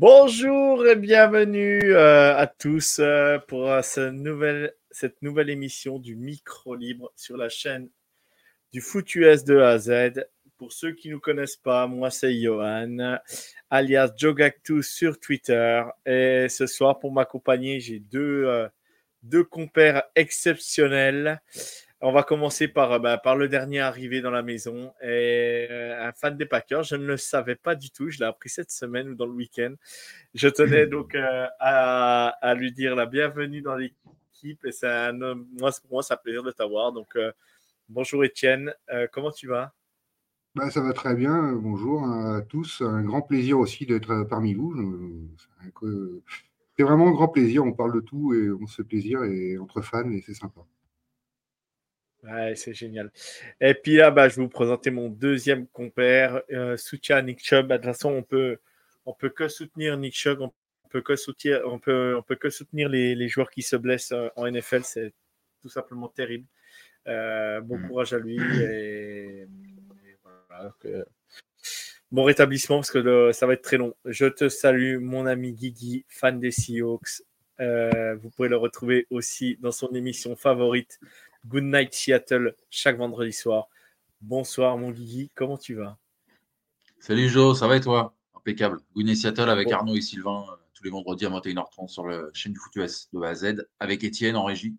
Bonjour et bienvenue euh, à tous euh, pour euh, cette nouvelle, cette nouvelle émission du Micro Libre sur la chaîne du Foot US de A à Z. Pour ceux qui ne nous connaissent pas, moi c'est Johan, alias Jogactus sur Twitter. Et ce soir, pour m'accompagner, j'ai deux, deux compères exceptionnels. On va commencer par, bah, par le dernier arrivé dans la maison, et, euh, un fan des Packers. Je ne le savais pas du tout, je l'ai appris cette semaine ou dans le week-end. Je tenais donc euh, à, à, lui dire la bienvenue dans l'équipe, et c'est un, moi, pour moi, c'est un plaisir de t'avoir. Donc, euh, bonjour Étienne, comment tu vas? Bah, Ça va très bien, bonjour à tous. Un grand plaisir aussi d'être parmi vous. C'est vraiment un grand plaisir, on parle de tout et on se fait plaisir et entre fans, et c'est sympa. Ouais, c'est génial. Et puis là, bah, je vais vous présenter mon deuxième compère, euh, soutien Nick Chubb. Bah, de toute façon, on peut, on peut que soutenir Nick Chubb, on peut que soutenir, on peut, on peut que soutenir les, les joueurs qui se blessent euh, en NFL. C'est tout simplement terrible. Euh, bon mm. courage à lui et, voilà, que... bon rétablissement parce que ça va être très long. Je te salue, mon ami Guigui, fan des Seahawks. Euh, vous pouvez le retrouver aussi dans son émission favorite, Good Night Seattle chaque vendredi soir. Bonsoir mon Guigui, comment tu vas? Salut Joe, ça va et toi? Impeccable. Good Seattle avec Arnaud et Sylvain euh, tous les vendredis à 21h30 sur la chaîne du Foot US de A à Z avec Étienne en régie.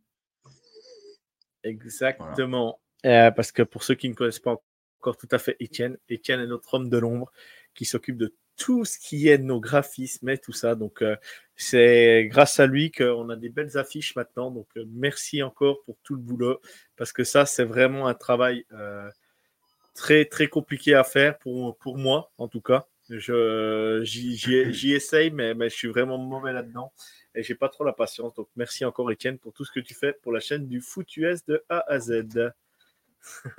Exactement. Euh, parce que pour ceux qui ne connaissent pas encore tout à fait Étienne, Étienne est notre homme de l'ombre qui s'occupe de tout ce qui est nos graphismes et tout ça. Donc, euh, c'est grâce à lui qu'on a des belles affiches maintenant. Donc, euh, merci encore pour tout le boulot parce que ça, c'est vraiment un travail très, très compliqué à faire pour, pour moi, en tout cas. J'y essaye, mais, mais, je suis vraiment mauvais là-dedans et j'ai pas trop la patience. Donc, merci encore, Étienne, pour tout ce que tu fais pour la chaîne du Foot US de A à Z.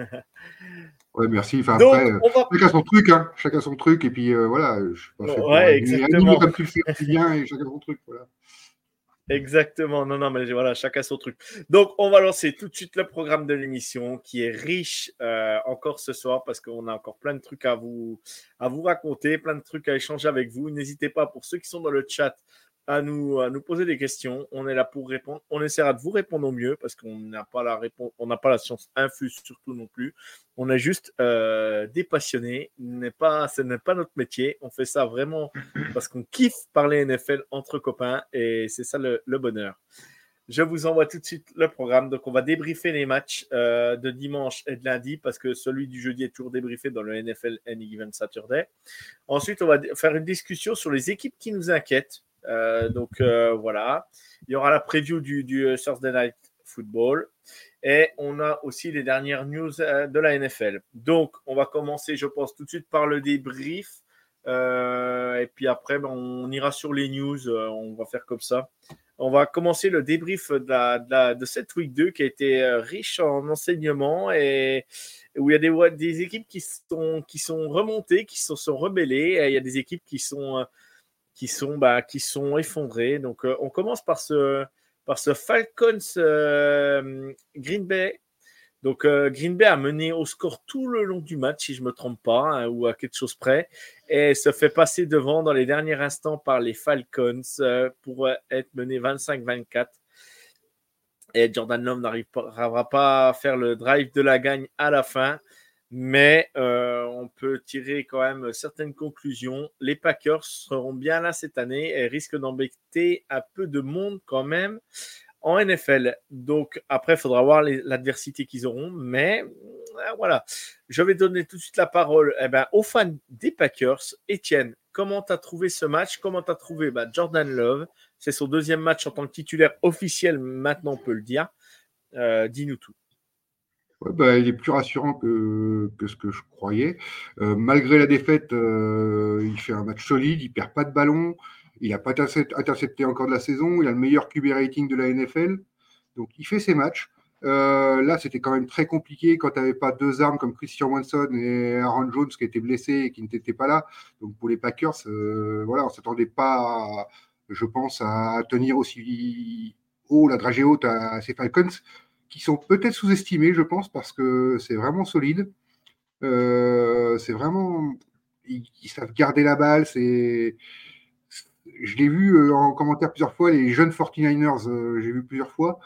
ouais, merci. Enfin, après, euh, chacun son truc, hein. chacun son truc, et puis euh, voilà. Je pas ouais, exactement. Comme tu le fais bien, et chacun son truc, voilà. Exactement, non, non, mais voilà, chacun son truc. Donc, on va lancer tout de suite le programme de l'émission qui est riche euh, encore ce soir parce qu'on a encore plein de trucs à vous, à vous raconter, plein de trucs à échanger avec vous. N'hésitez pas, pour ceux qui sont dans le chat, à nous, à nous poser des questions. On est là pour répondre. On essaiera de vous répondre au mieux parce qu'on n'a pas la réponse, on n'a pas la science infuse surtout non plus. On est juste euh, des passionnés. N'est pas, ce n'est pas notre métier. On fait ça vraiment parce qu'on kiffe parler NFL entre copains et c'est ça le, bonheur. Je vous envoie tout de suite le programme. Donc, on va débriefer les matchs euh, de dimanche et de lundi parce que celui du jeudi est toujours débriefé dans le NFL Any Given Saturday. Ensuite, on va faire une discussion sur les équipes qui nous inquiètent. Euh, donc euh, voilà, il y aura la preview du, du euh, Thursday Night Football. Et on a aussi les dernières news de la NFL. Donc, on va commencer, je pense, tout de suite par le débrief. et puis après, ben, on ira sur les news. on va faire comme ça. On va commencer le débrief de, cette week 2 qui a été riche en enseignements et où il y a des, équipes qui sont, qui sont remontées, qui se sont rebellées. Et il y a des équipes qui sont qui sont, bah, qui sont effondrés. Donc, euh, on commence par ce, par ce Falcons euh, Green Bay. Donc, euh, Green Bay a mené au score tout le long du match, si je ne me trompe pas, hein, ou à quelque chose près, et se fait passer devant dans les derniers instants par les Falcons pour être mené 25-24. Et Jordan Love n'arrivera pas à faire le drive de la gagne à la fin mais euh, on peut tirer quand même certaines conclusions. Les Packers seront bien là cette année et risquent d'embêter un peu de monde quand même en NFL. Donc après, il faudra voir l'adversité qu'ils auront. Mais euh, voilà, je vais donner tout de suite la parole eh ben, aux fans des Packers. Étienne, comment tu as trouvé ce match? Comment tu as trouvé? Bah, Jordan Love C'est son deuxième match en tant que titulaire officiel, maintenant on peut le dire. Euh, dis-nous tout. Bah, il est plus rassurant que, ce que je croyais. Euh, malgré la défaite, il fait un match solide, il perd pas de ballon. Il n'a pas intercepté encore de la saison. Il a le meilleur QB rating de la NFL. Donc, il fait ses matchs. Euh, là, c'était quand même très compliqué quand tu n'avais pas deux armes comme Christian Watson et Aaron Jones qui étaient blessés et qui n'étaient pas là. Donc, pour les Packers, euh, voilà, on ne s'attendait pas, je pense, à, tenir aussi haut, la dragée haute à, ces Falcons, qui sont peut-être sous-estimés, je pense, parce que c'est vraiment solide. Euh, c'est vraiment. Ils, savent garder la balle. C'est je l'ai vu euh, en commentaire plusieurs fois, les jeunes 49ers, euh, j'ai vu plusieurs fois.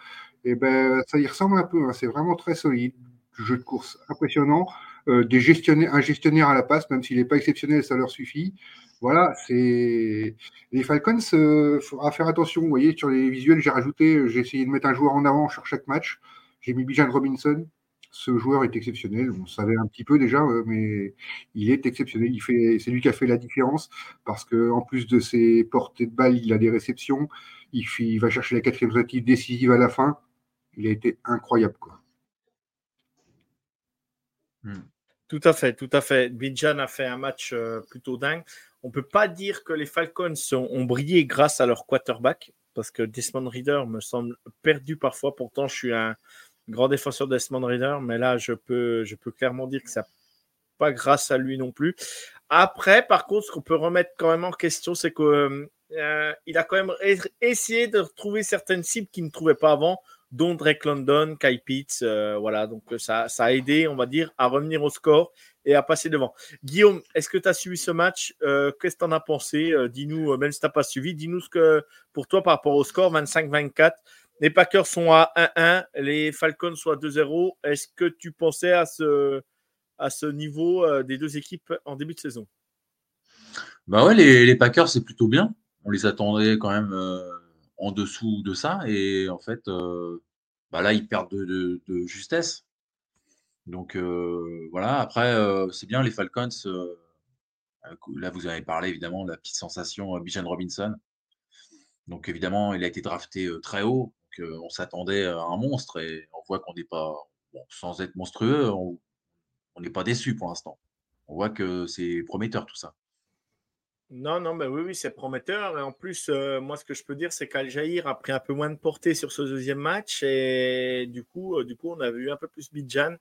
Et ben, ça y ressemble un peu. Hein. c'est vraiment très solide. Jeu de course impressionnant. Des gestionnaires, un gestionnaire à la passe, même s'il n'est pas exceptionnel, ça leur suffit. Voilà, c'est les Falcons. Il faudra faire attention. Vous voyez, sur les visuels, j'ai rajouté, j'ai essayé de mettre un joueur en avant sur chaque match. J'ai mis Bijan Robinson ce joueur est exceptionnel. On savait un petit peu déjà, euh, mais il est exceptionnel. C'est lui qui a fait la différence parce que en plus de ses portées de balle, il a des réceptions. Il, va chercher la quatrième tentative décisive à la fin. Il a été incroyable. Hmm. Tout à fait, tout à fait. Bijan a fait un match euh, plutôt dingue. On ne peut pas dire que les Falcons ont brillé grâce à leur quarterback, parce que Desmond Reader me semble perdu parfois. Pourtant, je suis un, grand défenseur Desmond Reader, mais là, je peux, clairement dire que ça pas grâce à lui non plus. Après, par contre, ce qu'on peut remettre quand même en question, c'est qu'il euh, a quand même essayé de retrouver certaines cibles qu'il ne trouvait pas avant, dont Drake London, Kai Pitts. Euh, voilà, donc ça, ça a aidé, on va dire, à revenir au score et à passer devant. Guillaume, est-ce que tu as suivi ce match? Euh, Qu'est-ce que tu en as pensé? Dis-nous, même si tu n'as pas suivi, dis-nous ce que pour toi par rapport au score 25-24. Les Packers sont à 1-1, les Falcons sont à 2-0. Est-ce que tu pensais à ce, niveau euh, des deux équipes en début de saison? Bah ouais, les, Packers, c'est plutôt bien. On les attendait quand même euh, en dessous de ça. Et en fait, euh, bah là, ils perdent de, justesse. Donc voilà, après, c'est bien les Falcons. là, vous avez parlé évidemment de la petite sensation Bijan Robinson. Donc évidemment, il a été drafté très haut on s'attendait à un monstre et on voit qu'on n'est pas, sans être monstrueux, on n'est pas déçu pour l'instant. On voit que c'est prometteur tout ça. Non, non, mais oui, oui, c'est prometteur. Et en plus, euh, moi, ce que je peux dire, c'est qu'Al Jair a pris un peu moins de portée sur ce deuxième match. Et du coup, euh, du coup on a vu un peu plus Bidjan.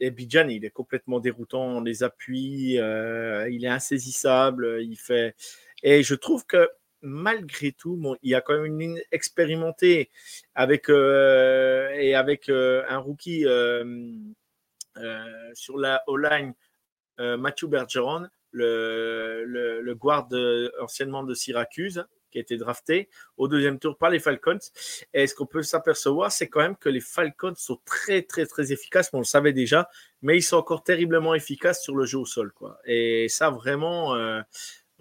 Et Bidjan, il est complètement déroutant. On les appuis, euh, il est insaisissable. Il fait. Et je trouve que malgré tout, il y a quand même une expérimenté avec euh, euh, un rookie euh, sur la O-line, Matthew Bergeron, le, le, guard anciennement de Syracuse, qui a été drafté au deuxième tour par les Falcons. Et ce qu'on peut s'apercevoir, c'est quand même que les Falcons sont très, très, très efficaces. On le savait déjà, mais ils sont encore terriblement efficaces sur le jeu au sol. Et ça, vraiment,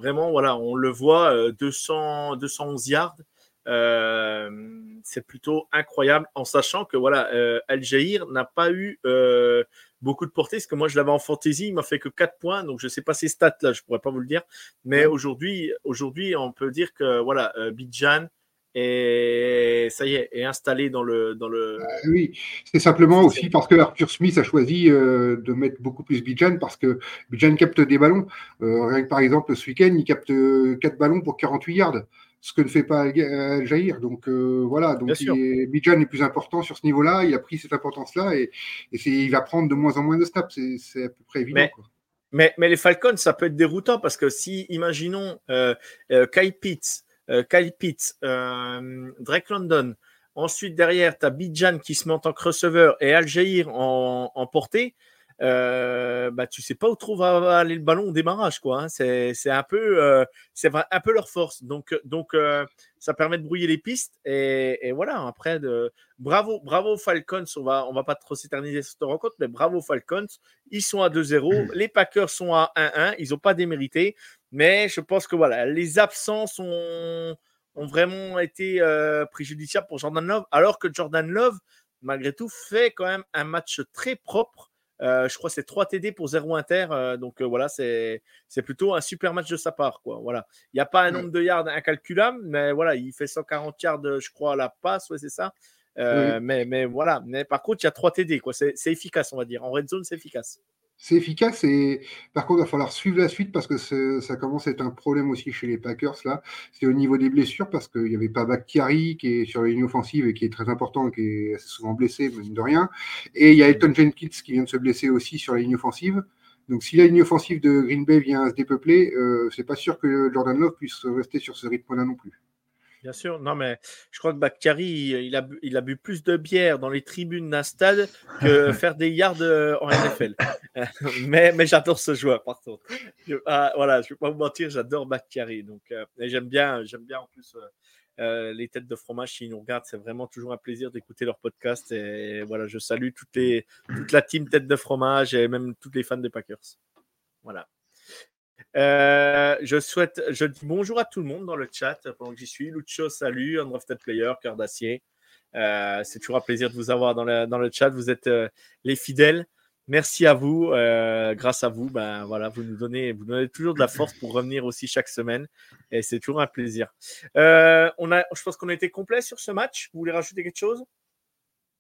Vraiment, voilà, on le voit, 200, euh, 211 yards. Euh, c'est plutôt incroyable en sachant que voilà, euh, n'a pas eu beaucoup de portée parce que moi je l'avais en fantasy, il m'a fait que 4 points donc je ne sais pas ses stats là, je pourrais pas vous le dire. Mais aujourd'hui, aujourd'hui, on peut dire que voilà, Bidjan et ça y est, est installé dans le. Dans le... Euh, oui, c'est simplement aussi parce que Arthur Smith a choisi euh, de mettre beaucoup plus Bijan parce que Bijan capte des ballons. Euh, rien que par exemple, ce week-end, il capte 4 ballons pour 48 yards, ce que ne fait pas Jair. Donc voilà, donc Bijan est plus important sur ce niveau-là, il a pris cette importance-là et, et il va prendre de moins en moins de snaps, c'est à peu près évident. Mais... Mais, mais, les Falcons, ça peut être déroutant parce que si, imaginons, Kyle Pitts, euh, Kyle Pitts, euh, Drake London. Ensuite, derrière, tu as Bidjan qui se met en receveur et Algeir en, en portée. Euh, bah, tu sais pas où aller le ballon au démarrage. quoi. Hein. C'est, un, peu, c'est un peu leur force. Donc, donc ça permet de brouiller les pistes. Et, voilà, après, de, bravo, bravo Falcons. On va, on va pas trop s'éterniser sur cette rencontre, mais bravo Falcons. Ils sont à 2-0. Les Packers sont à 1-1. Ils n'ont pas démérité. Mais je pense que voilà, les absents ont, ont vraiment été euh, préjudiciables pour Jordan Love, alors que Jordan Love, malgré tout, fait quand même un match très propre. Euh, je crois que c'est 3 TD pour 0 inter. euh, donc euh, voilà, c'est c'est plutôt un super match de sa part. Quoi. Voilà. Il n'y a pas un nombre de yards incalculable, mais voilà, il fait 140 yards, je crois, à la passe, ouais, c'est ça. Mais, mais voilà, mais par contre, il y a 3 TD. quoi. C'est c'est efficace, on va dire. En red zone, c'est efficace. C'est efficace et par contre, il va falloir suivre la suite parce que ça commence à être un problème aussi chez les Packers là. C'est au niveau des blessures parce qu'il n'y avait pas Bakhtiari qui est sur la ligne offensive et qui est très important, qui est assez souvent blessé, mine de rien. Et il y a Elton Jenkins qui vient de se blesser aussi sur la ligne offensive. Donc si la ligne offensive de Green Bay vient à se dépeupler, euh, c'est pas sûr que Jordan Love puisse rester sur ce rythme-là non plus. Bien sûr, non, mais je crois que Bakhtiari, il, a, bu- il a bu plus de bière dans les tribunes d'un stade que faire des yards euh, en NFL. mais mais j'adore ce joueur, par contre. Je, ah, voilà, je ne vais pas vous mentir, j'adore Bakhtiari. Donc, euh, j'aime bien, j'aime bien en plus euh, les têtes de fromage qui nous regardent. C'est vraiment toujours un plaisir d'écouter leur podcast. Et voilà, je salue toutes les, toute la team tête de fromage et même tous les fans des Packers. Voilà. Euh, je souhaite, je dis bonjour à tout le monde dans le chat pendant que j'y suis. Lucho, salut, Undrafted Player, Cœur d'Acier. Euh, c'est toujours un plaisir de vous avoir dans le, dans le chat. Vous êtes euh, les fidèles. Merci à vous. Euh, grâce à vous, ben voilà, vous nous donnez, vous donnez toujours de la force pour revenir aussi chaque semaine, et c'est toujours un plaisir. Euh, on a, je pense qu'on a été complet sur ce match. Vous voulez rajouter quelque chose?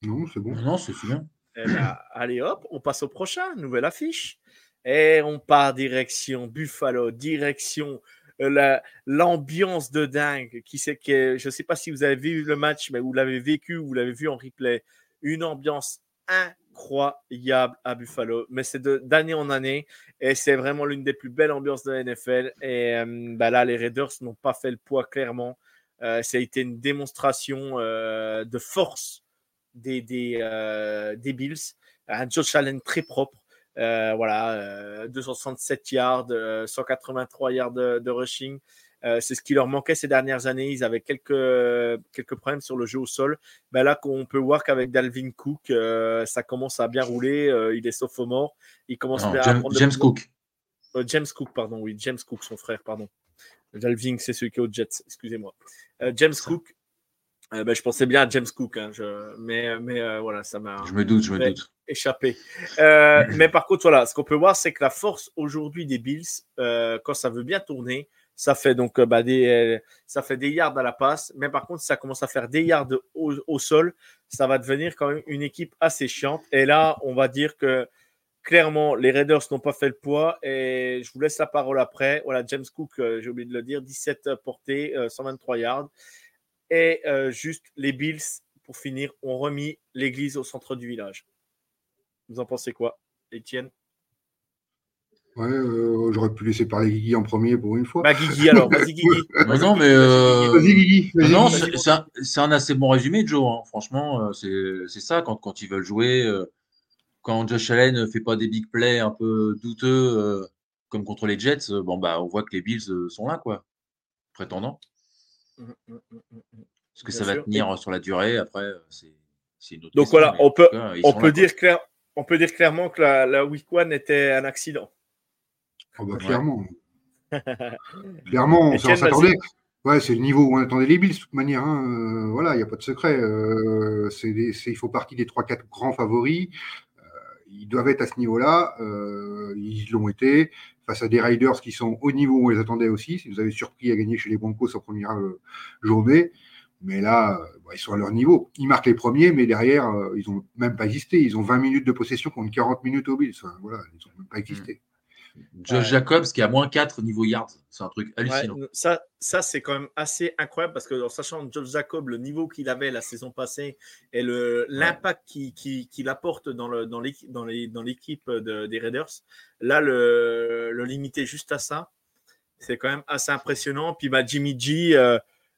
Non, c'est bon. Non, c'est bien. Eh ben, allez hop, on passe au prochain, nouvelle affiche. Et on part direction Buffalo, direction euh, la- l'ambiance de dingue. Qui c'est que je ne sais pas si vous avez vu le match, mais vous l'avez vécu, vous l'avez vu en replay. Une ambiance incroyable à Buffalo, mais c'est d'année en année et c'est vraiment l'une des plus belles ambiances de la NFL. Et euh, bah là, les Raiders n'ont pas fait le poids clairement. Euh, ça a été une démonstration euh, de force des, des Bills. Un Josh Allen très propre. Euh, voilà, euh, 267 yards, euh, 183 yards de, de rushing. Euh, c'est ce qui leur manquait ces dernières années. Ils avaient quelques, quelques problèmes sur le jeu au sol. Ben là, on peut voir qu'avec Dalvin Cook, euh, ça commence à bien rouler. Euh, il est sophomore. Il commence Non, bien à James, prendre James Cook. euh, James Cook, pardon, oui, James Cook, son frère, pardon. Dalvin, c'est celui qui est aux Jets, excusez-moi. Euh, James Cook, euh, ben, je pensais bien à James Cook, hein, je- mais, mais euh, voilà, ça m'a Je me doute, je me doute. Échappé. Euh, mais par contre, voilà, ce qu'on peut voir, c'est que la force aujourd'hui des Bills, euh, quand ça veut bien tourner, ça fait donc euh, bah, des, ça fait des yards à la passe, mais par contre, si ça commence à faire des yards au, au sol, ça va devenir quand même une équipe assez chiante. Et là, on va dire que clairement, les Raiders n'ont pas fait le poids et je vous laisse la parole après. Voilà, James Cook, j'ai oublié de le dire, 17 portées, euh, 123 yards. Et juste les Bills, pour finir, ont remis l'église au centre du village. Vous en pensez quoi, Étienne? Ouais, euh, j'aurais pu laisser parler Guigui en premier pour une fois. Bah, Guigui, alors, vas-y, Guigui. Non, non, mais. euh, Vas-y, Guigui. vas-y, Non, c'est un, assez bon résumé, Joe. hein. Franchement, euh, c'est c'est ça quand, quand ils veulent jouer. quand Josh Allen ne fait pas des big plays un peu douteux, comme contre les Jets, bon, bah, on voit que les Bills sont là, quoi. Prétendants. Parce que Bien ça va tenir sur la durée. Après, c'est une autre Donc question, voilà, on peut- On peut, là, dire clair, on peut dire clairement que la, la Week One était un accident. Ah bah, clairement. Clairement, on s'attendait. Ouais, c'est le niveau où on attendait les Bills, de toute manière. hein. Euh, voilà, il n'y a pas de secret. Euh, c'est des- il faut partie des 3-4 grands favoris. Euh, ils doivent être à ce niveau-là. Euh, ils l'ont été face à des Riders qui sont au niveau où on les attendait aussi. Si vous avez surpris à gagner chez les Broncos en première euh, journée. Mais là, euh, bah, ils sont à leur niveau. Ils marquent les premiers, mais derrière, euh, ils n'ont même pas existé. Ils ont 20 minutes de possession contre 40 minutes aux Bills. Enfin, voilà, ils n'ont même pas existé. Josh Ouais. Jacobs qui a moins 4 niveau yards. C'est un truc hallucinant. Ouais, ça, ça c'est quand même assez incroyable parce que en sachant Josh Jacob, le niveau qu'il avait la saison passée et l'impact qu'il qui, qu'il apporte dans l'équipe dans les- dans l'équipe de- des Raiders, là, le, le limiter juste à ça, c'est quand même assez impressionnant. Puis bah, Jimmy G, euh,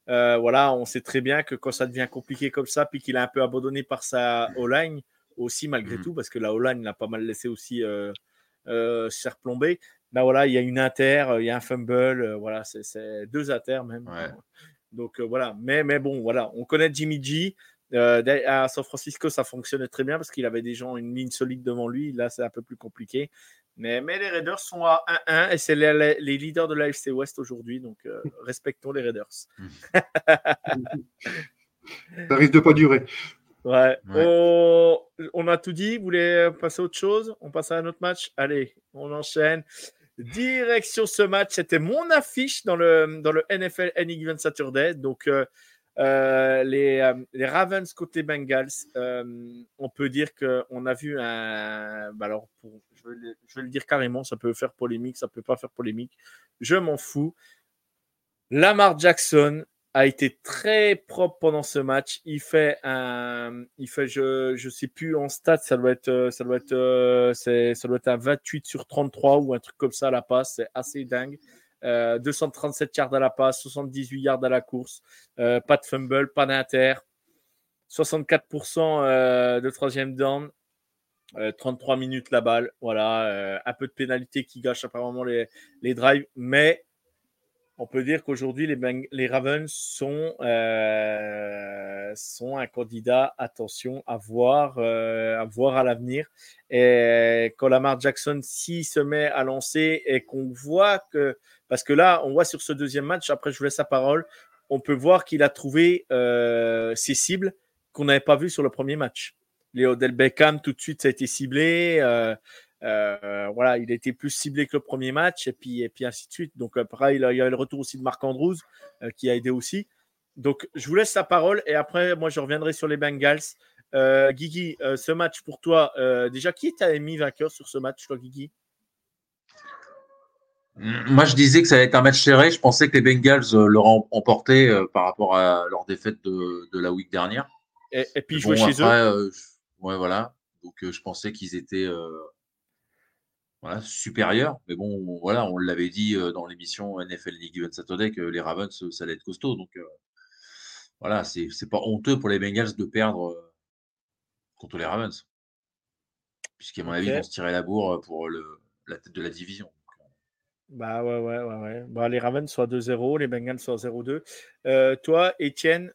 euh, voilà, on sait très bien que quand ça devient compliqué comme ça, puis qu'il a un peu abandonné par sa O-line aussi, malgré Mhm. tout, parce que la O-line l'a pas mal laissé aussi euh, euh, se faire plomber. Ben voilà, il y a une inter, il y a un fumble, voilà, c'est- deux inter même. Ouais. Donc voilà, mais, mais bon, voilà, on connaît Jimmy G. à San Francisco, ça fonctionnait très bien parce qu'il avait des gens, une ligne solide devant lui. Là, c'est un peu plus compliqué. Mais, mais les Raiders sont à 1-1 et c'est les, leaders de l'AFC West aujourd'hui. Donc, respectons les Raiders. ça risque de pas durer. Ouais. Oh, on a tout dit. Vous voulez passer à autre chose? On passe à un autre match? Allez, on enchaîne. Direction ce match, c'était mon affiche dans le, dans le NFL Any Given Saturday. Donc, euh, euh, les, euh, les, Ravens côté Bengals, on peut dire qu'on a vu un. Bah alors, je, vais le, je, vais le, dire carrément, ça peut faire polémique, ça peut pas faire polémique. Je m'en fous. Lamar Jackson a été très propre pendant ce match. Il fait un, il fait, je, je sais plus en stats, ça doit être, ça doit être, euh, ça doit être un 28 sur 33 ou un truc comme ça à la passe. C'est assez dingue. Euh, 237 yards à la passe, 78 yards à la course, euh, pas de fumble, pas d'inter, 64% euh, de troisième down, 33 minutes la balle, voilà, un peu de pénalité qui gâche apparemment les, drives, mais on peut dire qu'aujourd'hui, les, Ravens sont, euh, un candidat, attention, à voir, euh, à, voir à l'avenir. Et quand Lamar Jackson, s'il se met à lancer et qu'on voit que, parce que là, on voit sur ce deuxième match, après je vous laisse la parole, on peut voir qu'il a trouvé euh, ses cibles qu'on n'avait pas vues sur le premier match. Léo Del Beckham, tout de suite, ça a été ciblé. Euh, voilà, il été plus ciblé que le premier match et puis, et puis ainsi de suite. Donc, après, il, y a le retour aussi de Marc Andrews euh, qui a aidé aussi. Donc, je vous laisse la parole et après, moi, je reviendrai sur les Bengals. Euh, Guigui, ce match pour toi, déjà, qui t'a mis vainqueur sur ce match, toi, Guigui? Moi, je disais que ça allait être un match serré. Je pensais que les Bengals l'auraient emporté par rapport à leur défaite de, de la week dernière. Et, puis, jouer chez eux. ouais, voilà. Donc, je pensais qu'ils étaient voilà, supérieur. Mais bon, voilà, on l'avait dit euh, dans l'émission NFL League Event Saturday que les Ravens, ça allait être costaud. Donc euh, voilà, c'est pas honteux pour les Bengals de perdre euh, contre les Ravens. Puisqu'à mon avis, ils vont se tirer la bourre pour le, la tête de la division. Bah ouais, ouais, ouais. ouais. Bah, les Ravens sont à 2-0, les Bengals sont à 0-2. toi, Étienne,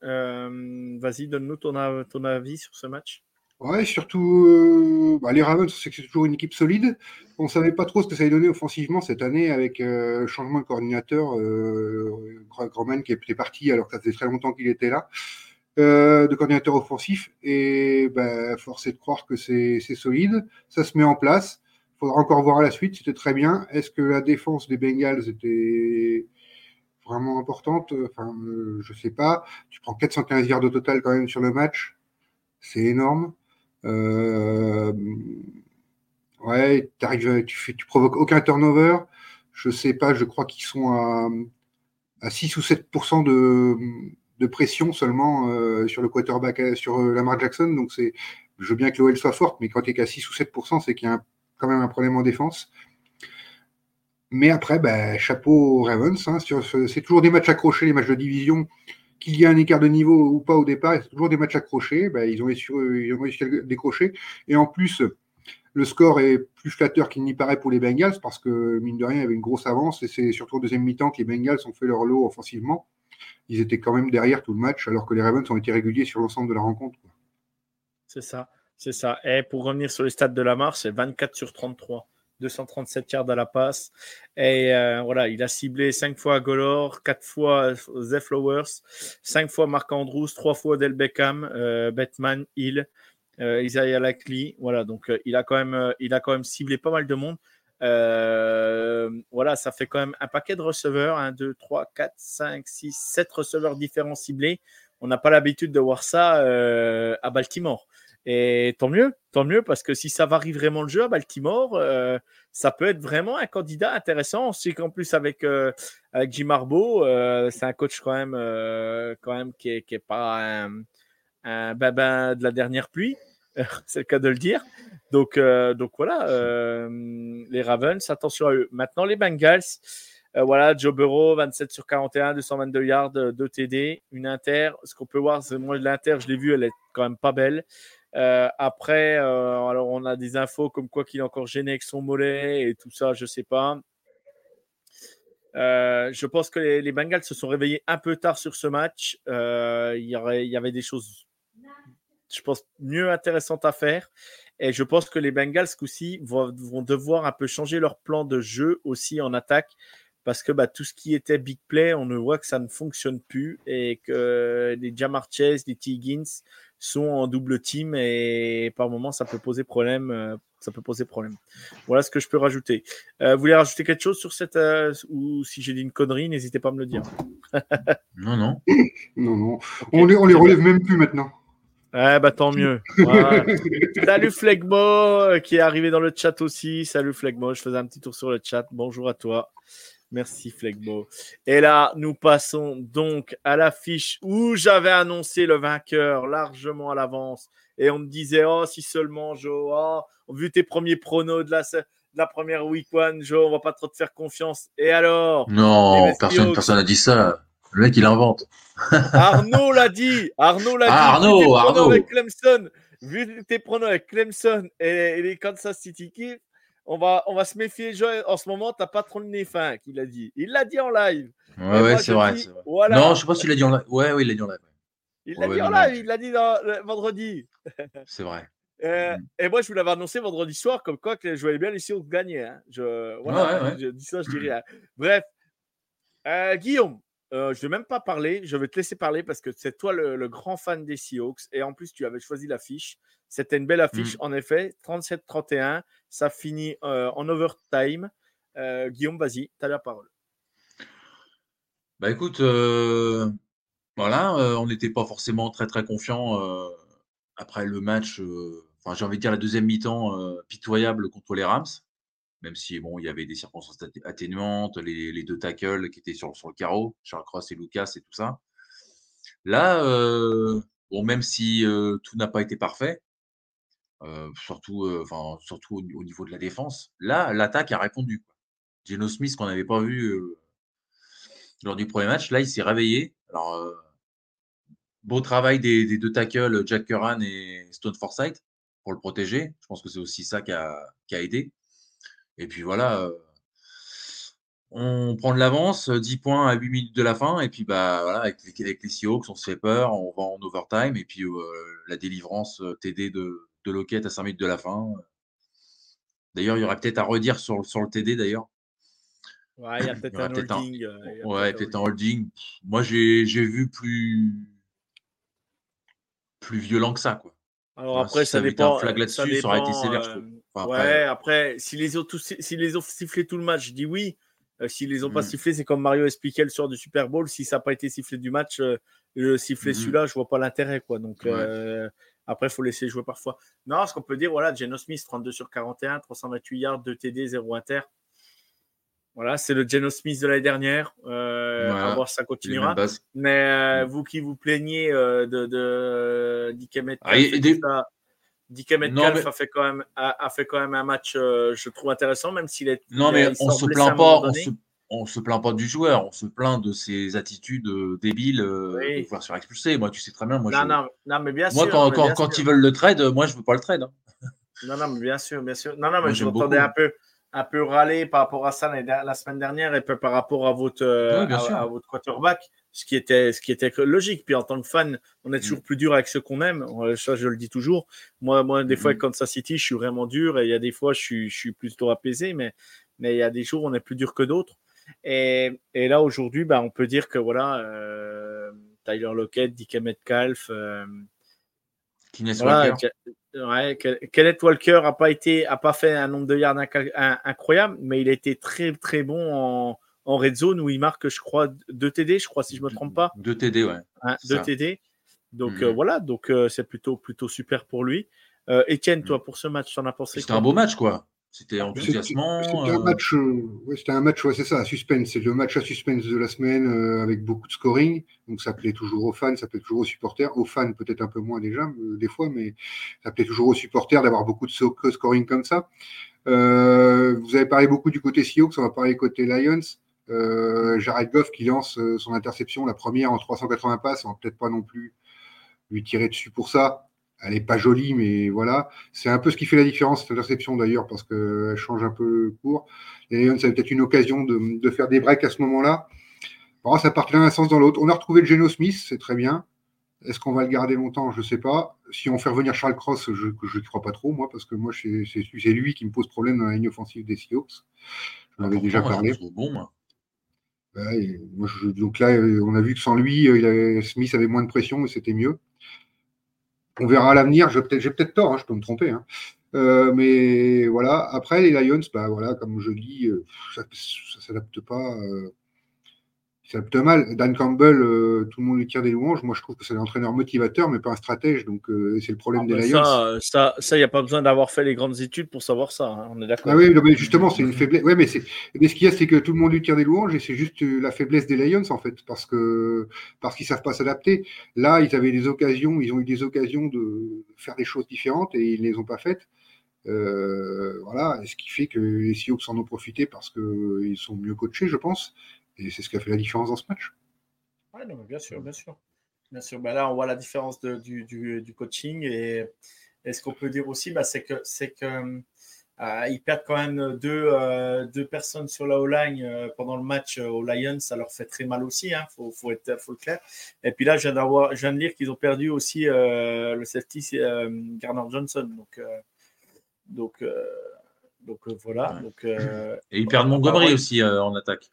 vas-y, donne-nous ton, avis sur ce match. Ouais, surtout, euh, bah, les Ravens, c'est toujours une équipe solide. On ne savait pas trop ce que ça allait donner offensivement cette année avec euh, le changement de coordinateur. Euh, Grauman qui était parti alors que ça faisait très longtemps qu'il était là, de coordinateur offensif. Et bah, force est de croire que c'est solide. Ça se met en place. Faudra encore voir à la suite. C'était très bien. Est-ce que la défense des Bengals était vraiment importante? Enfin, je sais pas. Tu prends 415 yards au total quand même sur le match. C'est énorme. Euh, ouais, tu, tu provoques aucun turnover. Je sais pas, je crois qu'ils sont à, à 6 ou 7% de, de pression seulement euh, sur le quarterback, euh, sur Lamar Jackson. Donc, c'est, je veux bien que l'OL soit forte, mais quand tu es qu'à 6 ou 7%, c'est qu'il y a quand même un problème en défense. Mais après, bah, chapeau Ravens. Hein, c'est toujours des matchs accrochés, les matchs de division qu'il y ait un écart de niveau ou pas au départ, c'est toujours des matchs accrochés. Ben, ils ont réussi à décrocher. Et en plus, le score est plus flatteur qu'il n'y paraît pour les Bengals parce que, mine de rien, il y avait une grosse avance et c'est surtout au deuxième mi-temps que les Bengals ont fait leur lot offensivement. Ils étaient quand même derrière tout le match alors que les Ravens ont été réguliers sur l'ensemble de la rencontre. C'est ça, c'est ça. Et pour revenir sur les stats de Lamar, c'est 24 sur 33. 237 yards à la passe. Et euh, voilà, il a ciblé 5 fois Golor, 4 fois The Flowers, 5 fois Marc Andrews, 3 fois Del Beckham, euh, Batman, Hill, euh, Isaiah Lackley. Voilà, donc il, a quand même, il a quand même ciblé pas mal de monde. voilà, ça fait quand même un paquet de receveurs 1, 2, 3, 4, 5, 6, 7 receveurs différents ciblés. On n'a pas l'habitude de voir ça à Baltimore. Et tant mieux, tant mieux, parce que si ça varie vraiment le jeu à Baltimore, euh, ça peut être vraiment un candidat intéressant. On sait qu'en plus, avec, euh, avec Jim Harbaugh, euh, c'est un coach quand même, quand même qui n'est est pas un, babin de la dernière pluie, c'est le cas de le dire. Donc, donc voilà, les Ravens, attention à eux. Maintenant, les Bengals. voilà, Joe Burrow, 27 sur 41, 222 yards, 2 TD, une inter. Ce qu'on peut voir, c'est moi l'inter, je l'ai vu, elle est quand même pas belle. Euh, après, euh, alors on a des infos comme quoi qu'il est encore gêné avec son mollet et tout ça, je sais pas. Euh, je pense que les, Bengals se sont réveillés un peu tard sur ce match. il, y avait des choses je pense, mieux intéressantes à faire. Et je pense que les Bengals, coup-ci, vont, vont devoir un peu changer leur plan de jeu aussi en attaque parce que bah, tout ce qui était big play, on ne voit que ça ne fonctionne plus et que les Jamar Chase, les T. Higgins sont en double team et par moment ça peut poser problème. euh, ça peut poser problème. Voilà ce que je peux rajouter. Euh, vous voulez rajouter quelque chose sur cette euh, ou si j'ai dit une connerie, n'hésitez pas à me le dire. Non, non. Non, non. On les, on les relève même plus maintenant. Ouais, bah tant mieux. Voilà. Salut Flegmo qui est arrivé dans le chat aussi. Salut Flegmo, je faisais un petit tour sur le chat. Bonjour à toi. Merci Flegmo. Et là, nous passons donc à l'affiche où j'avais annoncé le vainqueur largement à l'avance. Et on me disait, oh, si seulement, Joe, oh, vu tes premiers pronos de la, de la première week one, Joe, on va pas trop te faire confiance. Et alors? Non, personne n'a dit ça. Le mec, il invente. Arnaud l'a dit. Arnaud l'a Ah, dit. Arnaud, tes pronos Arnaud. Avec Clemson, vu tes pronos avec Clemson et, et les Kansas City Chiefs, on va, on va se méfier. En ce moment, t'as pas trop le nez fin, qu'il a dit. Il l'a dit en live. Ouais, ouais, c'est vrai. Voilà. Non, je sais pas s'il l'a dit en live. Ouais, oui, il l'a dit en live. il l'a dit en live. Il l'a dit dans- le vendredi. C'est vrai. Euh, Mm. Et moi, je vous l'avais annoncé vendredi soir, comme quoi que je voyais bien les Seahawks gagner. hein. Je, voilà, Ouais, ouais, ouais. je dis ça, je dis rien. Bref, Euh, Guillaume, euh, je ne vais même pas parler. Je vais te laisser parler parce que c'est toi le, le grand fan des Seahawks. Et en plus, tu avais choisi l'affiche. C'était une belle affiche, Mm. en effet. 37-31. Ça finit euh, en overtime. Euh, Guillaume, vas-y, tu as la parole. Bah écoute, voilà, on n'était pas forcément très très confiant après le match. Enfin, j'ai envie de dire la deuxième mi-temps pitoyable contre les Rams, même si bon, il y avait des circonstances atténuantes, les, deux tackles qui étaient sur, le carreau, Charles Cross et Lucas et tout ça. Là, euh, même si euh, tout n'a pas été parfait, euh, surtout, au, au niveau de la défense, là, l'attaque a répondu. Geno Smith qu'on n'avait pas vu. lors du premier match. Là, il s'est réveillé. Beau travail des, deux tackles, Jack Curran et Stone Forsythe, pour le protéger. Je pense que c'est aussi ça qui qui a aidé. Et puis voilà, on prend de l'avance, 10 points à 8 minutes de la fin. Et puis bah, voilà, avec, les- avec les Seahawks, on se fait peur, on va en overtime. Et puis la délivrance TD de, de Lockett à 5 minutes de la fin. D'ailleurs, il y aurait peut-être à redire sur, sur le TD d'ailleurs. Ouais, il y a peut-être un holding. euh, Ouais, peut-être un holding. Moi, j'ai vu plus plus violent que ça, quoi. Alors après, si ça ça dépend. un flag là-dessus, ça aurait été sévère, je trouve. Enfin, ouais, après- après, si les ont tous, si les ont sifflé tout le match, je dis oui. Euh, S'ils les ont pas Mm. sifflés, c'est comme Mario expliquait le soir du Super Bowl. Si ça n'a pas été sifflé du match, euh, le siffler Mhm. celui-là, je vois pas l'intérêt, quoi. Donc Ouais. euh, après, il faut laisser jouer parfois. Non, ce qu'on peut dire, voilà, Geno Smith, 32 sur 41, 328 yards, 2 TD, 0 inter. Voilà, c'est le Geno Smith de l'année dernière. Euh, Voilà. À voir si ça continuera. Mais euh, Mm. vous qui vous plaignez euh, de, de Ah, et- et des- ça, Dike Non, Metcalf mais- a, fait quand même, a, a fait quand même un match, euh, je trouve intéressant, même s'il est. Non, mais on se plaint pas, on se, on se plaint pas du joueur, on se plaint de ses attitudes euh, débiles euh, Oui. de vouloir se faire expulser. Moi, tu sais très bien. Moi, Non, je- non, non, mais bien moi sûr. quand, mais quand, bien quand sûr. ils veulent le trade, moi, je veux pas le trade. hein. Non, non, mais bien sûr, bien sûr. Non, non, mais Moi, je m'entendais un peu, un peu râler par rapport à ça la, la semaine dernière et peu par rapport à votre, euh, Oui, à votre quarterback, ce qui était, ce qui était logique. Puis en tant que fan, on est toujours Mm. plus dur avec ceux qu'on aime. Ça, je le dis toujours. Moi, moi, des fois, avec Kansas City, je suis vraiment dur et il y a des fois, je suis, je suis plutôt apaisé, mais, mais il y a des jours où on est plus dur que d'autres. Et, et là, aujourd'hui, bah, on peut dire que voilà, euh, Tyler Lockett, DK Metcalf, euh, Keenan voilà, Walker. ouais, Kenneth Walker a pas été, a pas fait un nombre de yards incroyable, mais il a été très très bon en, en red zone où il marque, je crois, 2 TD, je crois si je me trompe pas, Deux TD, ouais. hein, c'est 2 ça. TD. Donc Mhm. euh, voilà, donc euh, c'est plutôt plutôt super pour lui. Euh, Étienne, toi pour ce match, t'en as pensé C'était un beau match, quoi. C'était enthousiasmant. c'était un match, euh, ouais, c'était un match, ouais, c'est ça, à suspense. C'est le match à suspense de la semaine euh, avec beaucoup de scoring. Donc ça plaît toujours aux fans, ça plaît toujours aux supporters. Aux fans peut-être un peu moins déjà, euh, des fois, mais ça plaît toujours aux supporters d'avoir beaucoup de so- scoring comme ça. Euh, vous avez parlé beaucoup du côté Seahawks, on va parler côté Lions. Euh, Jared Goff qui lance euh, son interception, la première en 380 passes, on va peut-être pas non plus lui tirer dessus pour ça. Elle n'est pas jolie, mais voilà. C'est un peu ce qui fait la différence, cette interception d'ailleurs, parce qu'elle change un peu le cours. Les Lions avaient peut-être une occasion de, de faire des breaks à ce moment-là. Bon, ça part d'un sens dans l'autre. On a retrouvé le Geno Smith, c'est très bien. Est-ce qu'on va le garder longtemps? Je ne sais pas. Si on fait revenir Charles Cross, je ne crois pas trop, moi, parce que moi, c'est lui qui me pose problème dans la ligne offensive des Seahawks. J'en avais déjà parlé. Bon, moi. Donc là, on a vu que sans lui, Smith avait moins de pression et c'était mieux. On verra à l'avenir. J'ai peut-être tort, hein, je peux me tromper. Hein. Euh, mais voilà, après les Lions, bah voilà, comme je dis, euh, ça ne s'adapte pas. Euh, ça s'adapte mal. Dan Campbell, tout le monde lui tire des louanges. Moi, je trouve que c'est un entraîneur motivateur, mais pas un stratège. Donc, c'est le problème ah, des Lions. Ça, il n'y a pas besoin d'avoir fait les grandes études pour savoir ça. Hein, on est d'accord. Ah oui, mais justement, c'est une faiblesse. Ouais, mais, mais ce qu'il y a, c'est que tout le monde lui tire des louanges et c'est juste la faiblesse des Lions, en fait, parce que parce qu'ils savent pas s'adapter. Là, ils avaient des occasions, ils ont eu des occasions de faire des choses différentes et ils ne les ont pas faites. Euh, voilà, ce qui fait que les Seahawks en ont profité parce qu'ils sont mieux coachés, je pense. Et c'est ce qui a fait la différence dans ce match. Ouais, bien sûr, bien sûr. Bien sûr. Ben là, on voit la différence du, du, coaching. Et, ce qu'on peut dire aussi, bah, c'est que c'est que euh, ils perdent quand même deux, euh, deux personnes sur la O-line pendant le match aux Lions. Ça leur fait très mal aussi, il hein, faut, faut, être, faut le clair. Et puis là, je viens, je viens de lire qu'ils ont perdu aussi le safety Garner Johnson. Donc, donc, euh, donc euh, voilà. Donc, euh, Et ils perdent Montgomery aussi en attaque.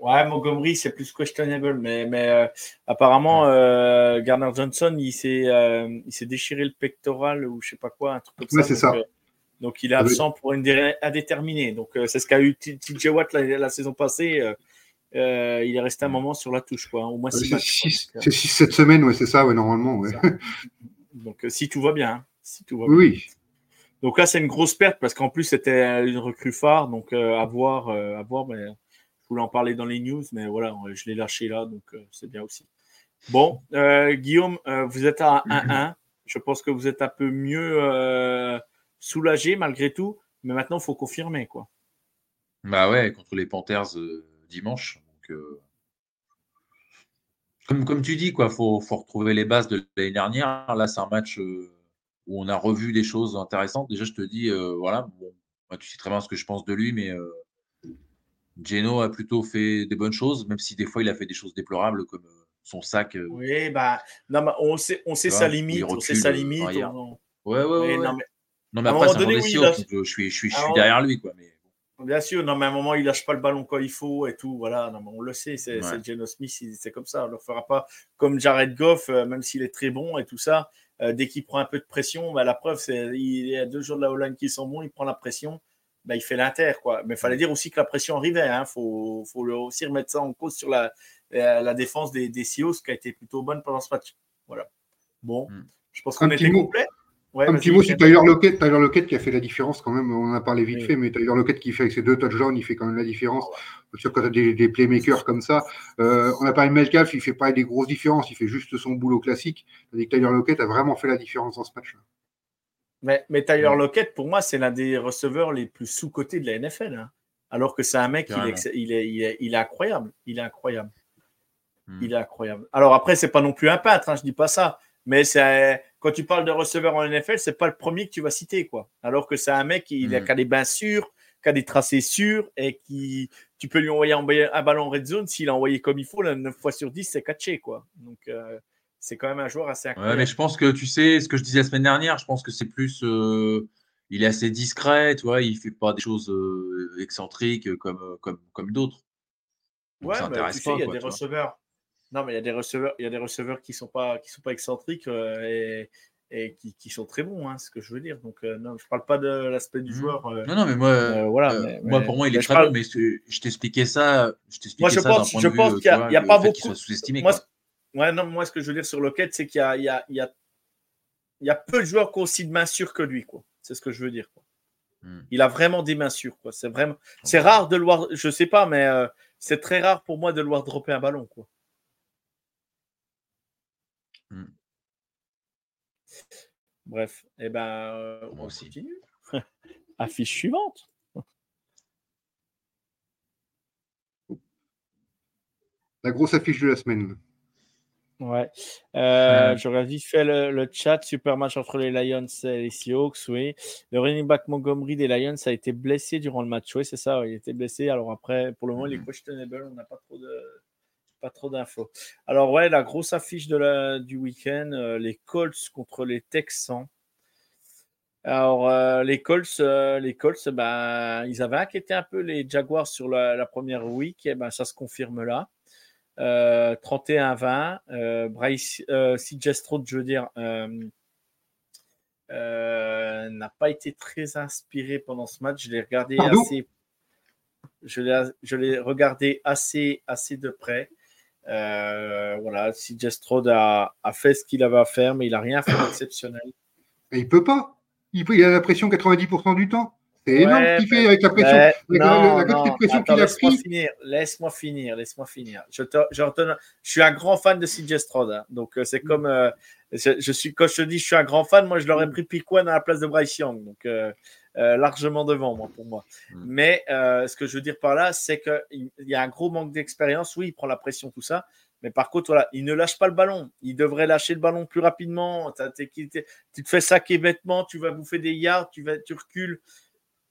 Ouais, Montgomery, c'est plus questionable, mais, mais apparemment, Garner Johnson, il s'est déchiré le pectoral ou je sais pas quoi, un truc comme ouais, c'est ça. Donc, il est absent pour une durée indéterminée. Donc, c'est ce qu'a eu TJ Watt la, saison passée. il est resté un moment sur la touche, quoi. Au moins C'est 6-7 semaines, ouais, c'est ça, ouais, normalement. Ouais. Donc, si tout va bien. Hein, si tout va oui. Bien. Donc là, c'est une grosse perte parce qu'en plus, c'était une recrue phare. Donc, euh, à voir. Euh, à voir mais je voulais en parler dans les news, mais voilà, je l'ai lâché là. Donc, euh, c'est bien aussi. Bon, Guillaume, vous êtes à 1-1. Je pense que vous êtes un peu mieux soulagé malgré tout. Mais maintenant, il faut confirmer. quoi. Bah ouais, contre les Panthers dimanche. Comme, comme tu dis, il faut, faut retrouver les bases de l'année dernière. Là, c'est un match où on a revu des choses intéressantes. Déjà, je te dis, euh, voilà, bon, tu sais très bien ce que je pense de lui, mais euh, Geno a plutôt fait des bonnes choses, même si des fois il a fait des choses déplorables comme euh, son sac. oui, bah, non, on sait, on sait sa limite, on sait sa limite. Ouais, ouais, ouais. Non, mais, non, mais après, c'est je suis, je suis, je suis derrière lui, quoi. Mais... Bien sûr, non, mais à un moment, il lâche pas le ballon quand il faut et tout. Voilà, non, mais on le sait, c'est Geno Smith, c'est comme ça. On ne le fera pas comme Jared Goff, même s'il est très bon et tout ça. Euh, dès qu'il prend un peu de pression, bah, la preuve, c'est il y a deux jours de la Hollande qui sont bons, il prend la pression, bah, il fait l'inter. Quoi. Mais il fallait dire aussi que la pression arrivait. Il hein. faut, faut, aussi remettre ça en cause sur la, la, défense des, des Seahawks qui a été plutôt bonne pendant ce match. Voilà. Bon, hmm. je pense qu'on était complet. Ouais, un petit mot sur Tyler Lockett, Tyler Lockett qui a fait la différence quand même. On en a parlé vite fait, mais Tyler Lockett qui fait avec ses deux touchdowns, il fait quand même la différence. Sur quand tu as des, des, playmakers comme ça, euh, on a parlé de Metcalf, il fait pas des grosses différences, il fait juste son boulot classique. Tandis que Tyler Lockett a vraiment fait la différence dans ce match-là. Mais, mais Tyler Lockett, pour moi, c'est l'un des receveurs les plus sous-cotés de la NFL. Hein. Alors que c'est un mec, il est, il, est, il, est, il est, incroyable. Il est incroyable. Hmm. Il est incroyable. Alors après, c'est pas non plus un peintre, hein, je dis pas ça. Mais c'est quand tu parles de receveur en NFL, c'est pas le premier que tu vas citer, quoi. Alors que c'est un mec qui, a, mm. des bains sûrs, qui a des tracés sûrs et qui, tu peux lui envoyer un ballon en red zone. S'il a envoyé comme il faut, là, 9 fois sur 10, c'est catché, quoi. Donc, euh, c'est quand même un joueur assez incroyable. Ouais, mais je pense que, tu sais, ce que je disais la semaine dernière, je pense que c'est plus. Euh, il est assez discret, tu vois, il fait pas des choses euh, excentriques comme, comme, comme d'autres. Ouais, mais tu sais, il y a des receveurs. Non, mais il y a des receveurs, il y a des receveurs qui sont pas, qui sont pas excentriques euh, et, et qui, qui, sont très bons, hein, ce que je veux dire. Donc, euh, non, je parle pas de l'aspect du mmh. joueur. Euh, non, non, mais moi, voilà, moi pour moi, il est très bon, mais je t'expliquais ça, je moi, je pense, je pense qu'il n'y a, a pas beaucoup. sous-estimé. Moi, ouais, non, moi, ce que je veux dire sur Lockett, c'est qu'il y a, il y a, il y a, il y a peu de joueurs qui ont aussi de mains sûres que lui, quoi. C'est ce que je veux dire. Quoi. Mmh. Il a vraiment des mains sûres, quoi. C'est vraiment, c'est rare de le voir. Je sais pas, mais c'est très rare pour moi de le voir dropper un ballon, quoi. Mmh. Bref, et eh ben, euh, on continue. Affiche suivante. La grosse affiche de la semaine. Ouais. Euh, J'aurais vite fait le, chat. Super match entre les Lions et les Seahawks. Oui. Le running back Montgomery des Lions a été blessé durant le match. Oui, c'est ça. il a été blessé. Alors après, pour le moment, il est mmh questionable. On n'a pas trop de pas trop d'infos. Alors, ouais, la grosse affiche de la, du week-end, euh, les Colts contre les Texans. Alors, euh, les Colts, les Colts ben, ils avaient inquiété un peu les Jaguars sur la, première week. Et ben, ça se confirme là. 31-20. Bryce, CJ Stroud, je veux dire, n'a pas été très inspiré pendant ce match. Je l'ai regardé assez je l'ai regardé assez, assez de près. Euh, voilà, si a, a, fait ce qu'il avait à faire, mais il n'a rien fait d'exceptionnel. Il il peut pas. Il a la pression 90% du temps. C'est énorme ce qu'il fait avec la pression. avec non, la, la pression qu'il a pris. Finir, laisse-moi finir, laisse-moi finir. Je, te, je, je, suis un grand fan de CJ Stroud. Hein. Donc, euh, c'est mm. comme. Euh, je, suis, quand je te dis je suis un grand fan, moi, je l'aurais mm. pris Piquan à la place de Bryce Young. Donc, euh, largement devant, moi, pour moi. Mm. Mais ce que je veux dire par là, c'est qu'il y a un gros manque d'expérience. Oui, il prend la pression, tout ça. Mais par contre, voilà, il ne lâche pas le ballon. Il devrait lâcher le ballon plus rapidement. Tu te fais saquer bêtement, tu vas bouffer des yards, tu, vas, tu recules.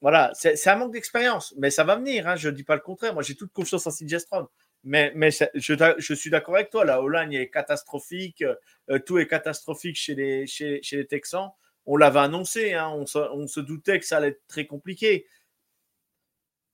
Voilà, c'est un manque d'expérience. Mais ça va venir, hein, je ne dis pas le contraire. Moi, j'ai toute confiance en CJ Stroud. Mais, mais je, je, suis d'accord avec toi. La Hollande est catastrophique. Euh, tout est catastrophique chez les, chez, chez les Texans on l'avait annoncé, hein, on, se, doutait que ça allait être très compliqué.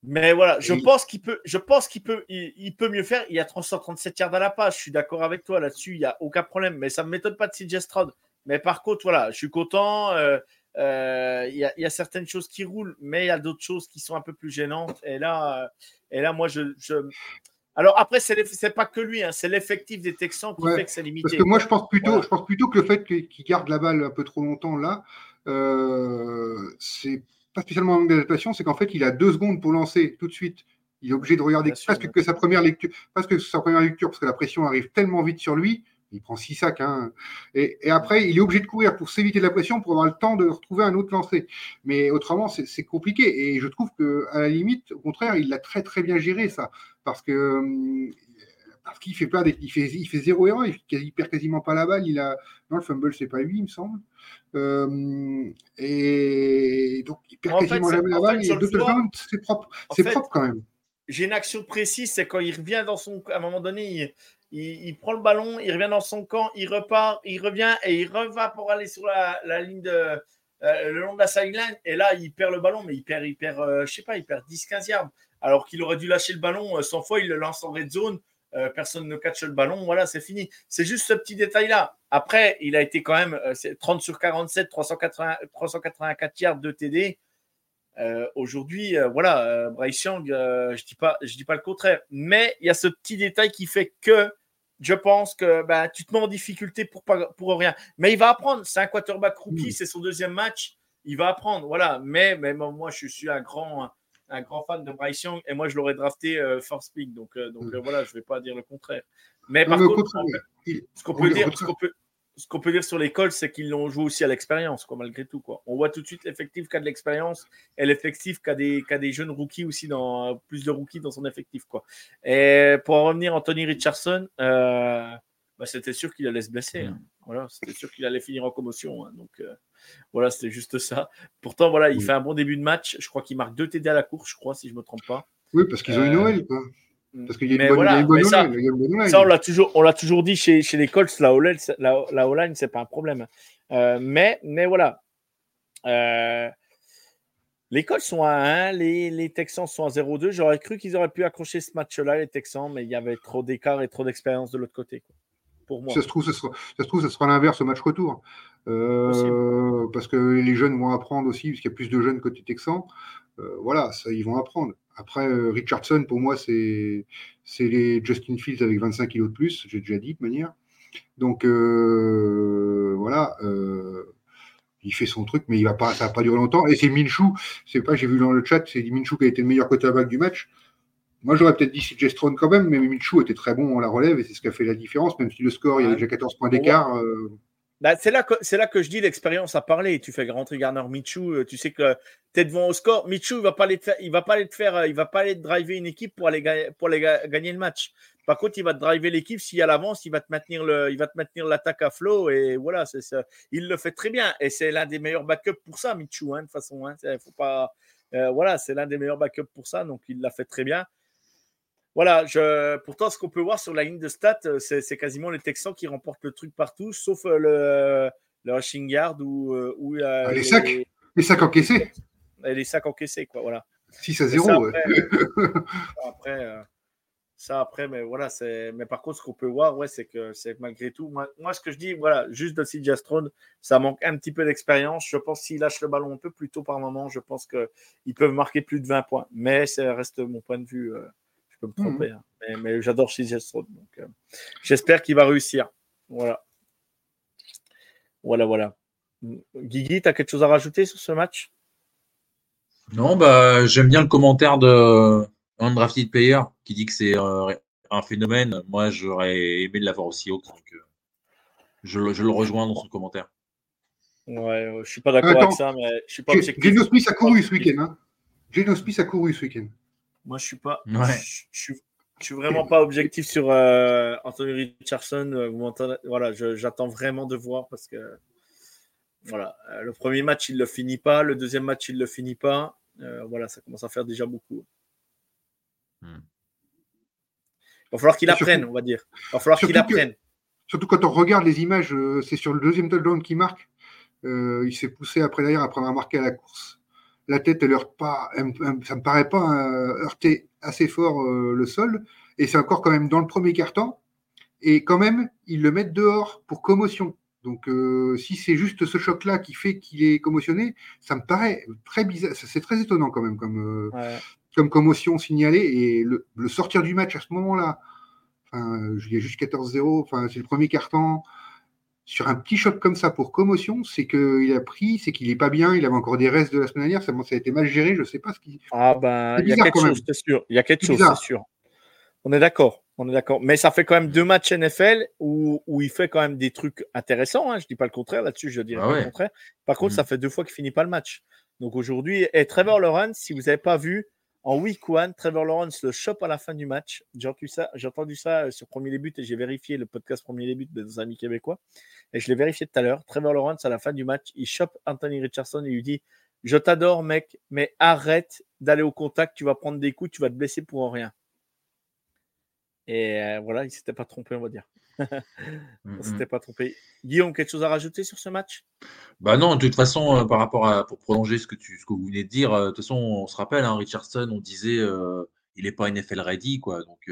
Mais voilà, je pense qu'il peut, je pense qu'il peut, il, peut mieux faire. Il y a 337 yards à la page. Je suis d'accord avec toi là-dessus. Il n'y a aucun problème. Mais ça ne m'étonne pas de CJ Stroud. Mais par contre, voilà, je suis content. Euh, euh, il, y a, certaines choses qui roulent, mais il y a d'autres choses qui sont un peu plus gênantes. Et là, euh, et là moi, je, alors après, ce n'est pas que lui, hein, c'est l'effectif des Texans qui fait que c'est limité. Parce que moi, je pense plutôt, je pense plutôt que le fait qu'il garde la balle un peu trop longtemps là, euh, c'est pas spécialement un manque d'adaptation, c'est qu'en fait, il a deux secondes pour lancer tout de suite. Il est obligé de regarder presque que sa première lecture, presque que sa première lecture, parce que la pression arrive tellement vite sur lui il prend six sacs. Hein. Et, après, il est obligé de courir pour s'éviter la pression, pour avoir le temps de retrouver un autre lancé. Mais autrement, c'est compliqué. Et je trouve qu'à la limite, au contraire, il l'a très très bien géré, ça. Parce que hum, parce qu'il fait pas il fait il fait zéro erreur, il, perd quasiment pas la balle. Il a non le fumble c'est pas lui, il me semble. Hum, et donc il perd quasiment jamais la balle. c'est propre, c'est propre quand même. J'ai une action précise, c'est quand il revient dans son, à un moment donné, il, prend le ballon, il revient dans son camp, il repart, il revient et il revient pour aller sur la, ligne de euh, le long de la sideline. Et là, il perd le ballon, mais il perd, il perd, euh, je sais pas, il perd 10-15 yards. Alors qu'il aurait dû lâcher le ballon 100 euh, fois, il le lance en red zone. personne ne catch le ballon, voilà, c'est fini. C'est juste ce petit détail-là. Après, il a été quand même 30 sur 47, 380, 384 yards de TD. Aujourd'hui, voilà, Bryce Young, je dis pas, je dis pas le contraire, mais il y a ce petit détail qui fait que je pense que ben, tu te mets en difficulté pour, pour rien. Mais il va apprendre. C'est un quarterback rookie, c'est son deuxième match. Il va apprendre. Voilà. Mais, mais moi, je suis un grand, un grand fan de Bryce Young et moi, je l'aurais drafté euh, first pick. Donc, euh, donc euh, voilà, je ne vais pas dire le contraire. Mais par contre, ce qu'on peut dire, ce qu'on peut, ce qu'on peut dire sur l'école, c'est qu'ils l'ont joué aussi à l'expérience, quoi, malgré tout. Quoi. On voit tout de suite l'effectif qui a de l'expérience et l'effectif qui a, des, des jeunes rookies aussi, dans, plus de rookies dans son effectif. Quoi. Et pour en revenir, Anthony Richardson, euh, bah, c'était sûr qu'il allait se blesser. Hein. Voilà, c'était sûr qu'il allait finir en commotion. Hein. Donc euh, voilà, c'était juste ça. Pourtant, voilà, il fait un bon début de match. Je crois qu'il marque deux TD à la course, je crois, si je ne me trompe pas. Oui, parce qu'ils ont eu Noël. Quoi. Parce qu'il y a une bonne, ça, on l'a toujours, on l'a toujours dit chez, chez les Colts, la O-line, la, la c'est pas un problème. Euh, mais, mais voilà. Euh, les Colts sont à 1, les, les Texans sont à 0-2. J'aurais cru qu'ils auraient pu accrocher ce match-là, les Texans, mais il y avait trop d'écart et trop d'expérience de l'autre côté. Pour moi. Ça se trouve, ça sera, ça se trouve, ça sera l'inverse au match retour. Euh, parce que les jeunes vont apprendre aussi, parce qu'il y a plus de jeunes côté Texans. Voilà, ça, ils vont apprendre. Après, euh, Richardson, pour moi, c'est les Justin Fields avec 25 kilos de plus, j'ai déjà dit de manière. Donc, euh, voilà, euh, il fait son truc, mais il va pas, ça va pas durer longtemps. Et c'est Minshew, c'est pas, j'ai vu dans le chat, c'est Minshew qui a été le meilleur quarterback du match. Moi, j'aurais peut-être dit CJ Stroud quand même, mais Minshew était très bon en la relève et c'est ce qui a fait la différence, même si le score, il y avait déjà 14 points d'écart. Bah, c'est là, que, là que je dis l'expérience à parler. Tu fais rentrer Garner Michou, euh, tu sais que tu es devant au score. Michou, il va pas aller te faire, il va pas aller te faire, euh, il va pas aller te driver une équipe pour aller, pour gagner le match. Par contre, il va te driver l'équipe s'il y a l'avance, il va te maintenir le, il va te maintenir l'attaque à flot et voilà, c'est ça. Il le fait très bien et c'est l'un des meilleurs backups pour ça, Michou, hein, de toute façon. Hein, faut pas, euh, voilà, c'est l'un des meilleurs backups pour ça, donc il l'a fait très bien. Voilà, je, pourtant, ce qu'on peut voir sur la ligne de stats, euh, c'est quasiment les Texans qui remportent le truc partout, sauf euh, le, le rushing yard ou, ou ah, les, sacs, les sacs encaissés. les sacs encaissés, quoi, voilà. 6 à 0. Après, ça, après, mais voilà, c'est. Mais par contre, ce qu'on peut voir, ouais, c'est que c'est malgré tout. Moi, moi, ce que je dis, voilà, juste de CJ Stroud, ça manque un petit peu d'expérience. Je pense s'il lâche le ballon un peu plus tôt par moment, je pense qu'ils peuvent marquer plus de 20 points. Mais ça reste mon point de vue. Euh, peux me mmh. tromper. Hein. Mais, j'adore CJ Stroud. Euh, j'espère qu'il va réussir. Voilà. Voilà, voilà. Guigui, tu as quelque chose à rajouter sur ce match? Non, bah, j'aime bien le commentaire de Undrafted Player qui dit que c'est euh, un phénomène. Moi, j'aurais aimé l'avoir aussi haut. Donc, euh, je, le rejoins dans son commentaire. Ouais, je suis pas d'accord avec ça, mais je suis pas Geno Smith a couru ce week-end. Hein. Geno Smith a couru ce week-end. Moi, je suis pas. Je, je, suis vraiment pas objectif sur euh, Anthony Richardson. Vous m'entendez Voilà, j'attends vraiment de voir parce que voilà, le premier match il le finit pas, le deuxième match il le finit pas. voilà, ça commence à faire déjà beaucoup. Hmm. Il va falloir qu'il apprenne, on va dire. Il va falloir qu'il apprenne. surtout quand on regarde les images, euh, c'est sur le deuxième touchdown qui marque. Euh, il s'est poussé après derrière après avoir marqué à la course. La tête, elle heurte pas, ça me paraît pas euh, heurter assez fort le sol. Et c'est encore quand même dans le premier quart-temps. Et quand même, ils le mettent dehors pour commotion. Donc, si c'est juste ce choc-là qui fait qu'il est commotionné, ça me paraît très bizarre. C'est très étonnant quand même comme, comme commotion signalée et le, sortir du match à ce moment-là, enfin, il y a juste 14-0, enfin, c'est le premier carton. Sur un petit choc comme ça pour commotion, c'est qu'il a pris, c'est qu'il n'est pas bien, il avait encore des restes de la semaine dernière, ça, ça a été mal géré, je ne sais pas ce qui. Ah ben, il y a quelque chose, c'est sûr. Il y a quelque chose, c'est sûr. On est d'accord, on est d'accord. Mais ça fait quand même deux matchs NFL où, où il fait quand même des trucs intéressants. Hein. Je ne dis pas le contraire là-dessus, je dirais ah pas le contraire. Par contre, mm. ça fait deux fois qu'il finit pas le match. Donc aujourd'hui, et Trevor Lawrence, si vous n'avez pas vu, en week one, Trevor Lawrence le chope à la fin du match. J'ai entendu ça, euh, sur Premier Début et j'ai vérifié le podcast Premier Début de nos amis québécois. Et je l'ai vérifié tout à l'heure. Trevor Lawrence, à la fin du match, il chope Anthony Richardson et lui dit Je t'adore, mec, mais arrête d'aller au contact. Tu vas prendre des coups, tu vas te blesser pour rien. Et euh, voilà, il s'était pas trompé, on va dire. On mmh, s'était mmh. pas trompé. Guillaume, quelque chose à rajouter sur ce match? Bah non, de toute façon, euh, par rapport à pour prolonger ce que tu ce que vous venez de dire, euh, de toute façon, on se rappelle, hein, Richardson, on disait euh, il n'est pas NFL ready, quoi. Donc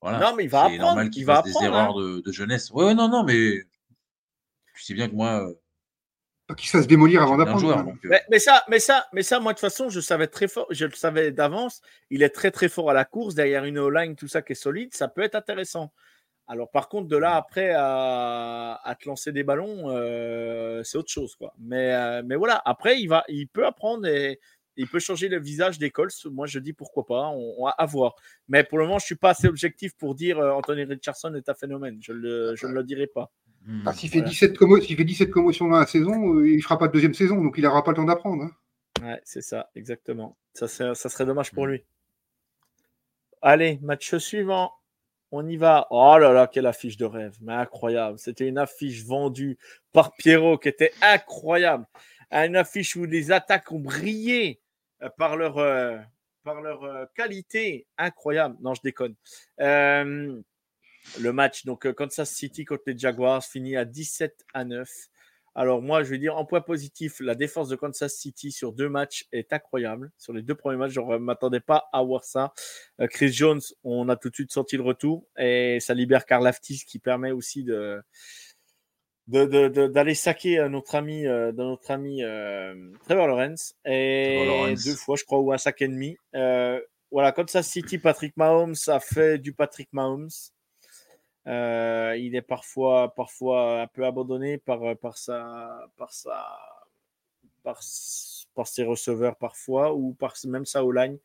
voilà. Non, mais il va apprendre. normal qu'il fasse des erreurs hein. de, jeunesse. Ouais, non, non, mais tu sais bien que moi. Pas qu'il se fasse démolir avant d'apprendre. mais, ça, mais ça, mais ça, moi de toute façon, je savais très fort, je le savais d'avance. Il est très très fort à la course derrière une O-line, tout ça qui est solide, ça peut être intéressant. Alors, par contre, de là après à, te lancer des ballons, euh, c'est autre chose. Quoi. Mais, euh, mais voilà, après, il, va, il peut apprendre et il peut changer le visage des Colts. Moi, je dis pourquoi pas, on, va voir. Mais pour le moment, je ne suis pas assez objectif pour dire euh, Anthony Richardson est un phénomène. Je, je ne le dirai pas. Hmm. Ah, s'il fait, 17 fait 17 commotions dans la saison, il ne fera pas de deuxième saison, donc il n'aura pas le temps d'apprendre. Hein. Ouais, c'est ça, exactement. Ça, ça serait dommage pour hmm. lui. Allez, match suivant. On y va. Oh là là, quelle affiche de rêve. Mais incroyable. C'était une affiche vendue par Pierrot qui était incroyable. Une affiche où les attaques ont brillé euh, par leur, euh, euh, qualité. Incroyable. Non, je déconne. le match, donc Kansas City contre les Jaguars, finit à 17 à 9. Alors moi, je vais dire en point positif, la défense de Kansas City sur deux matchs est incroyable. Sur les deux premiers matchs, je ne m'attendais pas à voir ça. Euh, Chris Jones, on a tout de suite senti le retour et ça libère Karl Aftis qui permet aussi de d'aller saquer euh, notre ami, euh, notre ami Trevor Lawrence et deux fois, je crois, ou un sac ennemi. voilà, Kansas City, Patrick Mahomes a fait du Patrick Mahomes. Euh, il est parfois, parfois un peu abandonné par, par, sa, par, sa, par, ses receveurs parfois ou par même sa O-line.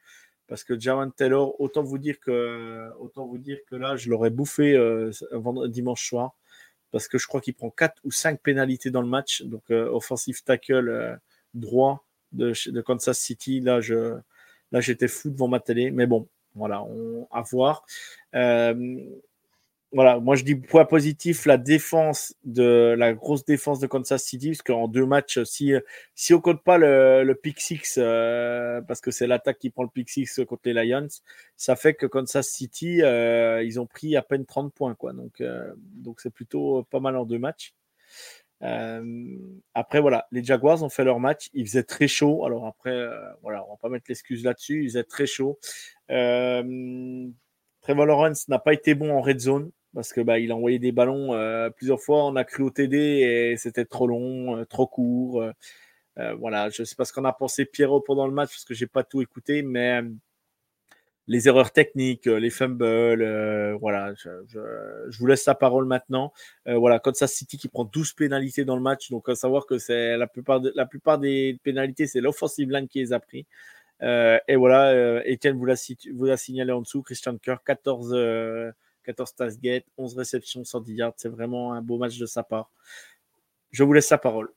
Parce que Jawan Taylor, autant vous dire que, autant vous dire que là, je l'aurais bouffé euh, dimanche soir. Parce que je crois qu'il prend 4 ou 5 pénalités dans le match. Donc, euh, offensive tackle droit de, de, Kansas City. Là, je, là, j'étais fou devant ma télé. Mais bon, voilà, à voir. Voilà, moi je dis point positif, la défense de la grosse défense de Kansas City, parce qu'en deux matchs, si, si on compte pas le, le pick six, euh, parce que c'est l'attaque qui prend le pick six contre les Lions, ça fait que Kansas City, euh, ils ont pris à peine 30 points, euh, donc c'est plutôt pas mal en deux matchs. après, voilà, les Jaguars ont fait leur match. Il faisait très chaud. Alors après, voilà, on va pas mettre l'excuse là-dessus. Il faisait très chaud. Trevor Lawrence n'a pas été bon en red zone parce que bah, il a envoyé des ballons euh, plusieurs fois. On a cru au TD et c'était trop long, euh, trop court. Euh, voilà, je ne sais pas ce qu'on a pensé Pierrot pendant le match parce que j'ai pas tout écouté, mais les erreurs techniques, les fumbles, voilà, je, vous laisse la parole maintenant. voilà, Kansas City qui prend 12 pénalités dans le match, donc à savoir que c'est la plupart, la plupart des pénalités, c'est l'offensive line qui les a pris. Et voilà, Etienne vous l'a, vous signalé en dessous, Christian Kerr, 14 14 targets, 11 réceptions, 110 yards. C'est vraiment un beau match de sa part. Je vous laisse la parole.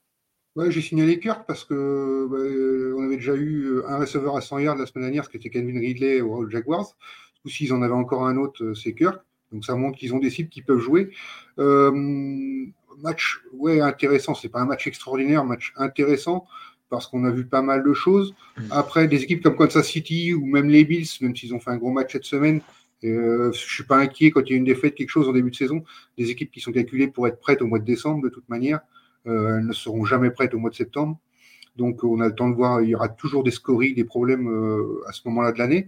Ouais, j'ai signalé Kirk parce que bah, on avait déjà eu un receveur à 100 yards la semaine dernière, ce qui était Calvin Ridley aux Jaguars. Ou s'ils en avaient encore un autre, euh, c'est Kirk. Donc ça montre qu'ils ont des cibles qui peuvent jouer. Euh, match, ouais, intéressant. C'est pas un match extraordinaire, match intéressant parce qu'on a vu pas mal de choses. Mm. Après, des équipes comme Kansas City ou même les Bills, même s'ils ont fait un gros match cette semaine, je euh, je suis pas inquiet quand il y a une défaite, quelque chose en début de saison. Des équipes qui sont calculées pour être prêtes au mois de décembre, de toute manière, euh, elles ne seront jamais prêtes au mois de septembre. Donc, on a le temps de voir. Il y aura toujours des scories, des problèmes euh, à ce moment-là de l'année.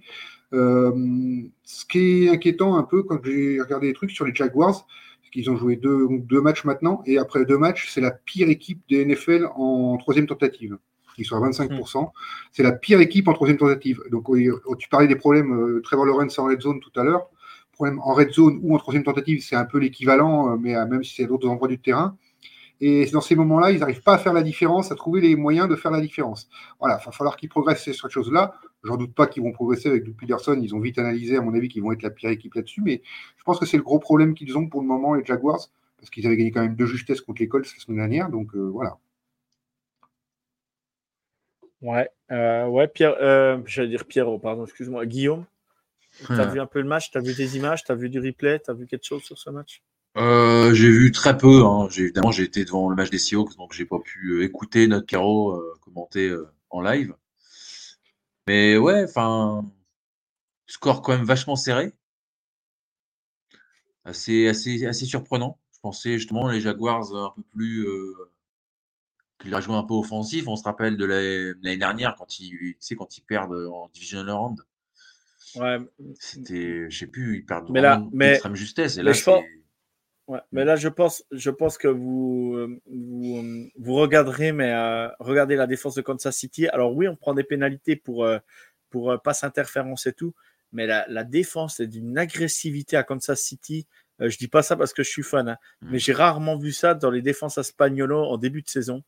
ce qui est inquiétant un peu quand j'ai regardé les trucs sur les Jaguars, qu'ils ont joué deux, deux matchs maintenant, et après deux matchs, c'est la pire équipe des NFL en troisième tentative qui sont à 25%. C'est la pire équipe en troisième tentative. Donc, tu parlais des problèmes, euh, Trevor Lawrence en red zone tout à l'heure. Problème en red zone ou en troisième tentative, c'est un peu l'équivalent, euh, mais euh, même si c'est à d'autres endroits du terrain. Et dans ces moments-là, ils n'arrivent pas à faire la différence, à trouver les moyens de faire la différence. Voilà, il va falloir qu'ils progressent sur cette chose-là. J'en doute pas qu'ils vont progresser avec Doug Peterson. Ils ont vite analysé, à mon avis, qu'ils vont être la pire équipe là-dessus. Mais je pense que c'est le gros problème qu'ils ont pour le moment, les Jaguars, parce qu'ils avaient gagné quand même de justesse contre les Colts la semaine dernière. Donc voilà. Ouais, euh, ouais, Pierre, euh, j'allais dire Pierre, oh, pardon, excuse-moi, Guillaume. Tu as vu un peu le match, tu as vu des images, tu as vu du replay, tu as vu quelque chose sur ce match? Euh, J'ai vu très peu. Hein. Évidemment, j'ai été devant le match des Seahawks, donc j'ai pas pu écouter notre Caro commenter en live. Mais ouais, enfin, score quand même vachement serré. Assez, assez, assez surprenant. Je pensais justement les Jaguars un peu plus il a joué un peu offensif. On se rappelle de l'année dernière quand ils, tu sais, quand ils perdent en divisional round. Ouais. C'était, je sais plus, ils perdent mais là, mais, extrême justesse. Et là, ouais, mais là, je pense, je pense que vous, vous, vous regarderez, mais euh, regardez la défense de Kansas City. Alors oui, on prend des pénalités pour, euh, pour euh, passe interférence et tout, mais la, la défense est d'une agressivité à Kansas City. je dis pas ça parce que je suis fan, hein, mmh. mais j'ai rarement vu ça dans les défenses espagnoles en début de saison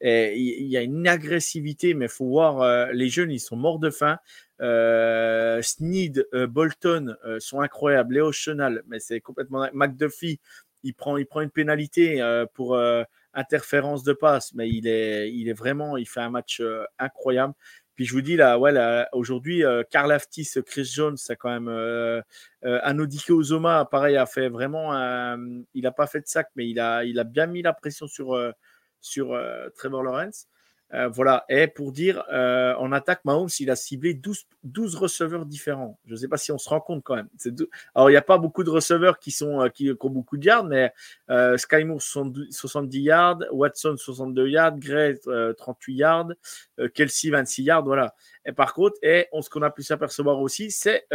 il y a une agressivité, mais il faut voir, euh, les jeunes, ils sont morts de faim. Euh, Sneed, euh, Bolton euh, sont incroyables. Léo Chenal, mais c'est complètement. McDuffie, il prend, il prend une pénalité pour interférence de passe, mais il est, il est vraiment, il fait un match incroyable. Puis je vous dis là, ouais, aujourd'hui, Karl Aftis, Chris Jones, c'est quand même Anodike Ozoma, pareil, a fait vraiment, il n'a pas fait de sac, mais il a, il a bien mis la pression sur sur euh, Trevor Lawrence. Euh, voilà, et pour dire, euh, en attaque, Mahomes, il a ciblé 12, 12 receveurs différents. Je ne sais pas si on se rend compte quand même. Alors, il n'y a pas beaucoup de receveurs qui, sont, qui, ont beaucoup de yards, mais Sky 70 yards, Watson 62 yards, Gray 38 yards, Kelsey 26 yards, voilà. Et par contre, et ce qu'on a pu s'apercevoir aussi, c'est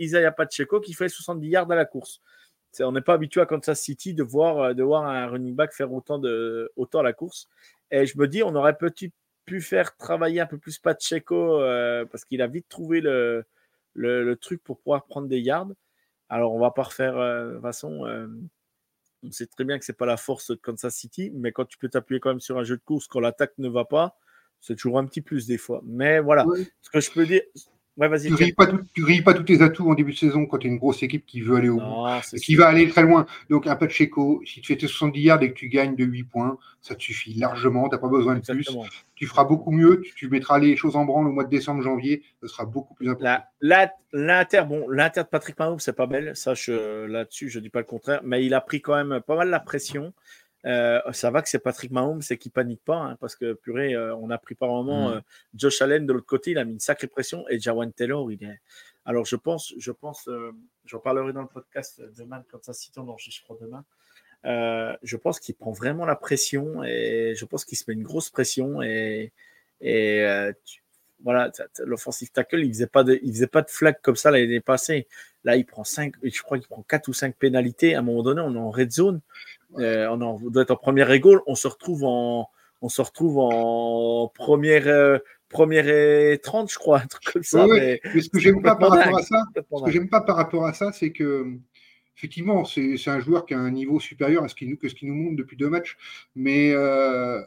Isaiah Pacheco qui fait 70 yards à la course on n'est pas habitué à Kansas City de voir, euh, de voir un running back faire autant, de, autant à la course. Et je me dis, on aurait peut-être pu faire travailler un peu plus Pacheco euh, parce qu'il a vite trouvé le, le, truc pour pouvoir prendre des yards. Alors, on va pas refaire euh, de toute façon. on sait très bien que c'est pas la force de Kansas City, mais quand tu peux t'appuyer quand même sur un jeu de course quand l'attaque ne va pas, c'est toujours un petit plus des fois. Mais voilà, ce que je peux dire, Ouais. Tu grilles pas, tout- tu grilles pas tous tes atouts en début de saison quand tu es une grosse équipe qui veut aller au bout. Non, qui sûr. va aller très loin. Donc, un Pacheco, si tu fais tes 70 yards et que tu gagnes de 8 points, ça te suffit largement. Tu n'as pas besoin de plus. Tu feras beaucoup mieux. Tu, tu mettras les choses en branle au mois de décembre, janvier. Ce sera beaucoup plus important. L'Inter, bon, l'Inter de Patrick Mahomes, c'est pas belle. Ça, là-dessus, je dis pas le contraire. Mais il a pris quand même pas mal la pression. Euh, ça va que c'est Patrick Mahomes, c'est qu'il panique pas, hein, parce que purée, euh, on a pris par moment Mm. euh, Josh Allen de l'autre côté, il a mis une sacrée pression et Jawan Taylor, il est. Alors je pense, je pense, j'en parlerai dans le podcast demain quand ça City, on enregistre demain. Euh, je pense qu'il prend vraiment la pression et je pense qu'il se met une grosse pression et, et tu- voilà, l'offensive tackle, il faisait pas de, il faisait pas de flag comme ça l'année passée. Là, il prend cinq, je crois qu'il prend quatre ou cinq pénalités. À un moment donné, on est en red zone, euh, on, est en- on doit être en première goal, on se retrouve en, on se retrouve en première, euh, première et 30, je crois, un truc comme ça. Ouais, ouais. mais Mais ce que j'aime pas par rapport à ça, complètement Ce que dingue. j'aime pas par rapport à ça, c'est que effectivement, c'est un joueur qui a un niveau supérieur à ce qu'il nous, que ce qu'il nous montre depuis deux matchs. Mais euh,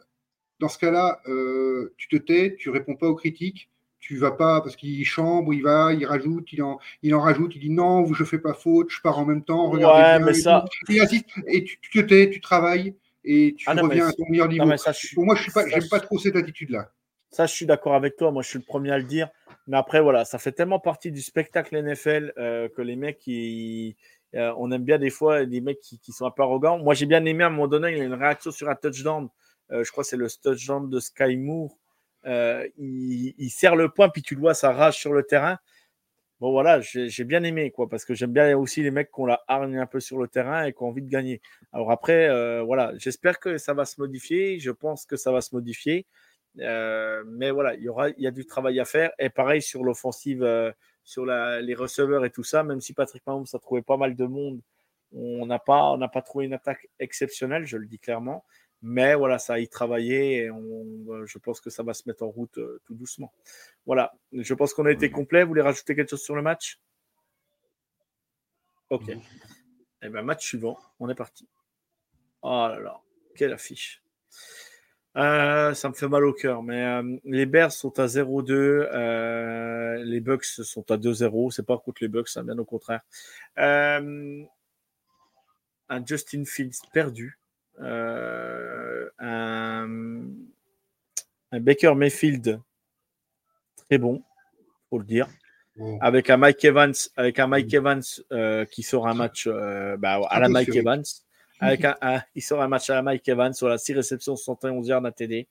dans ce cas-là, tu te tais, tu réponds pas aux critiques, tu vas pas parce qu'il chambre, il va, il rajoute, il en, il en rajoute, il dit non, je fais pas faute, je pars en même temps, regardez Ouais, bien. mais et ça- et tu, tu te tais, tu travailles et tu Ah non, mais reviens à ton meilleur niveau. Non, ça, je Pour moi, je suis pas, j'aime trop cette attitude-là. Ça, je suis d'accord avec toi. Moi, je suis le premier à le dire. Mais après, voilà, ça fait tellement partie du spectacle NFL euh, que les mecs, ils- euh, on aime bien des fois des mecs qui, qui sont un peu arrogants. Moi, j'ai bien aimé à un moment donné, il y a une réaction sur un touchdown. Euh, je crois que c'est le touchdown de Sky Moore. Euh, il, il serre le poing, puis tu le vois, ça rage sur le terrain. Bon, voilà, j'ai bien aimé, quoi, parce que j'aime bien aussi les mecs qui ont la hargne un peu sur le terrain et qui ont envie de gagner. Alors après, euh, voilà, j'espère que ça va se modifier. Je pense que ça va se modifier. Euh, mais voilà, il y aura, il y a du travail à faire. Et pareil sur l'offensive, sur les receveurs et tout ça. Même si Patrick Mahomes a trouvé pas mal de monde, on n'a pas, on n'a pas trouvé une attaque exceptionnelle, je le dis clairement. Mais voilà, ça a y travaillé et on, je pense que ça va se mettre en route euh, tout doucement. Voilà, je pense qu'on a été complet. Vous voulez rajouter quelque chose sur le match? Ok. Et bien, match suivant, on est parti. Oh là là, quelle affiche. Euh, ça me fait mal au cœur, mais euh, les Bears sont à 0-2, euh, les Bucks sont à 2-0. C'est pas contre les Bucks, ça bien au contraire. Un Justin Fields perdu, euh, un, un Baker Mayfield très bon, faut le dire, avec un Mike Evans, avec un Mike Evans euh, qui sort un match euh, bah, à la Mike. Evans, avec un, un- il sort un match à la Mike Evans sur la 6 réceptions, 71 yards, un TD.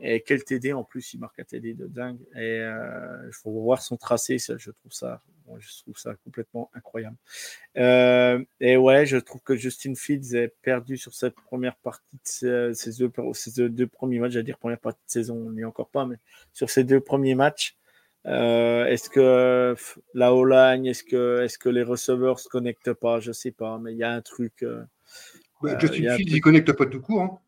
Et quel TD en plus, il marque un TD de dingue. Et il faut voir son tracé, ça, je trouve ça, bon, je trouve ça complètement incroyable. Euh, et ouais, je trouve que Justin Fields est perdu sur cette première partie de ces, ces deux, ces deux, premiers matchs, j'allais dire première partie de saison, on n'y est encore pas, mais sur ces deux premiers matchs. Euh, est-ce que la O-line, est-ce que, est-ce que les receveurs se connectent pas? Je sais pas, mais il y a un truc. euh, Bah, Euh, Justin Fields, truc- il connecte pas tout court. hein.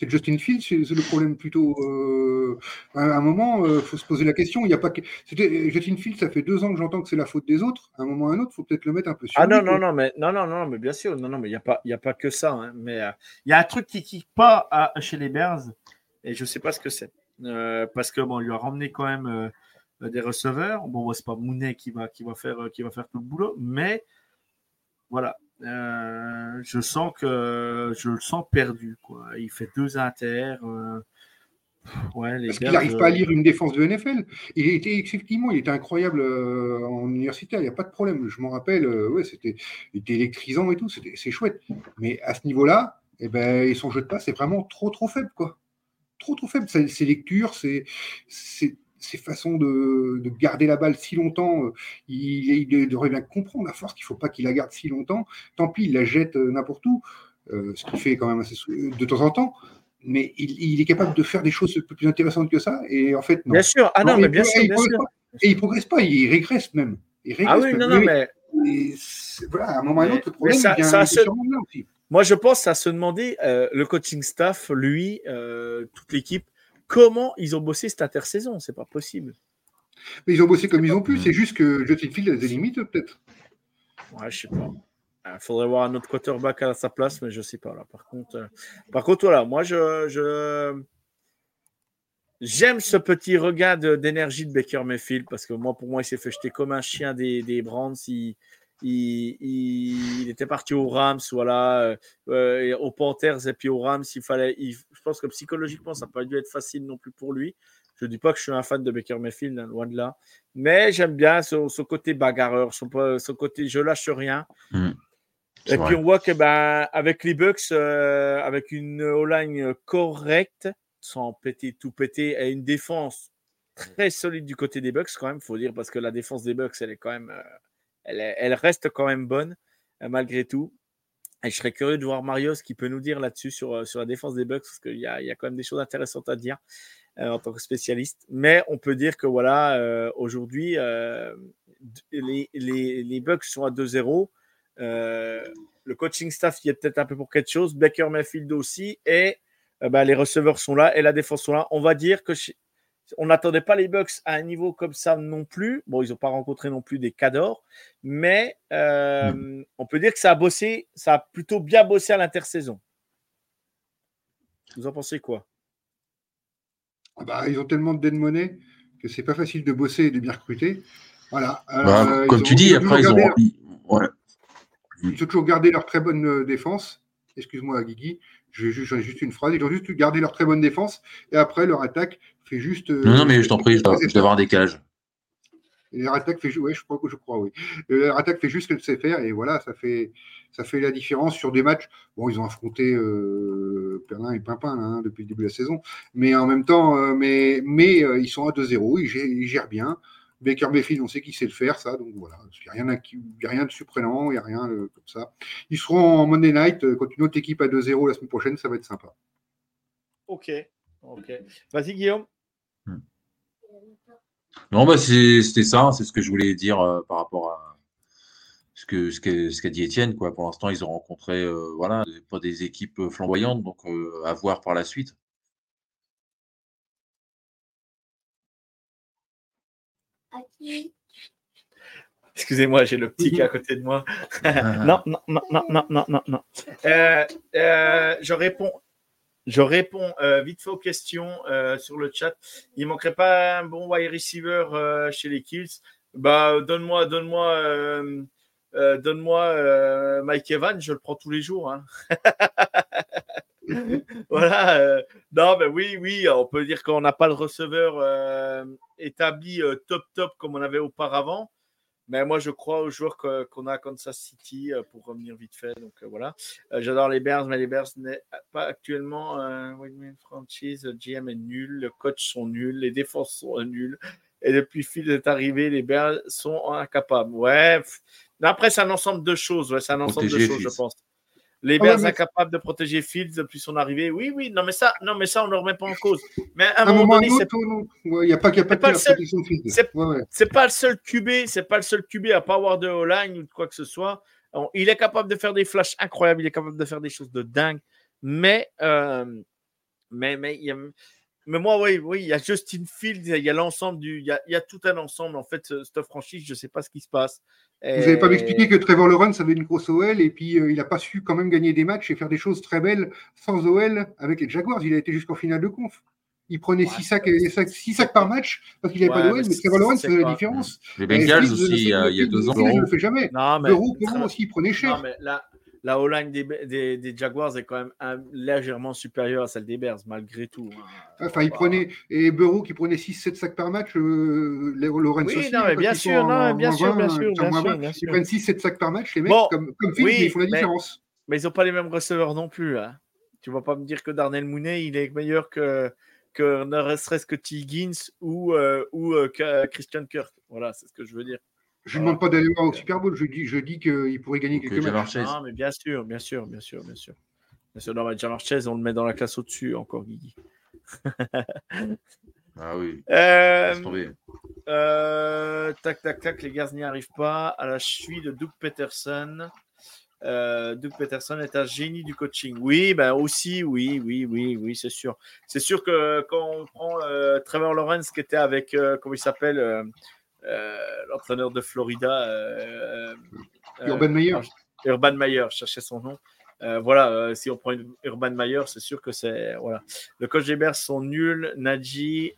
C'est Justin Fields, c'est le problème plutôt. euh, à un moment, il faut se poser la question. Il y a pas que... Justin Fields, ça fait deux ans que j'entends que c'est la faute des autres. À un moment ou à un autre, il faut peut-être le mettre un peu sur Ah non, non, non, mais non, non, non, mais bien sûr, non, non, mais il n'y a pas, il a pas que ça, hein, mais euh, il y a un truc qui kick pas à- chez les Bears et je sais pas ce que c'est, Euh, parce que bon, on lui a ramené quand même euh, des receveurs. Bon, c'est pas Mounet qui va, qui va faire, euh, qui va faire tout le boulot, mais voilà, Euh, je sens que je le sens perdu, quoi. Il fait deux inters. euh, ouais, les Parce qu'il n'arrive pas à lire une défense de NFL. Il était effectivement, il était incroyable euh, en universitaire, il n'y a pas de problème. Je m'en rappelle, euh, ouais, c'était, il était électrisant et tout, c'était, c'est chouette. Mais à ce niveau-là, eh ben, son jeu de passe est vraiment trop, trop faible, quoi. Trop, trop faible. Ses, ses lectures, ses, ses façons de, de garder la balle si longtemps, euh, il, il devrait bien comprendre à force qu'il ne faut pas qu'il la garde si longtemps. Tant pis, il la jette euh, n'importe où, euh, ce qu'il fait quand même assez de temps en temps. Mais il, il est capable de faire des choses un peu plus intéressantes que ça. Et en fait, non. Bien sûr, ah non, Non, mais il bien sûr, bien. Et il progresse pas, il régresse même. Il régresse Ah oui, même. non, non, Mais- voilà, à un moment ou à un Mais- autre, le problème, mais ça- il ça se- là aussi. Moi, je pense à se demander, euh, le coaching staff, lui, toute l'équipe, comment ils ont bossé cette intersaison. C'est pas possible. Mais ils ont bossé comme ils ont pu, c'est juste que Justin Field a des limites, peut-être. Ouais, je sais pas. Il faudrait voir un autre quarterback à sa place, mais je sais pas. Là. Par contre, euh, par contre, voilà, moi, je, je, J'aime ce petit regain d'énergie de, Baker Mayfield parce que moi, pour moi, il s'est fait jeter comme un chien des, des Brands. Il, il, était parti aux Rams, voilà, euh, euh, aux Panthers et puis aux Rams. Il fallait, je pense que psychologiquement, ça n'a pas dû être facile non plus pour lui. Je ne dis pas que je suis un fan de Baker Mayfield, hein, loin de là. Mais j'aime bien ce, côté bagarreur, son, côté je lâche rien. Mmh. Et puis on voit que ben, avec les Bucks, euh, avec une O-line correcte, sans péter tout péter, et une défense très solide du côté des Bucks quand même, faut dire, parce que la défense des Bucks, elle est quand même, euh, elle, reste quand même bonne euh, malgré tout. Et je serais curieux de voir Marios qui peut nous dire là-dessus sur, sur la défense des Bucks, parce qu'il y a, y a quand même des choses intéressantes à dire en tant que spécialiste. Mais on peut dire que voilà, aujourd'hui, les, les, Bucks sont à 2-0 euh, le coaching staff y est peut-être un peu pour quelque chose. Baker Mayfield aussi. Et euh, bah, les receveurs sont là et la défense sont là. On va dire que on n'attendait pas les Bucks à un niveau comme ça non plus. Bon, ils n'ont pas rencontré non plus des cadors, mais euh, on peut dire que ça a bossé, ça a plutôt bien bossé à l'intersaison. Vous en pensez quoi? Ah bah, Ils ont tellement de dead money que c'est pas facile de bosser et de bien recruter. Voilà. Bah, comme tu dis, après, ils ont. Ils ont toujours gardé leur très bonne euh, défense. Excuse-moi, Guigui, j'en ai juste une phrase. Ils ont juste gardé leur très bonne défense et après leur attaque fait juste. Euh, non, non, mais je t'en prie, je dois, avoir un décalage. Et leur attaque fait, ouais, je crois que je crois, oui. Leur attaque fait juste ce qu'elle sait faire et voilà, ça fait, ça fait la différence sur des matchs. Bon, ils ont affronté euh, Perlin et Pimpin hein, depuis le début de la saison, mais en même temps, euh, mais, mais ils sont à 2-0, ils, gèrent bien. Baker Mayfield, on sait qu'il sait le faire, ça. Donc voilà, il n'y a, a, rien de surprenant, il n'y a rien de, comme ça. Ils seront en Monday Night euh, quand une autre équipe à 2-0 la semaine prochaine, ça va être sympa. Ok, ok. Vas-y, Guillaume. Hmm. Non, bah c'était ça, c'est ce que je voulais dire euh, par rapport à ce qu'a ce ce dit Étienne. Quoi. Pour l'instant, ils ont rencontré euh, voilà, pas des équipes flamboyantes, donc à voir par la suite. Excusez-moi, j'ai le petit qui est à côté de moi. non, non, non, non, non, non, non, non. Euh, euh, je réponds. Je réponds euh, vite fait aux questions sur le chat. Il manquerait pas un bon wide receiver chez les Kills. Bah, donne-moi, donne-moi, donne-moi Mike Evans. Je le prends tous les jours. Hein. voilà. non, mais oui, oui, on peut dire qu'on n'a pas le receveur établi top top comme on avait auparavant. Mais moi, je crois aux joueurs qu'on a à Kansas City euh, pour revenir vite fait. Donc euh, voilà. Euh, j'adore les Bears, mais les Bears n'est pas actuellement un franchise. Le GM est nul, le coach sont nuls, les défenses sont nuls. Et depuis Phil est arrivé, les Bears sont incapables. Ouais. Mais après, c'est un ensemble de choses. Ouais, c'est un ensemble de choses, je pense. Les ah Bears incapables de protéger Fields depuis son arrivée. Oui, oui, non, mais ça, non, mais ça on ne le remet pas en cause. Mais à un, moment, donné, c'est il n'y a pas, y a pas, pas, C'est pas le seul QB, c'est pas le seul QB à pas avoir de O-line ou de quoi que ce soit. il est capable de faire des flashs incroyables, il est capable de faire des choses de dingue, mais, euh, mais, mais il y a, mais moi, oui, oui, il y a Justin Fields, il y a l'ensemble du. Il y a, il y a, tout un ensemble, en fait, cette franchise, je ne sais pas ce qui se passe. Vous n'avez pas m'expliquer que Trevor Lawrence avait une grosse OL et puis euh, il n'a pas su quand même gagner des matchs et faire des choses très belles sans OL avec les Jaguars. Il a été jusqu'en finale de conf. Il prenait 6 sacs, sacs, par match parce qu'il n'y avait pas d'OL, mais Trevor Lawrence faisait la différence. Les Bengals aussi, il y a deux ans. Il ne le fait jamais. Le Roux, aussi, il prenait cher. Non, mais là, la O-line des, Jaguars est quand même légèrement supérieure à celle des Bears, malgré tout. Hein. Enfin, il prenait, et Burrow qui prenait 6-7 sacs par match, euh, Lorenz oui, non, mais bien sûr, non, bien, sûr bien, sûr, bien, sûr, bien sûr, Ils prennent 6-7 sacs par match, les mecs, comme, comme Phil, ils font la différence. Mais ils n'ont pas les mêmes receveurs non plus. Hein. Tu ne vas pas me dire que Darnell Mooney, il est meilleur que, que ne serait-ce que T. Higgins ou, euh, ou euh, Christian Kirk. Voilà, c'est ce que je veux dire. Je ne demande pas d'aller voir au Super Bowl, je dis, je dis qu'il pourrait gagner quelques matchs. Ah, mais bien sûr, bien sûr, bien sûr, bien sûr. Bien sûr, Chase, on le met dans la classe au-dessus, encore Guigui. ah oui. Euh, euh, tac, tac, tac, les gars n'y arrivent pas. À la cheville de Doug Peterson. Euh, Doug Peterson est un génie du coaching. Oui, ben aussi, oui, oui, oui, oui, c'est sûr. C'est sûr que quand on prend Trevor Lawrence qui était avec, comment il s'appelle euh, l'entraîneur de Florida. Euh, Urban Meyer. Urban Meyer, je cherchais son nom. euh, voilà, si on prend une Urban Meyer, c'est sûr que c'est. Voilà. Le coach des Bears sont nuls. Nadji,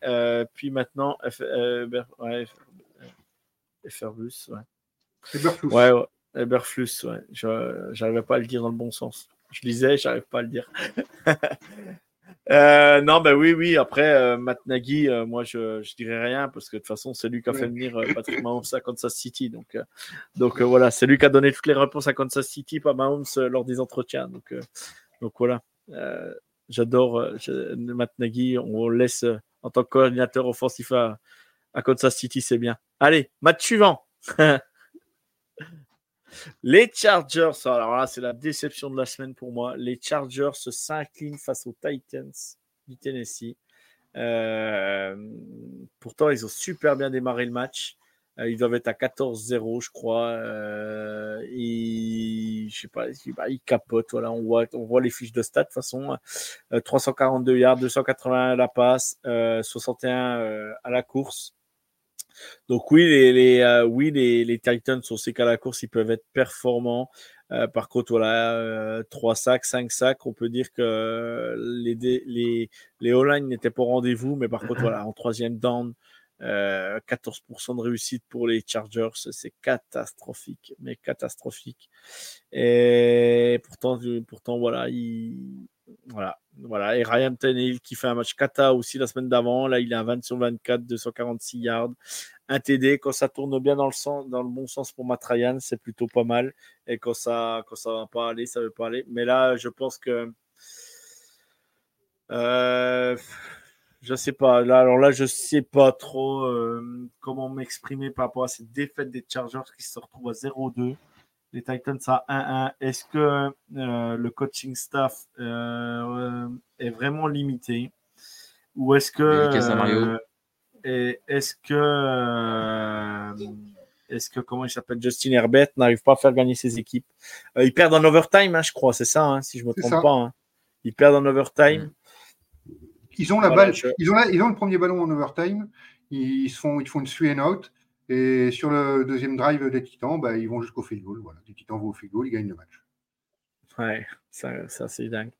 puis maintenant, F, ouais, Eberflus, ouais. Ouais, ouais. Eberflus, ouais. Je n'arrivais pas à le dire dans le bon sens. Je lisais, j'arrive pas à le dire. Euh, non, ben oui, oui. Après, euh, Matt Nagy, euh, moi, je, je dirais rien parce que de toute façon, c'est lui qui a fait venir Patrick Mahomes à Kansas City. Donc, donc voilà, c'est lui qui a donné toutes les réponses à Kansas City, pas Mahomes, lors des entretiens. Donc, donc voilà. J'adore Matt Nagy. On laisse en tant que coordinateur offensif à, à Kansas City, c'est bien. Allez, match suivant. Les Chargers, alors là, c'est la déception de la semaine pour moi. Les Chargers s'inclinent face aux Titans du Tennessee. Euh, pourtant, ils ont super bien démarré le match. Euh, ils doivent être à 14-0, je crois. Euh, et je sais pas, bah, ils capotent. Voilà, on voit, on voit les fiches de stats de toute façon. 342 yards, 281 à la passe, 61 à la course. Donc oui, les, euh, oui, les, les Titans, on sait qu'à la course, ils peuvent être performants. Euh, par contre, voilà, 3 euh, sacs, 5 sacs, on peut dire que les, les, les O-line n'étaient pas au rendez-vous, mais par contre, voilà, en troisième down, 14% de réussite pour les Chargers, c'est catastrophique, mais catastrophique. Et pourtant, pourtant voilà, il, voilà, voilà. Et Ryan Tannehill qui fait un match kata aussi la semaine d'avant. Là, il est à 20 sur 24, 246 yards. Un TD, quand ça tourne bien dans le, sens, dans le bon sens pour Matt Ryan, c'est plutôt pas mal. Et quand ça quand ça va pas aller, ça veut pas aller. Mais là, je pense que. Euh, je sais pas. Là, alors là, je sais pas trop euh, comment m'exprimer par rapport à cette défaite des Chargers qui se retrouvent à 0-2 les Titans à 1-1. Est-ce que euh, le coaching staff euh, est vraiment limité? Ou est-ce que. est-ce que. est-ce que, comment il s'appelle Justin Herbert n'arrive pas à faire gagner ses équipes? Ils perdent en overtime, hein, je crois, c'est ça, hein, si je ne me trompe pas. Hein. Ils perdent en overtime. Ils ont la balle, ils, ont ils ont le premier ballon en overtime. Ils, font, ils font une three and out. Et sur le deuxième drive des Titans, bah, ils vont jusqu'au field goal. Voilà. Les Titans vont au field goal, ils gagnent le match. Ouais, ça, c'est dingue.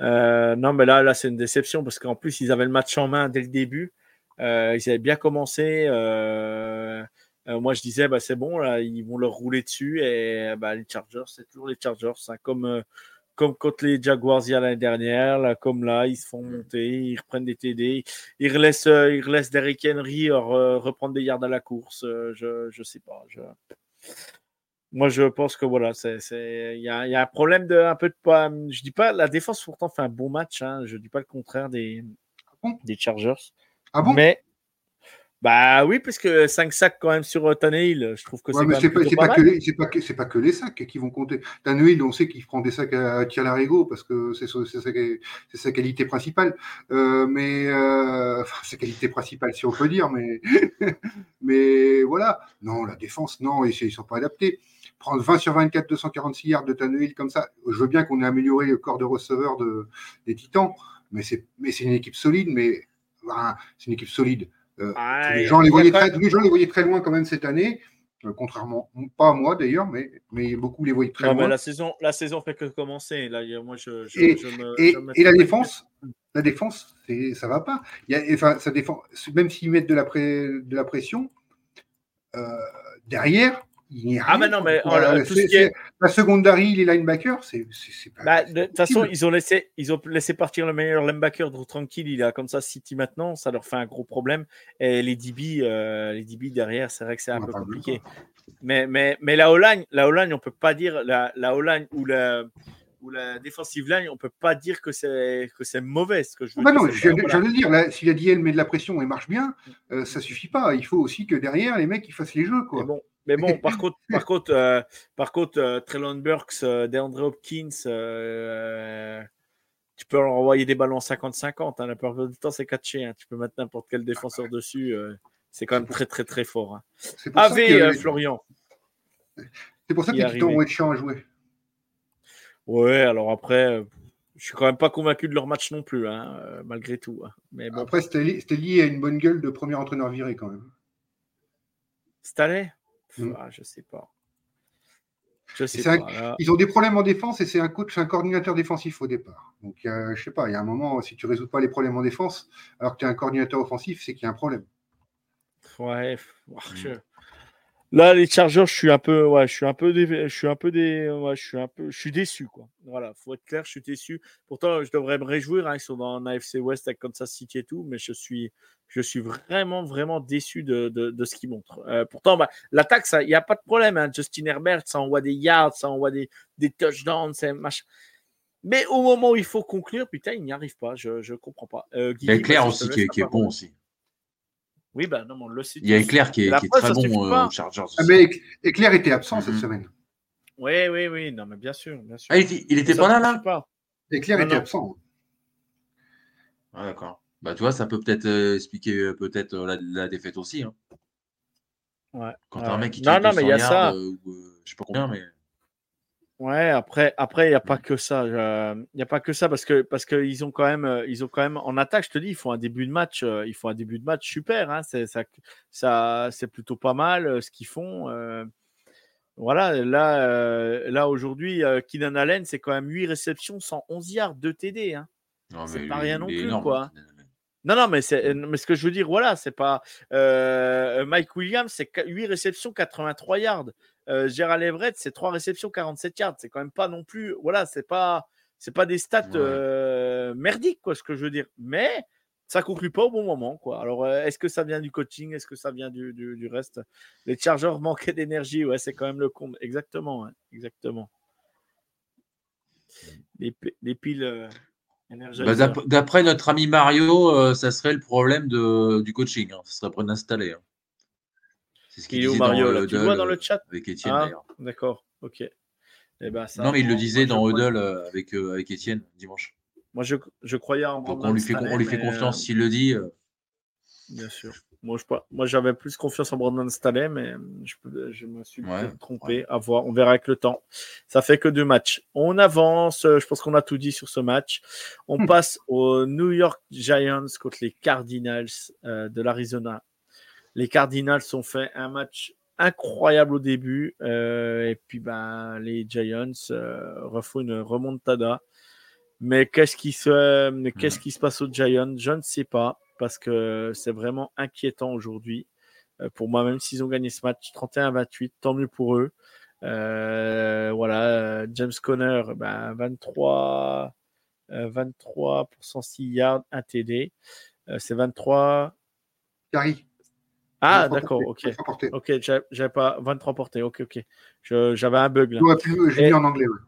Euh, non, mais là, là c'est une déception parce qu'en plus, ils avaient le match en main dès le début. Euh, ils avaient bien commencé. Euh, moi, je disais, bah, c'est bon, là, ils vont leur rouler dessus. Et bah, les Chargers, c'est toujours les Chargers. Hein, comme comme contre les Jaguars il y a l'année dernière, là, comme là, ils se font monter, ils reprennent des TD, ils relaissent, euh, ils relaissent Derrick Henry euh, reprendre des yards à la course. Euh, je ne sais pas. Je... Moi, je pense que voilà, il y a, y a, un problème de un peu de pas. Je dis pas, la défense pourtant fait un bon match. Hein, je dis pas le contraire des, ah des Chargers. Ah bon? mais bah oui, parce que 5 sacs quand même sur euh, Tannehill, je trouve que c'est pas, pas, pas, que pas, que, pas que les sacs qui vont compter. Tannehill, on sait qu'il prend des sacs à Tialarigo parce que c'est sa, sa, qualité principale. Euh, mais euh, enfin, sa qualité principale, si on peut dire. Mais, mais voilà. Non, la défense, non, ils ne sont pas adaptés. Prendre 20 sur 24, 246 yards de Tannehill comme ça, je veux bien qu'on ait amélioré le corps de receveur de, des Titans, mais c'est une équipe solide, mais c'est une équipe solide. Euh, les, gens les voyaient très, les gens les voyaient très loin quand même cette année, euh, contrairement, pas à moi d'ailleurs, mais, mais beaucoup les voyaient très loin. la, saison, la saison fait que commencer. Là, moi, je, je, et, et, la défense, la défense, ça va pas. Il y a, enfin, ça défend, même s'ils mettent de la, pré, de la pression, euh, derrière, ah, mais non, mais la secondary, les linebackers, c'est pas. Bah, de toute façon, ils ont, laissé, ils ont laissé partir le meilleur linebacker de tranquille. Il a comme ça City maintenant, ça leur fait un gros problème. Et les DB, euh, les DB derrière, c'est vrai que c'est un peu compliqué. Mais, mais, mais la O-line, la O-line, on peut pas dire la, la O-line ou la ou la défensive line, on peut pas dire que c'est que c'est mauvais. Ce que je veux bah non, je, viens de dire, là, si la DL met de la pression et marche bien, euh, ça suffit pas. Il faut aussi que derrière les mecs ils fassent les jeux quoi. bon, mais bon, par contre, par contre, euh, par contre, euh, Burks, euh, DeAndre Hopkins, tu peux leur envoyer des ballons 50-50. Hein, la plupart du temps, c'est catché. Hein. Tu peux mettre n'importe quel défenseur dessus. c'est quand même très, très, très fort. Hein. AV, Florian. C'est pour ça que les Titans vont être chiants à jouer. Ouais, alors après, je suis quand même pas convaincu de leur match non plus, malgré tout. Mais Après, c'était lié à une bonne gueule de premier entraîneur viré quand même. Stanley Mm. Ah, je sais pas. Je sais un- pas. Ils ont des problèmes en défense et c'est un coach, un coordinateur défensif au départ. Donc, euh, je sais pas, il y a un moment, si tu résous pas les problèmes en défense, alors que tu es un coordinateur offensif, c'est qu'il y a un problème. Ouais. je- Là, les Chargers, je suis un peu, ouais, je suis un peu, je suis un peu, ouais, je suis un peu, je suis déçu, quoi. Voilà, faut être clair, je suis déçu. Pourtant, je devrais me réjouir, hein, ils sont dans AFC West avec Kansas City et tout, mais je suis, je suis vraiment, vraiment déçu de, de, de ce qu'ils montrent. Euh, pourtant, bah, l'attaque, ça, il n'y a pas de problème. hein. Justin Herbert, ça envoie des yards, ça envoie des, des touchdowns, c'est machin. Mais au moment où il faut conclure, putain, il n'y arrive pas. Je, je comprends pas. Euh, Guigui, te aussi qui est, qui est bon aussi. Oui, bah non, on le sait. Il y a tous. Eclair qui est, La qui est preuve, très bon euh, aux Chargers. Ah, mais Eclair était absent cette Mhm. semaine. Oui, oui, oui. Non, mais bien sûr, bien sûr. Ah, il était, il était Ça pas là, là pas. Eclair Non, était non. absent. Ah, d'accord. Bah, tu vois, ça peut peut-être euh, expliquer euh, peut-être euh, la, la défaite aussi. hein. Ouais. Quand un mec qui non, non, mais il y a 200 ça. euh, euh, je sais pas combien, mais. Ouais, après, après, il n'y a pas que ça. euh, Il n'y a pas que ça parce que parce qu'ils ont quand même, euh, ils ont quand même en attaque. Je te dis, ils font un début de match, euh, ils font un début de match super. Hein, c'est ça, ça, c'est plutôt pas mal euh, ce qu'ils font. voilà, là, là aujourd'hui, Keenan Allen, c'est quand même 8 réceptions, 111 yards, 2 TD. Hein. Non, C'est pas rien non plus, énorme, quoi. Non, non, mais, c'est, mais ce que je veux dire, voilà, c'est pas. Mike Williams, c'est 8 réceptions, 83 yards. Euh, Gérald Everett, c'est 3 réceptions, 47 yards. C'est quand même pas non plus. Voilà, c'est pas, c'est pas des stats Ouais. euh, merdiques, quoi, ce que je veux dire. Mais ça conclut pas au bon moment, quoi. Alors, euh, est-ce que ça vient du coaching? Est-ce que ça vient du, du, du reste? Les Chargers manquaient d'énergie, ouais, c'est quand même le compte. Exactement, ouais, exactement. Les, les piles. Bah, D'après notre ami Mario, ça serait le problème de, du coaching. Hein. Ça serait Brendan Staley. hein. C'est ce qu'il Il est où dans Mario le Tu le vois dans le chat? avec Étienne Ah, d'ailleurs. d'accord, ok. Eh ben, ça, Non, mais il le disait dans Huddle euh, avec, euh, avec Étienne dimanche. Moi, je, je croyais en Donc Brandon on lui fait, Staley, on lui fait confiance euh, s'il le dit. euh, bien sûr. Moi, je, moi, j'avais plus confiance en Brandon Staley, mais je, me suis Ouais, trompé. À voir, on verra avec le temps. Ça fait que deux matchs. On avance. Je pense qu'on a tout dit sur ce match. On Hmm. passe aux New York Giants contre les Cardinals de l'Arizona. Les Cardinals ont fait un match incroyable au début. euh, et puis, ben, les Giants euh, refont une remontada. Mais qu'est-ce qui se, mais qu'est-ce qui se passe aux Giants? Je ne sais pas parce que c'est vraiment inquiétant aujourd'hui. Euh, pour moi, même s'ils ont gagné ce match 31-28, tant mieux pour eux. Euh, voilà, James Conner, ben, 23, euh, 23 pour 106 yards, 1 TD. Euh, c'est 23. Carrie. Ah, 23 d'accord, ok. 23 portées. Ok, j'avais pas 23 portées. Ok, ok. Je- J'avais un bug là. Et- mis en anglais. ouais.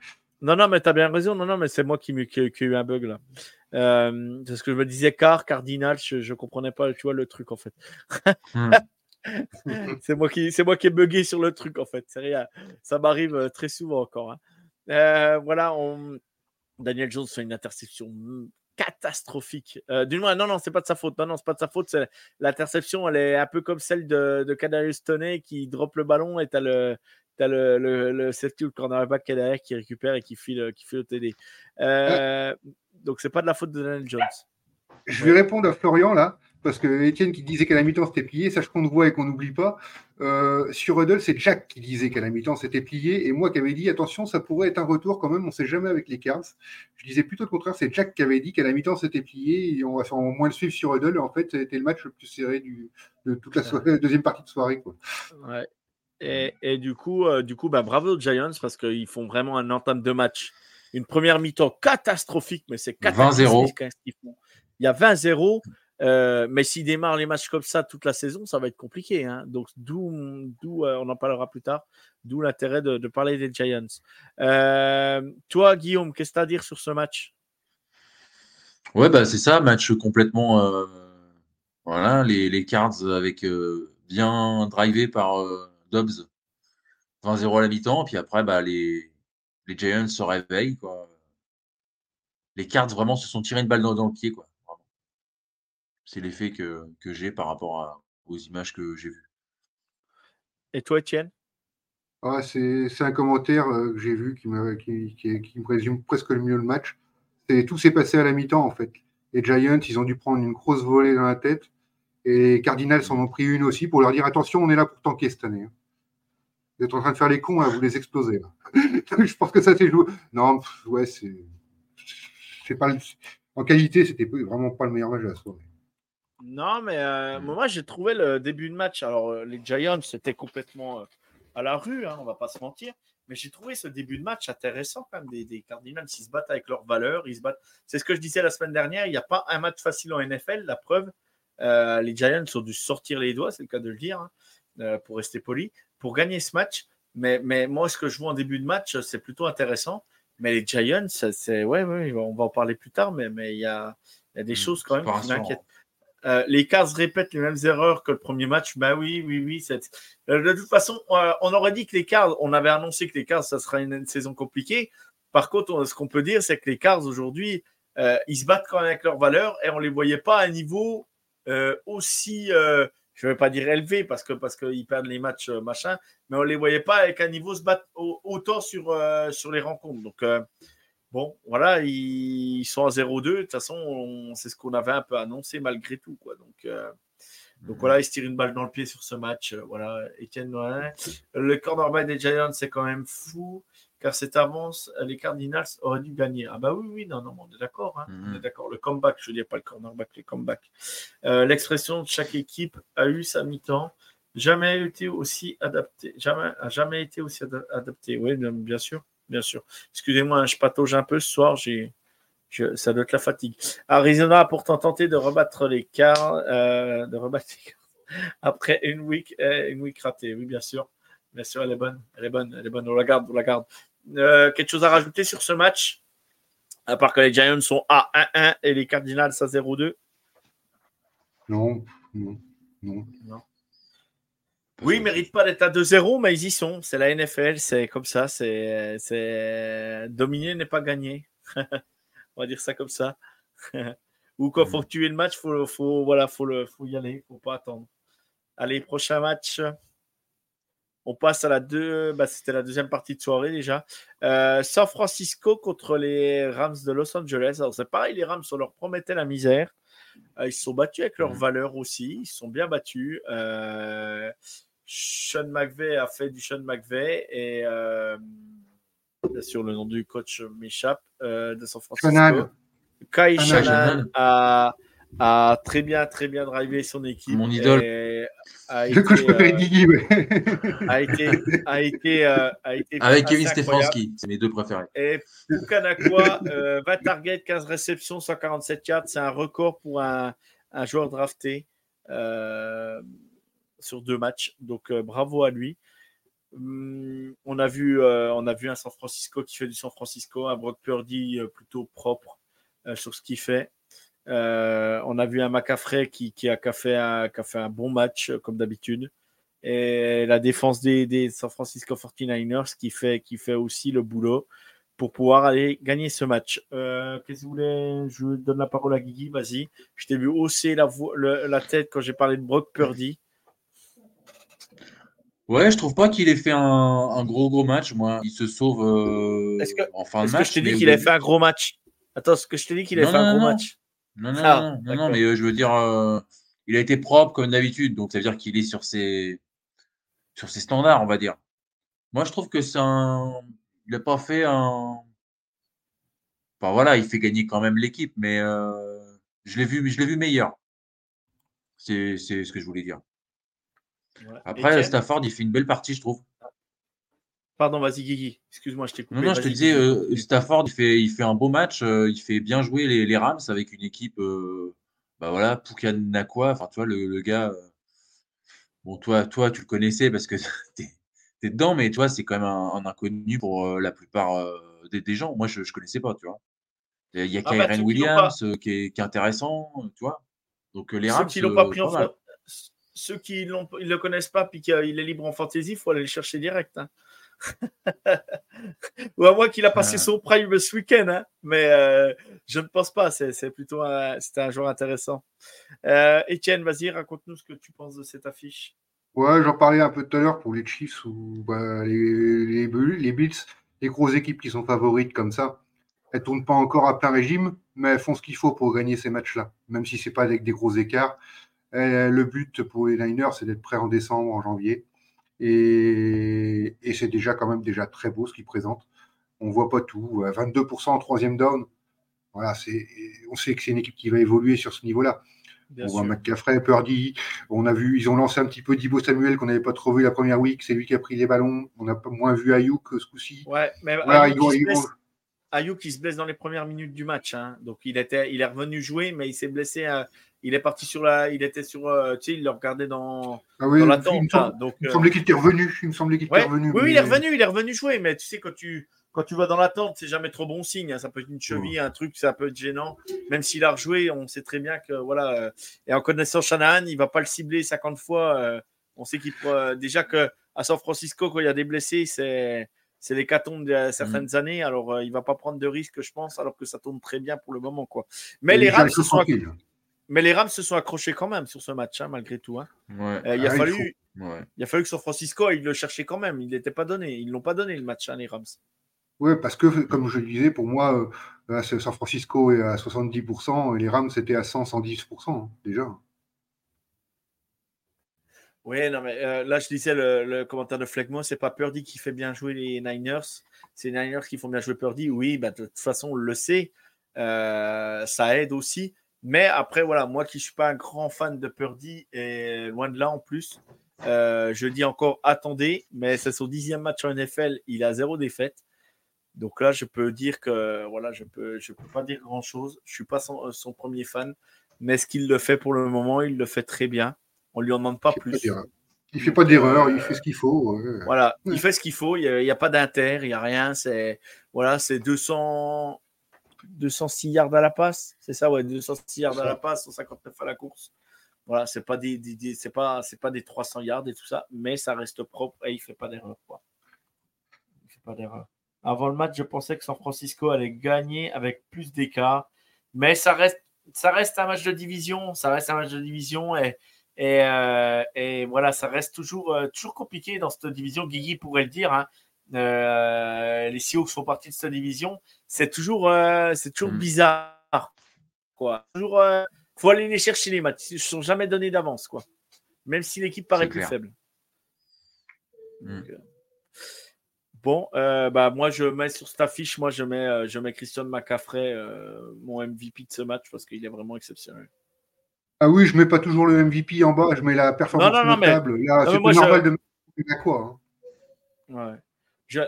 Non, non, mais tu as bien raison. Non, non, mais c'est moi qui, qui, qui ai eu un bug là. Euh, c'est ce que je me disais, car, cardinal, je, je comprenais pas, tu vois, le truc en fait. hmm. c'est moi qui, c'est moi qui ai bugué sur le truc en fait. C'est rien. Ça m'arrive euh, très souvent encore. hein. Euh, voilà, on... Daniel Jones fait une interception catastrophique. Euh, du moins, non, non, c'est pas de sa faute. Non, non, c'est pas de sa faute. c'est- L'interception, elle est un peu comme celle de, de Kadarius Toney qui drop le ballon et t'as le, t'as le, le, le safety ou le cornerback qui est derrière qui récupère et qui file, qui file au TD. Euh, Donc, c'est pas de la faute de Daniel Jones. Je vais répondre à Florian là, parce que Étienne qui disait qu'à la mi-temps c'était plié, sache qu'on le voit et qu'on n'oublie pas. Euh, sur Huddle, c'est Jack qui disait qu'à la mi-temps c'était plié, et moi qui avais dit attention, ça pourrait être un retour quand même, on ne sait jamais avec les Cards. Je disais plutôt le contraire, c'est Jack qui avait dit qu'à la mi-temps c'était plié, et on va faire au moins le suivre sur Huddle, et en fait c'était le match le plus serré du, de toute la soirée, deuxième partie de soirée. Quoi. Ouais. Et, et du coup, euh, du coup bah, bravo aux Giants parce qu'ils font vraiment un entame de match. Une première mi-temps catastrophique, mais c'est 20-0. catastrophique hein, ce qu'ils font. Il y a 20-0, euh, mais s'ils démarrent les matchs comme ça toute la saison, ça va être compliqué. hein. Donc, d'où, d'où euh, on en parlera plus tard, d'où l'intérêt de, parler des Giants. Euh, toi, Guillaume, qu'est-ce que tu as à dire sur ce match? Ouais, bah, c'est ça, match complètement. voilà, les, les Cards avec bien drivé par Dobbs, 20-0 à la mi-temps, puis après, bah, les, les Giants se réveillent. Quoi. Les Cards vraiment se sont tirés une balle dans, dans le pied. Quoi. C'est l'effet que, que j'ai par rapport à- aux images que j'ai vues. Et toi, Étienne? Ah, c'est c'est un commentaire euh, que j'ai vu qui me, qui, qui- qui me résume presque le mieux le match. C'est tout s'est passé à la mi-temps en fait. Les Giants, ils ont dû prendre une grosse volée dans la tête. Et les Cardinals en ont pris une aussi pour leur dire attention, on est là pour tanker cette année. hein. Vous êtes en train de faire les cons, hein, vous les explosez. je pense que ça s'est joué. Non, ouais, c'est. C'est pas En qualité, c'était vraiment pas le meilleur match de la soirée. Non, mais euh, moi, j'ai trouvé le début de match. Alors, euh, les Giants, c'était complètement euh, à la rue, hein, on va pas se mentir. Mais j'ai trouvé ce début de match intéressant quand même des, des Cardinals. Ils se battent avec leurs valeurs. Ils se battent. C'est ce que je disais la semaine dernière. Il n'y a pas un match facile en NFL. La preuve, les Giants ont dû sortir les doigts, c'est le cas de le dire, hein, pour rester poli, pour gagner ce match. Mais, mais moi, ce que je vois en début de match, c'est plutôt intéressant. Mais les Giants, c'est ouais, ouais, on va en parler plus tard, mais mais il y a, y a des mmh, choses quand même qui m'inquiètent. Euh, les Cars répètent les mêmes erreurs que le premier match. Bah oui, oui, oui. Euh, de toute façon, euh, on aurait dit que les Cars, on avait annoncé que les Cars, ça sera une, saison compliquée. Par contre, ce qu'on peut dire, c'est que les Cars aujourd'hui, ils se battent quand même avec leurs valeurs et on les voyait pas à un niveau aussi, je ne vais pas dire élevé parce que parce qu'ils perdent les matchs machin, mais on les voyait pas avec un niveau se battre autant sur sur les rencontres. Donc Bon, voilà, ils sont à 0-2. De toute façon, c'est ce qu'on avait un peu annoncé malgré tout. Quoi. Donc, euh, donc mhm. voilà, ils se tirent une balle dans le pied sur ce match. Euh, voilà, Etienne Le cornerback des Giants, c'est quand même fou, car cette avance, les Cardinals auraient dû gagner. Ah bah oui, oui, non, non, on est d'accord. Hein. On est mhm. d'accord. Le comeback, je ne dis pas le cornerback, les comebacks. Euh, l'expression de chaque équipe a eu sa mi-temps. Jamais été aussi adapté. Jamais, a jamais été aussi adapté. Oui, bien sûr bien sûr. Excusez-moi, je patauge un peu ce soir, j'ai, ça doit être la fatigue. Arizona a pourtant tenté de rebattre les quarts, euh, de rebattre après une week, euh, une week ratée. Oui, bien sûr. Bien sûr, elle est bonne. Elle est bonne. Elle est bonne. On la garde. On la garde. Euh, quelque chose à rajouter sur ce match? À part que les Giants sont à 1-1 et les Cardinals à 0-2 Non. Non. Non. non. Oui, ils ne méritent pas d'être à 2-0, mais ils y sont. C'est la NFL, c'est comme ça. C'est dominer n'est pas gagner. On va dire ça comme ça. Ou quand il faut tuer le match, il faut, faut, voilà, faut, le, faut y aller. Il ne faut pas attendre. Allez, prochain match. On passe à la deux. Bah, C'était la deuxième partie de soirée déjà. Euh, San Francisco contre les Rams de Los Angeles. Alors, c'est pareil, les Rams, on leur promettait la misère. Euh, ils se sont battus avec leurs valeurs aussi. Ils se sont bien battus. Euh, sean McVay a fait du Sean McVay et euh, bien sûr le nom du coach m'échappe euh, de San Francisco. Kai Shannon a, a, très bien très bien drivé son équipe. Mon idole. A été, euh, a été, a été, euh, a été avec Kevin Stefanski, c'est mes deux préférés. Et Pukanakwa, euh, 20 targets, 15 réceptions, 147 yards, c'est un record pour un, un joueur drafté. Sur deux matchs. Donc euh, bravo à lui. Hum, on, a vu, euh, on a vu un San Francisco qui fait du San Francisco, un Brock Purdy euh, plutôt propre sur ce qu'il fait. on a vu un McCaffrey qui, a, fait un, bon match comme d'habitude. Et la défense des, San Francisco 49ers qui fait, aussi le boulot pour pouvoir aller gagner ce match. Qu'est-ce que vous voulez? Je donne la parole à Guigui, vas-y. Je t'ai vu hausser la tête quand j'ai parlé de Brock Purdy. Ouais, je trouve pas qu'il ait fait un, gros gros match. Moi, il se sauve euh, en fin de match. Est-ce que je t'ai dit qu'il a fait un gros match? Attends, est-ce que je t'ai dit qu'il a fait un gros match? Non, non, ah, non, non, mais euh, je veux dire, euh, il a été propre comme d'habitude. Donc, ça veut dire qu'il est sur ses, sur ses standards, on va dire. Moi, je trouve que c'est un. Il n'a pas fait un. Enfin, voilà, il fait gagner quand même l'équipe, mais je l'ai vu, je l'ai vu meilleur. C'est ce que je voulais dire. Après, Stafford, il fait une belle partie, je trouve. Pardon, vas-y, Guigui. Excuse-moi, je t'ai coupé. Non, non, je te disais, euh, Stafford, il fait, il fait un beau match. Euh, il fait bien jouer les, Rams avec une équipe. Euh, bah voilà, Poukanakwa. Enfin, tu vois, le, gars. bon, toi, toi, tu le connaissais parce que tu es, dedans, mais toi, c'est quand même un, inconnu pour la plupart des, gens. Moi, je ne connaissais pas, tu vois. Il y a ah, bah, Williams qui est, intéressant, tu vois. Donc, les Rams. Ceux qui l'ont pas pris en ceux qui ne le connaissent pas puis qu'il est libre en fantasy, il faut aller le chercher direct. Hein. Ou à moins qu'il a passé son prime ce week-end, hein. mais euh, je ne pense pas. C'est plutôt c'était un joueur intéressant. Euh, Étienne, vas-y, raconte-nous ce que tu penses de cette affiche. Ouais, j'en parlais un peu tout à l'heure pour les Chiefs ou bah, les, les, les Bills, les grosses équipes qui sont favorites comme ça. Elles tournent pas encore à plein régime, mais elles font ce qu'il faut pour gagner ces matchs-là, même si c'est pas avec des gros écarts. Euh, le but pour les Niners, c'est d'être prêt en décembre, en janvier. Et, et c'est déjà quand même déjà très beau ce qu'ils présentent. On voit pas tout. 22% en troisième down. Voilà, on sait que c'est une équipe qui va évoluer sur ce niveau-là. on voit McCaffrey, Purdy. On a vu, ils ont lancé un petit peu Dibo Samuel qu'on n'avait pas trop vu la première week. C'est lui qui a pris les ballons. On a moins vu Ayuk ce coup-ci. Ouais, mais Ayuk, il se blesse dans les premières minutes du match. Hein. Donc il était, il est revenu jouer, mais il s'est blessé. Euh, il est parti sur la, il était sur, euh, tu sais, il le regardait dans, ah oui, dans la tente. Il me, donc, euh, semblait qu'il était revenu. Il me semblait qu'il était revenu. Oui, il est revenu, il est revenu jouer. Mais tu sais quand tu, quand tu vas dans la tente, c'est jamais trop bon signe. Hein. Ça peut être une cheville, un truc, ça peut être gênant. Même s'il a rejoué, on sait très bien que voilà. et en connaissant Shanahan, il va pas le cibler 50 fois. on sait qu'il déjà que à San Francisco, quand il y a des blessés, c'est c'est l'hécatombe de certaines mmh. années. Alors, euh, il ne va pas prendre de risques, je pense, alors que ça tourne très bien pour le moment. Quoi. Mais, les Rams, se sont Mais les Rams se sont accrochés quand même sur ce match, hein, malgré tout. Hein. Euh, il, a ah, fallu... il, a fallu que San Francisco, il le cherchait quand même. Il n'était pas donné. Ils ne l'ont pas donné, le match, hein, les Rams. Oui, parce que, comme je le disais, pour moi, euh, San Francisco est à 70% et les Rams, c'était à 100-110% déjà. Oui, non, mais euh, là, je disais le, commentaire de Flegmo, c'est pas Purdy qui fait bien jouer les Niners, c'est les Niners qui font bien jouer Purdy. Oui, bah, de toute façon, on le sait, euh, ça aide aussi. Mais après, voilà, moi qui ne suis pas un grand fan de Purdy, et loin de là en plus, euh, je dis encore attendez, mais c'est son dixième match en NFL, il a zéro défaite. Donc là, je peux dire que voilà, je peux, je peux pas dire grand chose. Je suis pas son, son premier fan, mais ce qu'il le fait pour le moment, il le fait très bien. On lui en demande pas plus. il fait pas d'erreur, il fait ce qu'il faut. Voilà, il fait ce qu'il faut. Il n'y a, pas d'inter, il n'y a rien. C'est voilà, c'est 200, 206 yards à la passe. C'est ça, ouais, 206 yards à la passe, 159 à la course. Voilà, c'est pas des, c'est pas, c'est pas des 300 yards et tout ça, mais ça reste propre et il fait pas d'erreur. Quoi. Il fait pas d'erreur. Avant le match, je pensais que San Francisco allait gagner avec plus d'écart, mais ça reste, ça reste un match de division. Ça reste un match de division et euh, et, voilà, ça reste toujours, euh, toujours compliqué dans cette division. Guigui pourrait le dire. Hein. Euh, les Seahawks font partie de cette division. C'est toujours, c'est toujours mm. bizarre. Quoi. Toujours, faut aller les chercher les matchs. Ils ne sont jamais donnés d'avance, quoi. Même si l'équipe paraît plus faible. Mm. bon, bah moi je mets sur cette affiche, moi je mets, je mets Christian McCaffrey, mon MVP de ce match parce qu'il est vraiment exceptionnel. Ah oui, je mets pas toujours le MVP en bas, je mets la performance non, non, notable. Là, c'est normal de mettre quoi. Hein. Ouais.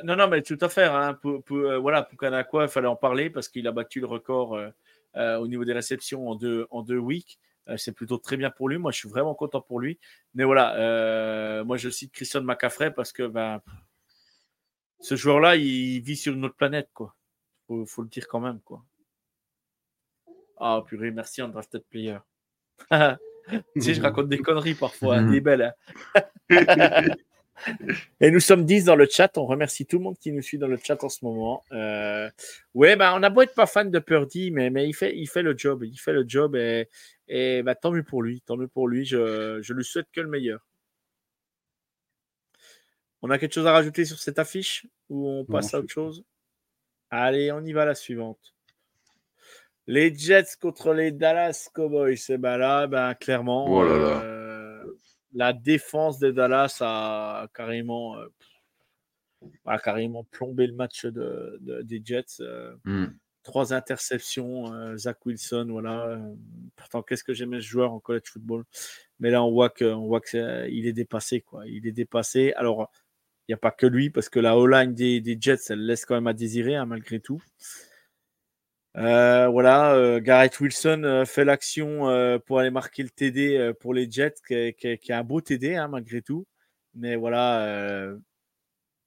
Non, non, mais tout à fait. Hein. Pour, pour, euh, voilà, pour Kanakwa, il fallait en parler parce qu'il a battu le record euh, euh, au niveau des réceptions en deux, en deux weeks. c'est plutôt très bien pour lui. Moi, je suis vraiment content pour lui. Mais voilà, moi, je cite Christian McCaffrey parce que ben, ce joueur-là, il vit sur une autre planète. quoi. Faut, faut le dire quand même. quoi. Ah, purée, merci, Undrafted Player. si je raconte des conneries parfois, hein, des belles. Hein. Et nous sommes 10 dans le chat. On remercie tout le monde qui nous suit dans le chat en ce moment. Euh, ouais, bah, on a beau être pas fan de Purdy, mais, mais il, fait, il fait le job. Il fait le job et, et bah, tant mieux pour lui. Tant mieux pour lui. Je, je lui souhaite que le meilleur. On a quelque chose à rajouter sur cette affiche ou on passe à autre chose? Allez, on y va la suivante. Les Jets contre les Dallas Cowboys, c'est ben là, ben, clairement, oh euh, la défense des Dallas a carrément, euh, a carrément plombé le match de, des Jets. Euh, hmm. Trois interceptions, Zach Wilson, voilà. pourtant, qu'est-ce que j'aimais ce joueur en college football? Mais là, on voit qu'il voit est dépassé, quoi. Il est dépassé. Alors, il n'y a pas que lui, parce que la O-line des, Jets, elle laisse quand même à désirer, hein, malgré tout. Euh, voilà, euh, Garrett Wilson euh, fait l'action pour aller marquer le TD pour les Jets, qui est, un beau TD hein, malgré tout. Mais voilà,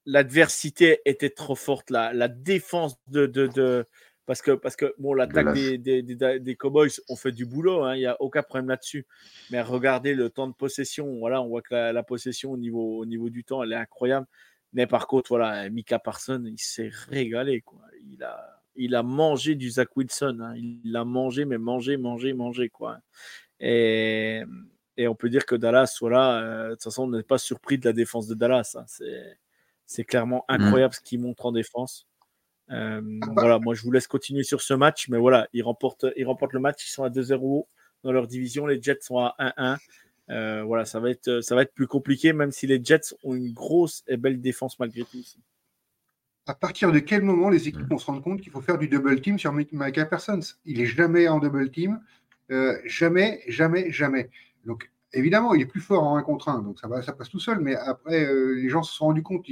l'adversité était trop forte. La, la défense de, de, parce que parce que bon, l'attaque des, des, Cowboys ont fait du boulot, hein, il n'y a aucun problème là-dessus. Mais regardez le temps de possession. Voilà, on voit que la, possession au niveau, au niveau du temps, elle est incroyable. Mais par contre, voilà, Mika Parson, il s'est régalé. Quoi. Il a il a mangé du Zach Wilson. Hein. Il l'a mangé, mais mangé, mangé, mangé. Quoi. Et, et on peut dire que Dallas, voilà, euh, de toute façon, on n'est pas surpris de la défense de Dallas. Hein. C'est clairement mmh. incroyable ce qu'il montre en défense. Euh, voilà, moi je vous laisse continuer sur ce match, mais voilà, ils remportent, ils remportent le match, ils sont à 2-0 dans leur division, les Jets sont à 1-1. Euh, voilà, ça va, être, ça va être plus compliqué, même si les Jets ont une grosse et belle défense malgré tout. À partir de quel moment les équipes vont se rendre compte qu'il faut faire du double team sur Michael Parsons Il est jamais en double team. Euh, jamais, jamais, jamais. Donc, évidemment, il est plus fort en 1 contre 1, donc ça, va, ça passe tout seul. Mais après, euh, les gens se sont rendus compte,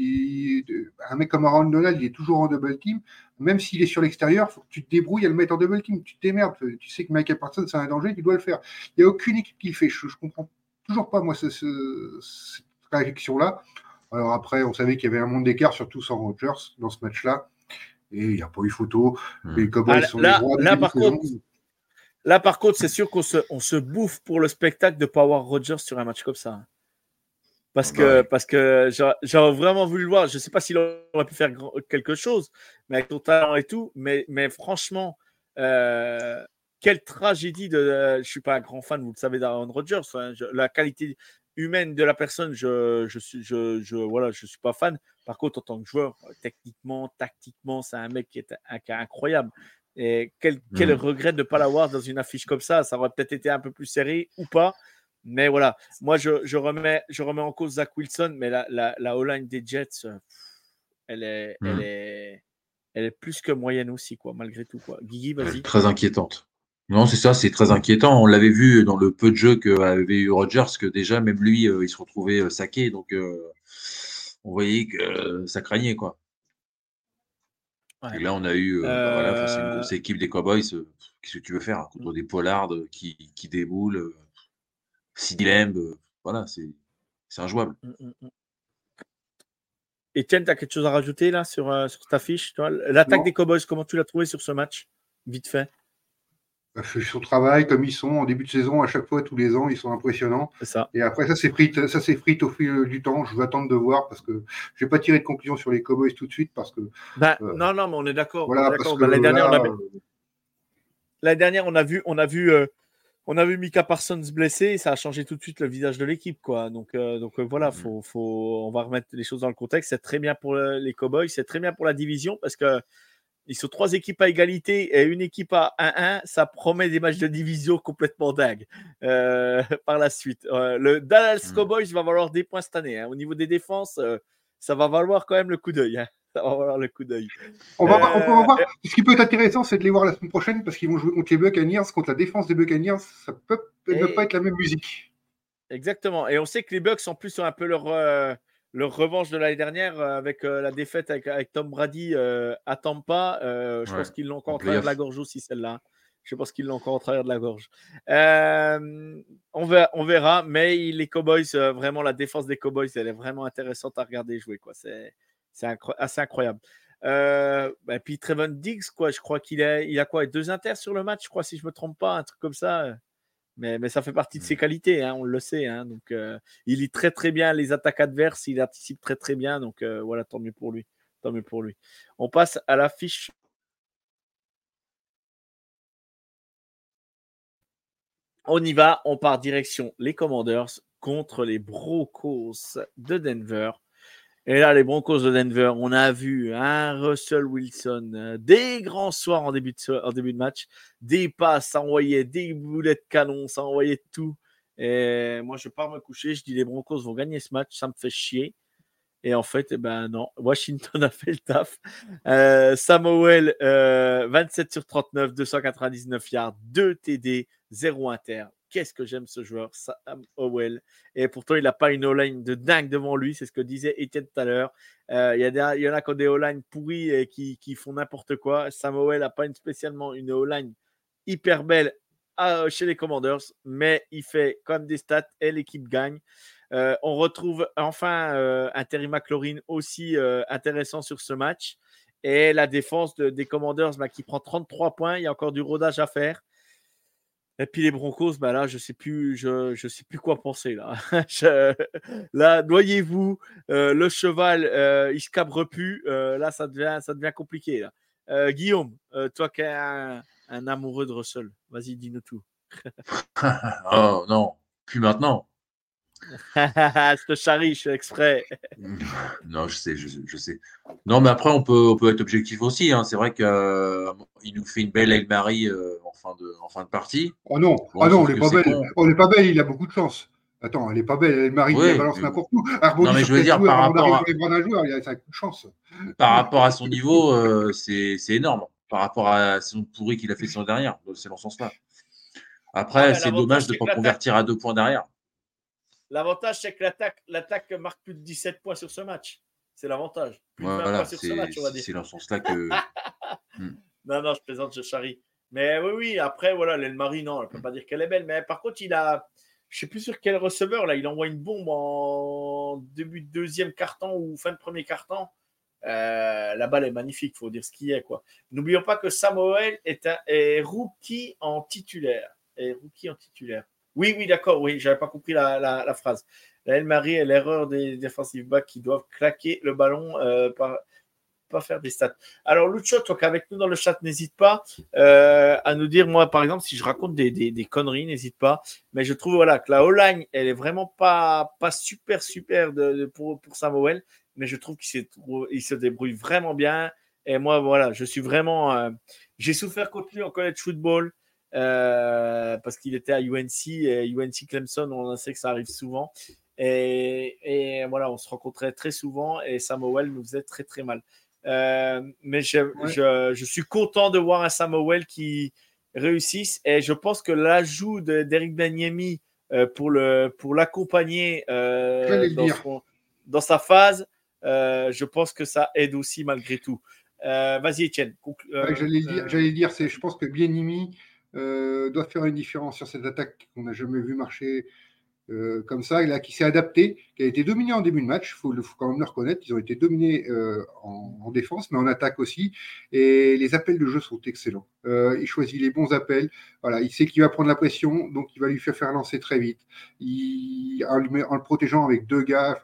un mec comme Aaron Donald, il est toujours en double team. Même s'il est sur l'extérieur, il faut que tu te débrouilles à le mettre en double team. Tu t'émerdes. Tu sais que Michael Parsons, c'est un danger, tu dois le faire. Il n'y a aucune équipe qui le fait. Je, ne comprends toujours pas, moi, cette réaction-là. Alors après, on savait qu'il y avait un monde d'écart, surtout sans Rogers, dans ce match-là. Et il n'y a pas eu photo. Les Cowboys ah, sont là, là, par contre, Là, par contre, c'est sûr qu'on se, on se bouffe pour le spectacle de ne pas avoir Rodgers sur un match comme ça. Parce que, parce que j'aurais vraiment voulu le voir. Je ne sais pas s'il aurait pu faire quelque chose, mais avec ton talent et tout. Mais, mais franchement, euh, quelle tragédie de. je ne suis pas un grand fan, vous le savez, d'Aaron Rodgers. la qualité humaine de la personne, je je suis, je, je, voilà, je suis pas fan. Par contre, en tant que joueur, techniquement, tactiquement, c'est un mec qui est, qui est incroyable. Et quel, quel mmh. regret de ne pas l'avoir dans une affiche comme ça. Ça aurait peut-être été un peu plus serré ou pas. Mais voilà, moi, je, je, remets, je remets en cause Zach Wilson, mais la, la, la line des Jets, euh, elle est, elle, mmh. est, elle est plus que moyenne aussi, quoi, malgré tout. Quoi. Guigui, vas-y. Très inquiétante. Non, c'est ça, c'est très inquiétant. On l'avait vu dans le peu de jeux qu'avait eu Rodgers, que déjà, même lui, euh, il se retrouvait euh, saqué. Donc, on voyait que ça craignait, quoi. Et là, on a eu, bah, voilà, c'est une grosse euh équipe des Cowboys. Qu'est-ce que tu veux faire hein, contre mmh. des Pollards qui, qui déboulent, Lamb, voilà, c'est injouable. Etienne, tu as quelque chose à rajouter là sur, sur ta fiche L'attaque des Cowboys, comment tu l'as trouvé sur ce match Vite fait? Son travail comme ils sont en début de saison, à chaque fois, tous les ans, ils sont impressionnants. Ça. Et après, ça s'effrite, ça s'effrite au fil du temps. Je vais attendre de voir parce que je vais pas tirer de conclusion sur les Cowboys tout de suite parce que. Bah, euh, non, non, mais on est d'accord. Voilà, bah, l'année dernière, on a... Euh, dernière, on a vu, on a vu, euh, on a vu Mika Parsons blessé et ça a changé tout de suite le visage de l'équipe, quoi. Donc, donc voilà, mm-hmm. faut, faut, on va remettre les choses dans le contexte. C'est très bien pour les Cowboys, c'est très bien pour la division parce que ils sont trois équipes à égalité et une équipe à 1-1. Ça promet des matchs de division complètement dingues euh, par la suite. Euh, le Dallas hmm. Cowboys va valoir des points cette année. Hein. Au niveau des défenses, euh, ça va valoir quand même le coup d'œil. Hein. Ça va valoir le coup d'œil. On, va voir. Ce qui peut être intéressant, c'est de les voir la semaine prochaine parce qu'ils vont jouer contre les Buccaneers. Contre la défense des Buccaneers, ça peut ne pas être la même musique. Exactement. Et on sait que les Bucks, en plus, sont un peu leur leur revanche de l'année dernière euh, avec euh, la défaite avec, Tom Brady euh, à Tampa. je pense qu'ils l'ont encore en travers de la gorge aussi, celle-là. Je pense qu'ils l'ont encore en travers de la gorge. on, verra, on verra, mais les Cowboys, vraiment, la défense des Cowboys, elle est vraiment intéressante à regarder jouer. C'est, assez incroyable. et bah, puis Trevon Diggs, quoi, je crois qu'il a, il a quoi, deux inters sur le match, je crois, si je ne me trompe pas, un truc comme ça. Mais, ça fait partie de ses mmh. qualités, hein, on le sait. Hein, donc, euh, il lit très très bien les attaques adverses, il anticipe très très bien. Donc euh, voilà, tant mieux pour lui. Tant mieux pour lui. On passe à la fiche. On y va, on part direction les Commanders contre les Broncos de Denver. Et là, les Broncos de Denver, on a vu un Russell Wilson, euh, des grands soirs en début de, de match, des passes, ça envoyait des boulettes canon, ça envoyait tout. Et moi, je pars me coucher, je dis les Broncos vont gagner ce match, ça me fait chier. Et en fait, eh ben non, Washington a fait le taf. Euh, Samuel, 27 euh, sur 39, 299 yards, 2 TD, 0 inter qu'est-ce que j'aime ce joueur, Sam Howell. Et pourtant, il n'a pas une O-line de dingue devant lui. C'est ce que disait Etienne tout à l'heure. Euh, il y, en a qui ont des O-line pourris et qui, font n'importe quoi. Sam Howell n'a pas une, spécialement une O-line hyper belle chez les Commanders, mais il fait quand même des stats et l'équipe gagne. Euh, on retrouve enfin euh, un Terry McLaurin aussi intéressant sur ce match. Et la défense des Commanders bah, qui prend 33 points. Il y a encore du rodage à faire. Et puis les Broncos, bah là, je sais je, je sais plus quoi penser là. là, noyez-vous, euh, le cheval, euh, il se cabre plus. Euh, là, ça devient, ça devient compliqué là. Guillaume, toi qui es un, amoureux de Russell, vas-y, dis-nous tout. oh non, plus maintenant. je te charrie, je fais exprès. non, je sais, je, sais. Non, mais après, on peut, on peut être objectif aussi. Hein. C'est vrai qu'il nous fait une belle El Marie en fin de, en fin de partie. Oh non, ah non on n'est pas, belle. on n'est pas belle, il a beaucoup de chance. Attends, elle est pas belle, elle Marie, Oui, elle balance mais- n'importe où. Non, mais je veux dire, par rapport à- les bras d'un joueur, il y a ça a de chance. Par rapport à son niveau, euh, c'est c'est énorme. Par rapport à son pourri qu'il a fait sur derrière. Donc, C'est dans ce sens-là. Après, Ah, c'est dommage de ne pas convertir à deux points derrière. L'avantage, c'est que l'attaque, l'attaque marque plus de 17 points sur ce match. C'est l'avantage. Plus de 20 Voilà, points sur ce match, on va dire. c'est dans ce sens-là que. Non, non, je plaisante, je charrie. Mais oui, oui, après, voilà, l'El Marie, non, elle ne peut pas dire qu'elle est belle. Mais par contre, il a, je ne sais plus sur quel receveur, là, il envoie une bombe en début de deuxième carton ou fin de premier carton. Euh, la balle est magnifique, il faut dire ce qu'il est. quoi. N'oublions pas que Samuel est, un, est rookie en titulaire. Est rookie en titulaire. Oui, oui, d'accord, oui, j'avais pas compris la, la, phrase. La El Marie est l'erreur des defensive backs qui doivent claquer le ballon, euh, pas faire des stats. Alors, Lucho, toi avec nous dans le chat, n'hésite pas euh, à nous dire, moi, par exemple, si je raconte des, des, conneries, n'hésite pas. Mais je trouve voilà, que la O-line, elle est vraiment pas, pas super, super de, pour, pour Samuel. Mais je trouve qu'il se débrouille vraiment bien. Et moi, voilà, je suis vraiment. euh, J'ai souffert contre lui en college football euh, parce qu'il était à UNC et UNC Clemson, on sait que ça arrive souvent. Et, et voilà, on se rencontrait très souvent et Samuel nous faisait très très mal. Euh, mais je, je, je suis content de voir un Samuel qui réussisse et je pense que l'ajout de- d'Eric Daniemi euh, pour le pour l'accompagner euh, dans, dire. son- dans sa phase, euh, je pense que ça aide aussi malgré tout. Euh, Vas-y Étienne. Ouais, J'allais dire, c'est, je pense que Bienimi doit faire une différence sur cette attaque qu'on n'a jamais vu marcher euh, comme ça, qui s'est adapté, qui a été dominé en début de match, il faut, quand même le reconnaître, ils ont été dominés euh, en, en défense, mais en attaque aussi, et les appels de jeu sont excellents. Euh, il choisit les bons appels, voilà, il sait qu'il va prendre la pression, donc il va lui faire faire lancer très vite, il, en, en le protégeant avec deux gars,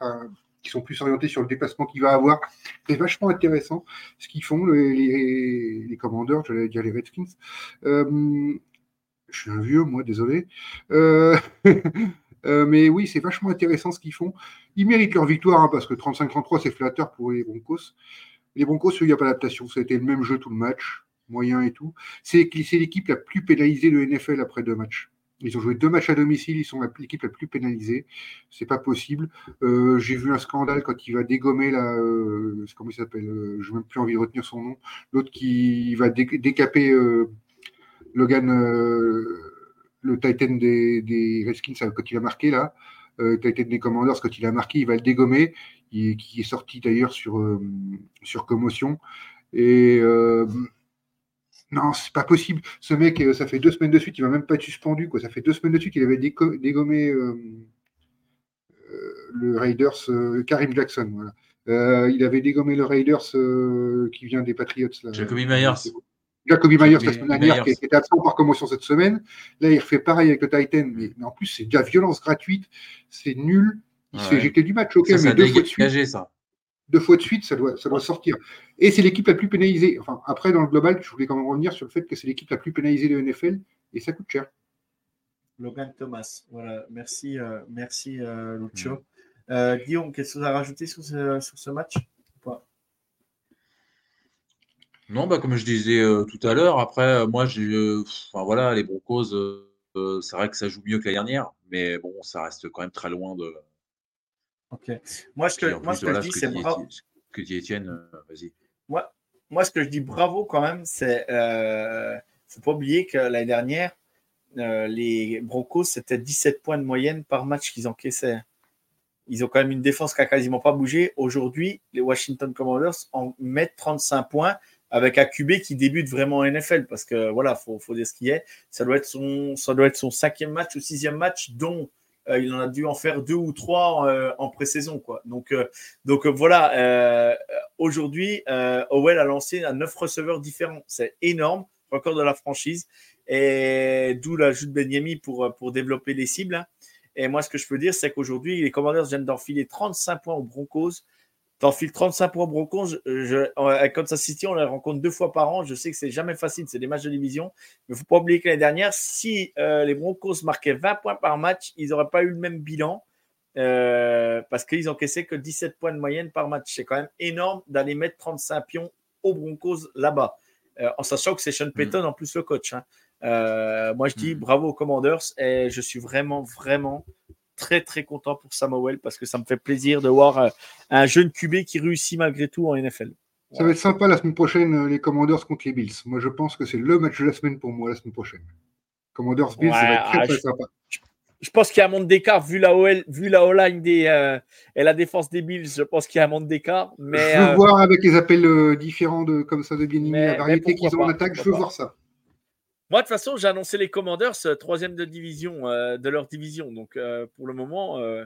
sont plus orientés sur le déplacement qu'il va avoir. C'est vachement intéressant ce qu'ils font, les, les, commandeurs, j'allais dire les Redskins. Euh, je suis un vieux, moi, désolé. Euh, euh, mais oui, c'est vachement intéressant ce qu'ils font. Ils méritent leur victoire, hein, parce que 35-33, c'est flatteur pour les Broncos. Les Broncos, il n'y a pas d'adaptation. Ça a été le même jeu tout le match, moyen et tout. C'est l'équipe la plus pénalisée de NFL après deux matchs. Ils ont joué deux matchs à domicile, ils sont la- l'équipe la plus pénalisée. C'est pas possible. Euh, J'ai vu un scandale quand il va dégommer là, euh, comment il s'appelle euh, Je n'ai même plus envie de retenir son nom. L'autre qui va dé- décaper Logan, le Titan des, Redskins quand il a marqué là. Titan des Commanders quand il a marqué, il va le dégommer. Il, qui est sorti d'ailleurs sur sur commotion. Et non, c'est pas possible. Ce mec, euh, ça fait deux semaines de suite, il va même pas être suspendu. Quoi. Ça fait deux semaines de suite, il avait dégommé euh, le Raiders, euh, Karim Jackson. Voilà. Euh, il avait dégommé le Raiders qui vient des Patriots. Là. Jacoby Myers. Jacoby Myers la semaine dernière, qui était absent par commotion cette semaine. Là, il refait pareil avec le Titan. Mais, mais en plus, c'est de la violence gratuite. C'est nul. Il se Ouais. fait éjecter du match, ok, Ça, mais deux fois de suite ça. Deux fois de suite, ça doit, ça doit sortir. Et c'est l'équipe la plus pénalisée. Enfin, après, dans le global, je voulais quand même revenir sur le fait que c'est l'équipe la plus pénalisée de NFL et ça coûte cher. Logan Thomas. Voilà, merci, euh, merci euh, Lucho. Euh, Guillaume, quelque chose à rajouter sur ce, sur ce match Non, bah, comme je disais euh, tout à l'heure, après, euh, moi, j'ai, euh, enfin, voilà, les Broncos, euh, euh, c'est vrai que ça joue mieux que l'année dernière, mais bon, ça reste quand même très loin de. Ok. Moi, que, en moi, voilà, je dis, ce c'est bravo. Que dit Étienne, euh, vas-y. Moi, moi, ce que je dis bravo quand même, c'est euh, faut pas oublier que l'année dernière, euh, les Broncos, c'était 17 points de moyenne par match qu'ils encaissaient. Ils ont quand même une défense qui a quasiment pas bougé. Aujourd'hui, les Washington Commanders en mettent 35 points avec un QB qui débute vraiment en NFL parce que voilà, faut, faut dire ce qui est. Ça doit être son, ça doit être son cinquième match ou sixième match, dont il en a dû en faire deux ou trois euh, en pré-saison. Donc, euh, donc euh, voilà. euh, Aujourd'hui, euh, Howell a lancé à neuf receveurs différents. C'est énorme, record de la franchise. Et d'où l'ajout de Benyami pour, pour développer les cibles. hein. Et moi, ce que je peux dire, c'est qu'aujourd'hui, les Commanders viennent d'enfiler 35 points aux Broncos. T'enfiles 35 points aux Broncos. Je, je- avec Kansas City, on les rencontre deux fois par an. Je sais que c'est jamais facile, c'est des matchs de division. Mais il ne faut pas oublier que l'année dernière, si euh, les Broncos marquaient 20 points par match, ils n'auraient pas eu le même bilan. euh, parce qu'ils encaissaient que 17 points de moyenne par match. C'est quand même énorme d'aller mettre 35 pions aux Broncos là-bas. Euh, en sachant que c'est Sean Payton en plus le coach. hein. Moi, je dis Mm. bravo aux Commanders et je suis vraiment, vraiment très très content pour Samuel parce que ça me fait plaisir de voir euh, un jeune QB qui réussit malgré tout en NFL. Ça va être sympa la semaine prochaine, euh, les Commanders contre les Bills. Moi, je pense que c'est le match de la semaine pour moi la semaine prochaine. Commanders Bills, ça va être très, ah, très je- sympa. Je pense qu'il y a un monde d'écart vu la OL, vu la O-line des, euh, et la défense des Bills. Je pense qu'il y a un monde d'écart. Mais je veux euh, voir avec les appels euh, différents de comme ça de Mais- la variété qu'ils ont en attaque, je veux voir ça. Moi, de toute façon, j'ai annoncé les Commanders euh, troisième de division euh, de leur division. Donc, euh, pour le moment, euh,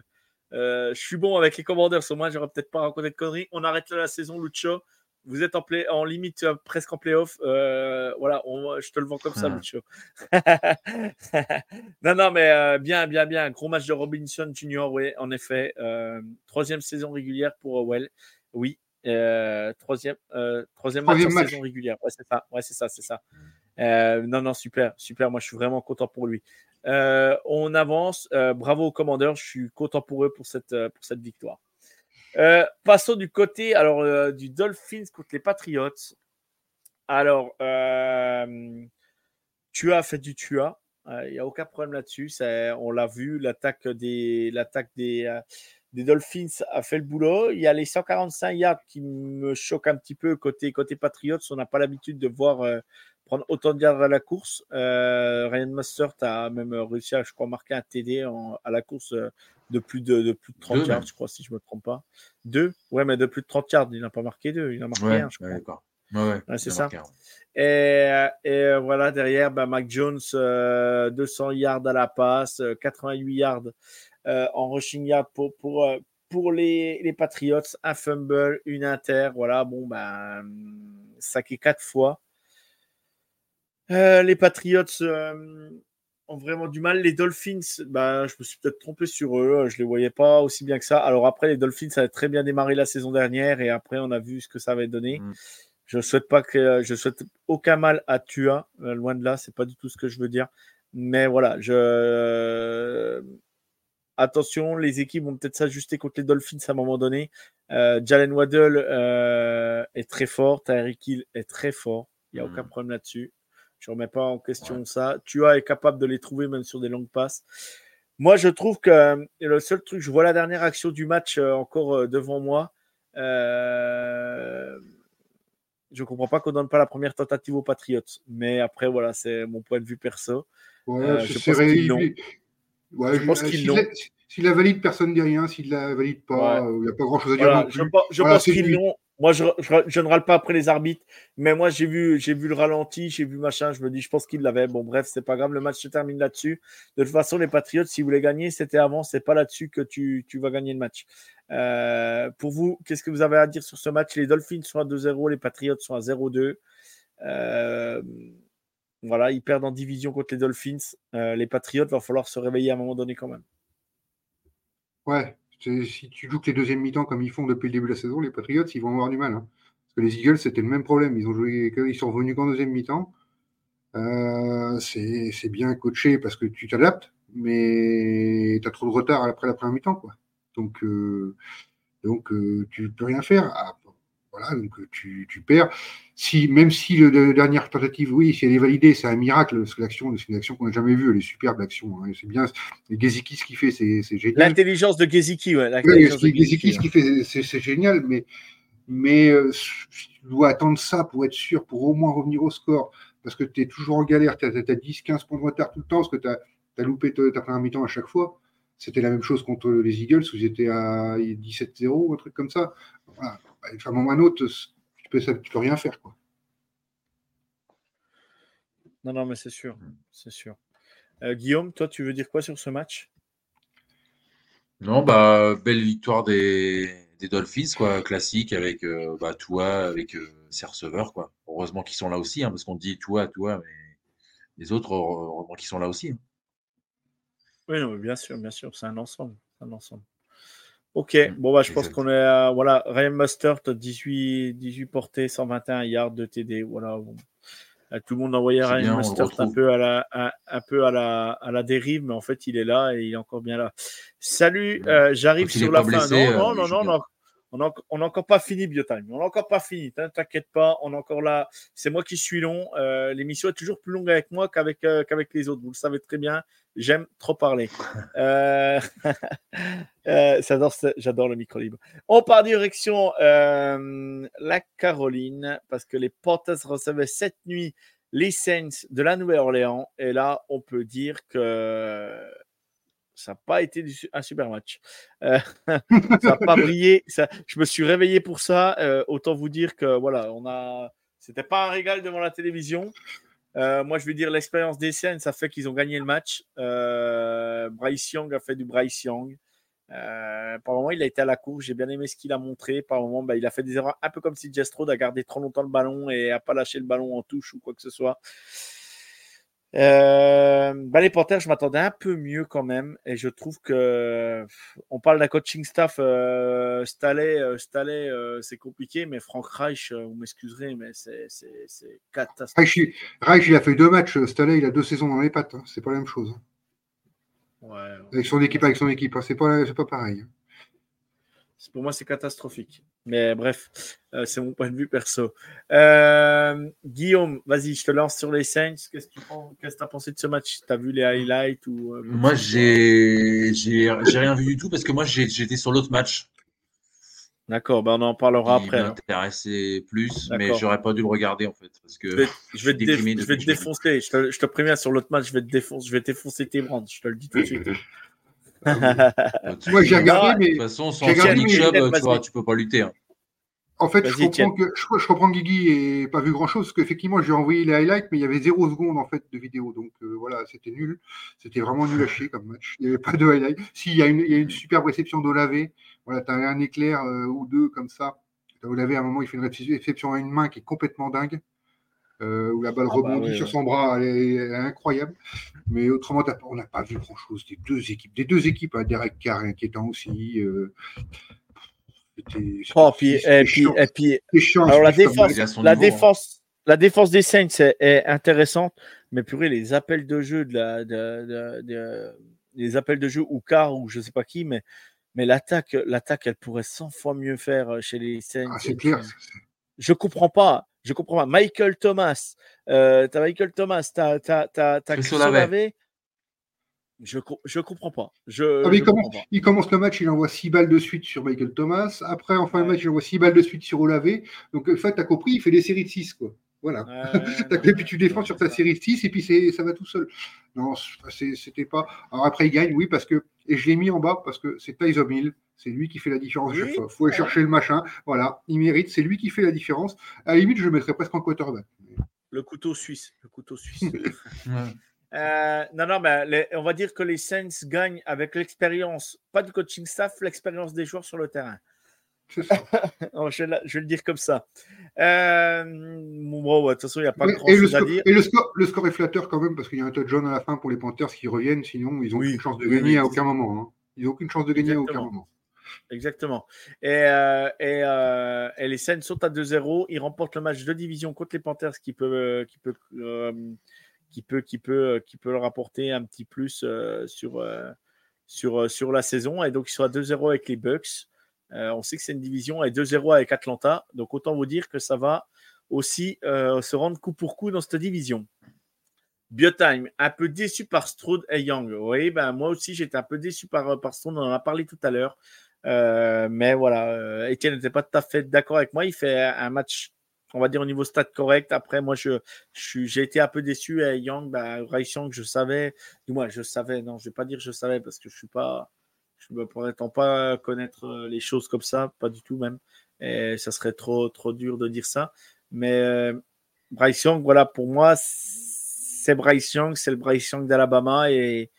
je suis bon avec les Commanders. Au moins, j'aurais peut-être pas raconté de conneries. On arrête là la saison, Lucho. Vous êtes en, play, en limite presque en playoff. Voilà, on- je te le vends comme ça, Hmm. Lucho. non, non, mais bien, bien, bien. Gros match de Robinson Junior, oui, en effet. Troisième saison régulière pour Howell. Oui. Troisième, troisième match Troisième en match. saison régulière. Ouais, c'est ça. Ouais, c'est ça, c'est ça. Euh, non, non, super, super. Moi, je suis vraiment content pour lui. Euh, on avance. Euh, bravo aux commandeurs. Je suis content pour eux pour cette, victoire. Passons du côté du Dolphins contre les Patriots. Alors, tu as fait du Tua. Il n'y a aucun problème là-dessus. On l'a vu, l'attaque des, Dolphins a fait le boulot. Il y a les 145 yards qui me choquent un petit peu côté, côté Patriots. On n'a pas l'habitude de voir prendre autant de yards à la course. Euh, Ryan Mostert a même réussi à, je crois, marquer un TD en- à la course euh, de plus de, de plus de 30 Deux, yards, je crois, si je ne me trompe pas. Deux? Ouais, mais de plus de 30 yards. Il n'a pas marqué deux. Il a marqué Ouais, un, je crois. ouais, d'accord. Ouais, ouais, Ouais, c'est ça. Et, et euh, voilà, derrière, bah, Mac Jones, euh, 200 yards à la passe, euh, 88 yards euh, en rushing yard pour, pour, pour les, les Patriots, un fumble, une inter. Voilà, bon, ben, saqué quatre fois. Euh, les Patriots euh, ont vraiment du mal. Les Dolphins, ben, je me suis peut-être trompé sur eux. Je les voyais pas aussi bien que ça. Alors après, les Dolphins, ça a très bien démarré la saison dernière et après, on a vu ce que ça avait donné. Mm. Je souhaite pas que je souhaite aucun mal à Tua, euh, loin de là, c'est pas du tout ce que je veux dire. Mais voilà, je attention, les équipes vont peut-être s'ajuster contre les Dolphins à un moment donné. Euh, Jalen Waddle euh, est très fort, Tyreek Hill est très fort, il n'y a Mm. aucun problème là-dessus. Je ne remets pas en question Ouais. ça. Tua est capable de les trouver même sur des longues passes. Moi, je trouve que euh, le seul truc, je vois la dernière action du match euh, encore euh, devant moi. Euh, je comprends pas qu'on donne pas la première tentative aux Patriots. Mais après, voilà, c'est mon point de vue perso. Ouais, Euh, je pense qu'ils l'ont. Ouais, Je pense qu'ils s'il l'ont. la- S'il la valide, personne ne dit rien. S'il la valide pas, Ouais. euh, il n'y a pas grand chose à dire Voilà, je, je Voilà, pense qu'ils l'ont. Moi, je, ne râle pas après les arbitres, mais moi, j'ai vu, j'ai vu le ralenti, j'ai vu machin. Je me dis, je pense qu'ils l'avaient. Bon, bref, c'est pas grave. Le match se termine là-dessus. De toute façon, les Patriots, si vous voulez gagner, c'était avant. C'est pas là-dessus que tu, vas gagner le match. Euh, pour vous, qu'est-ce que vous avez à dire sur ce match? Les Dolphins sont à 2-0, les Patriots sont à 0-2. Euh, voilà, ils perdent en division contre les Dolphins. Euh, les Patriots, va falloir se réveiller à un moment donné quand même. Ouais, si tu joues que les deuxièmes mi-temps comme ils font depuis le début de la saison, les Patriots, ils vont avoir du mal. hein. Parce que les Eagles, c'était le même problème. Ils ont joué, ils sont revenus qu'en deuxième mi-temps. Euh, c'est bien coaché parce que tu t'adaptes, mais tu as trop de retard après la première mi-temps. Donc, euh, donc euh, tu peux rien faire. Voilà, donc euh, tu, tu perds. Si, même si le, la dernière tentative, oui, si elle est validée, c'est un miracle, parce que l'action, c'est une action qu'on n'a jamais vue, elle est superbe, l'action. hein. C'est bien. Et Gesicki, ce qu'il fait, c'est c'est génial. L'intelligence de Geziki, ouais. Ce qui- Gesicki, ce qu'il fait, c'est c'est génial, mais, mais euh, tu dois attendre ça pour être sûr, pour au moins revenir au score, parce que tu es toujours en galère, tu as, 10-15 points de retard tout le temps, parce que tu as, loupé ta première mi-temps à chaque fois. C'était la même chose contre les Eagles, où ils étaient à 17-0 ou un truc comme ça. Voilà. Bah, À un moment ou à un autre, tu peux, ça- tu peux rien faire. Quoi. Non, non, mais c'est sûr. C'est sûr. Euh, Guillaume, toi, tu veux dire quoi sur ce match? Non, bah, belle victoire des, des Dolphins, quoi, classique, avec euh, bah, Tua, avec euh, ses receveurs, quoi. Heureusement qu'ils sont là aussi, hein, parce qu'on dit Tua, Tua, mais les autres, heureusement qu'ils sont là aussi. hein. Oui, non, bien sûr, bien sûr. C'est un ensemble. c'est un ensemble. Ok, Mm, bon, bah, je pense qu'on est à. Voilà, Ryan Mustard, 18, 18 portées, 121 yards de TD. Voilà. bon. Euh, Tout le monde envoyait Ryan bien, Mustard un peu, à la, un, un peu à, la, à la dérive, mais en fait, il est là et il est encore bien là. Salut, Mm. euh, j'arrive sur la fin. blessé, non, non, euh, non, non, non. On n'a encore pas fini, Biotime. On n'a encore pas fini. T'in- T'inquiète pas, on est encore là. C'est moi qui suis long. Euh, L'émission est toujours plus longue avec moi qu'avec euh, qu'avec les autres. Vous le savez très bien. J'aime trop parler. Euh, j'adore le micro libre. On part direction la Caroline parce que les Panthers recevaient cette nuit les Saints de la Nouvelle-Orléans. Et là, on peut dire que ça n'a pas été un super match. Euh, ça n'a pas brillé. Ça, je me suis réveillé pour ça. Euh, autant vous dire que voilà, on a. C'était pas un régal devant la télévision. Euh, moi, je vais dire l'expérience des scènes, ça fait qu'ils ont gagné le match. Bryce Young a fait du Bryce Young. par moment, il a été à la course. J'ai bien aimé ce qu'il a montré. Par moment, bah, il a fait des erreurs un peu comme si Jestrode a gardé trop longtemps le ballon et a pas lâché le ballon en touche ou quoi que ce soit. Euh, bah, les Panthers, je m'attendais un peu mieux quand même. Et je trouve que on parle d'un coaching staff. Euh, Staley, euh, euh, c'est compliqué, mais Frank Reich, vous m'excuserez, mais c'est catastrophique. Reich, il a fait deux matchs. Staley, il a deux saisons dans les pattes. Hein. C'est pas la même chose. Ouais, avec son équipe, avec son équipe. Hein. C'est pas, pas pareil. Pour moi, c'est catastrophique. Mais bref, euh, c'est mon point de vue perso. Euh, Guillaume, vas-y, je te lance sur les Saints. Qu'est-ce que tu as pensé de ce match? Tu as vu les highlights ou, euh, Moi, j'ai rien vu du tout parce que moi, j'étais sur l'autre match. D'accord, ben on en parlera après. Ça m'intéressait plus, mais j'aurais pas dû le regarder en fait. Parce que je vais, te, défoncer. Je te, je te, préviens sur l'autre match, je vais te défoncer, je vais défoncer tes brands. Je te le dis tout de suite. Moi, j'ai regardé, mais. De toute façon, sans Nick Chubb, tu, vois, tu peux pas lutter. Hein. En fait, je comprends, que, je, je comprends que Guigui n'ait pas vu grand chose, parce qu'effectivement, j'ai envoyé les highlights, mais il y avait zéro seconde en fait de vidéo. Donc euh, voilà, c'était nul. C'était vraiment nul à chier comme match. Il n'y avait pas de highlight. S'il y, a une, il y a une superbe réception d'Olavé, voilà, tu as un éclair euh, ou deux comme ça. Olavé, à un moment, il fait une réception à une main qui est complètement dingue. Euh, où la balle ah bah rebondit sur son bras, elle est, incroyable. Mais autrement, on n'a pas vu grand-chose des deux équipes. Des deux équipes, hein, Derek Carr inquiétant aussi. Euh, oh, puis, et puis, et puis alors la défense, la, défense, la défense des Saints est, intéressante, mais purée, les appels de jeu de la, de, les appels de jeu ou Carr ou je sais pas qui, mais, mais l'attaque, l'attaque, elle pourrait 100 fois mieux faire euh, chez les Saints. Ah, c'est clair. Je comprends pas. Je comprends pas. Michael Thomas, euh, t'as Michael Thomas, t'as Chris Olave. Je je comprends pas. Je, ah, il, commence, il, commence, le match, il envoie 6 balles de suite sur Michael Thomas. Après, en fin de match, il envoie 6 balles de suite sur Olavé. Donc, en fait, tu as compris, il fait des séries de 6. Quoi. Voilà. et puis tu défends sur ta série de 6 et puis ça va tout seul. Non, c'était pas. Alors après, il gagne, oui, parce que. Et je l'ai mis en bas parce que c'est Tyson Hill. C'est lui qui fait la différence Il faut aller chercher le machin. Voilà, il mérite. C'est lui qui fait la différence. À la limite, je le mettrais presque en quarterback. Le couteau suisse. Le couteau suisse. Euh, non, non, mais on va dire que les Saints gagnent avec l'expérience, pas du coaching staff, l'expérience des joueurs sur le terrain. Oh, je, vais, le dire comme ça. Euh, bon, de toute façon, il n'y a pas grand chose à dire. Et le score, le score est flatteur quand même, parce qu'il y a un touchdown à la fin pour les Panthers qui reviennent, sinon ils n'ont aucune chance de gagner à aucun moment. Hein. Ils n'ont aucune chance de gagner à aucun moment. Exactement. Et, euh, euh, et, les Saints sont à 2-0. Ils remportent le match de division contre les Panthers qui peut, euh, qui peut, qui peut, qui peut, qui peut leur apporter un petit plus sur, sur, sur la saison. Et donc, ils sont à 2-0 avec les Bucks. on sait que c'est une division et 2-0 avec Atlanta. Donc, autant vous dire que ça va aussi se rendre coup pour coup dans cette division. Biotime, un peu déçu par Stroud et Young. Oui, ben moi aussi j'étais un peu déçu par, par Stroud, on en a parlé tout à l'heure. Euh, mais voilà, euh, Etienne n'était pas tout à fait d'accord avec moi. Il fait un match, on va dire, au niveau stade correct. Après, moi, je, j'ai été un peu déçu. Et Young, bah, Young, je savais, du moins, je savais, non, je vais pas dire je savais parce que je suis pas, je me prétends pas connaître euh, les choses comme ça, pas du tout même. Et ça serait trop, trop dur de dire ça. Mais Bryce Young, voilà, pour moi, c'est Bryce Young, c'est le Bryce Young d'Alabama et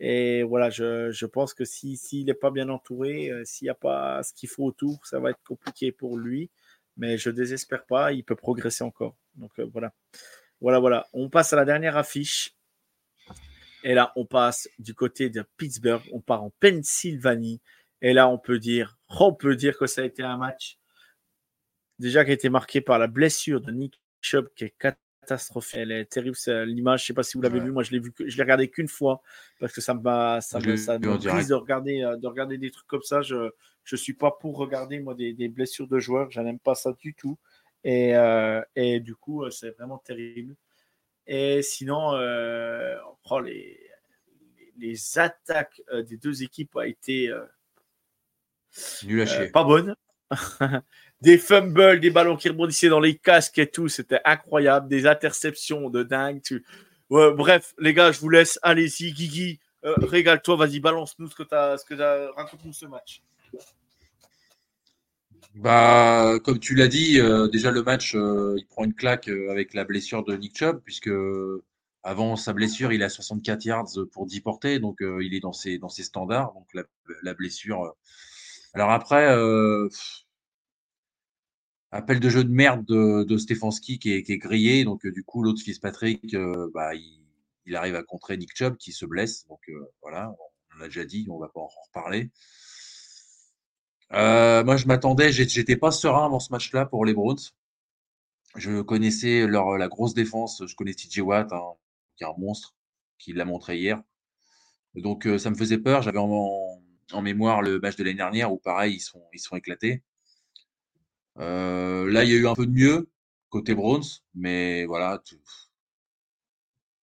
et voilà, je, pense que s'il si, n'est pas bien entouré, euh, s'il n'y a pas ce qu'il faut autour, ça va être compliqué pour lui. Mais je ne désespère pas, il peut progresser encore. Donc euh, voilà. Voilà, voilà. On passe à la dernière affiche. Et là, on passe du côté de Pittsburgh. On part en Pennsylvanie. Et là, on peut dire, on peut dire que ça a été un match déjà qui a été marqué par la blessure de Nick Chubb qui est Elle est terrible, l'image. Je sais pas si vous l'avez vu. Moi, je l'ai vu, je l'ai regardé qu'une fois parce que ça me va, ça me, ça de regarder, euh, de regarder des trucs comme ça. Je, je suis pas pour regarder moi des, des blessures de joueurs. Je n'aime pas ça du tout. Et, euh, et du coup, euh, c'est vraiment terrible. Et sinon, on prend les, les attaques des deux équipes ont été Nul à chier. pas bonnes. des fumbles, des ballons qui rebondissaient dans les casques et tout, c'était incroyable. Des interceptions de dingue. Bref, les gars, je vous laisse. Allez-y, Guigui, régale-toi, vas-y, balance-nous ce que tu as... raconte-nous ce match. Bah, comme tu l'as dit, euh, déjà le match, euh, il prend une claque euh, avec la blessure de Nick Chubb, puisque avant sa blessure, il a 64 yards pour 10 portées, donc il est dans ses, dans ses standards. Donc la, blessure. Alors après, appel de jeu de merde de, Stefanski qui est, grillé, donc du coup l'autre Fitzpatrick, bah, il, arrive à contrer Nick Chubb qui se blesse. Donc voilà, on l'a déjà dit, on va pas en reparler. Euh, moi, je m'attendais, j'étais pas serein avant ce match-là pour les Browns. Je connaissais leur, la grosse défense, je connais TJ Watt, hein, qui est un monstre, qui l'a montré hier. Donc, euh, ça me faisait peur. J'avais en, mémoire le match de l'année dernière où, pareil, ils sont, ils sont éclatés. Euh, là, il y a eu un peu de mieux côté Browns, mais voilà.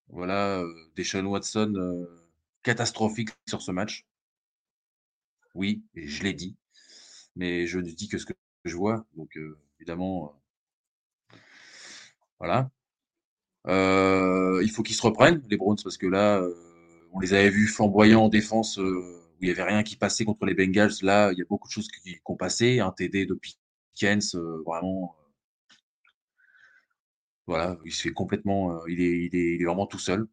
voilà, Deshaun Watson catastrophique sur ce match. Oui, je l'ai dit mais je ne dis que ce que je vois. Donc, euh, évidemment, euh, voilà. Euh, il faut qu'ils se reprennent, les Browns, parce que là, on les avait vus flamboyants en défense, où il n'y avait rien qui passait contre les Bengals. Là, il y a beaucoup de choses qui, qui ont passé. Un TD de Pickens, vraiment. voilà, il se fait complètement. il, est, il, est, il est vraiment tout seul.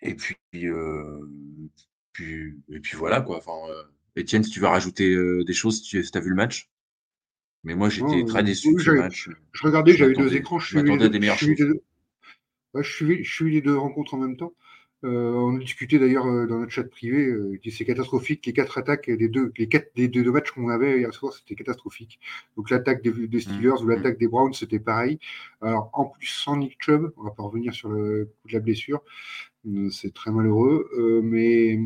Et puis, puis, et puis voilà, quoi. Enfin, Etienne, si tu vas rajouter euh, des choses, si tu as vu le match? Mais moi, j'étais très déçu du match. Je regardais, j'avais deux écrans. Je suis des meilleures choses. je, suis, les deux rencontres en même temps. Euh, on a discuté d'ailleurs euh, dans notre chat privé, euh, c'est catastrophique. Les quatre attaques des deux, les quatre, des deux matchs qu'on avait hier soir, c'était catastrophique. Donc l'attaque des, des, Steelers ou l'attaque des Browns, c'était pareil. Alors en plus sans Nick Chubb, on va pas revenir sur le coup de la blessure, c'est très malheureux. mais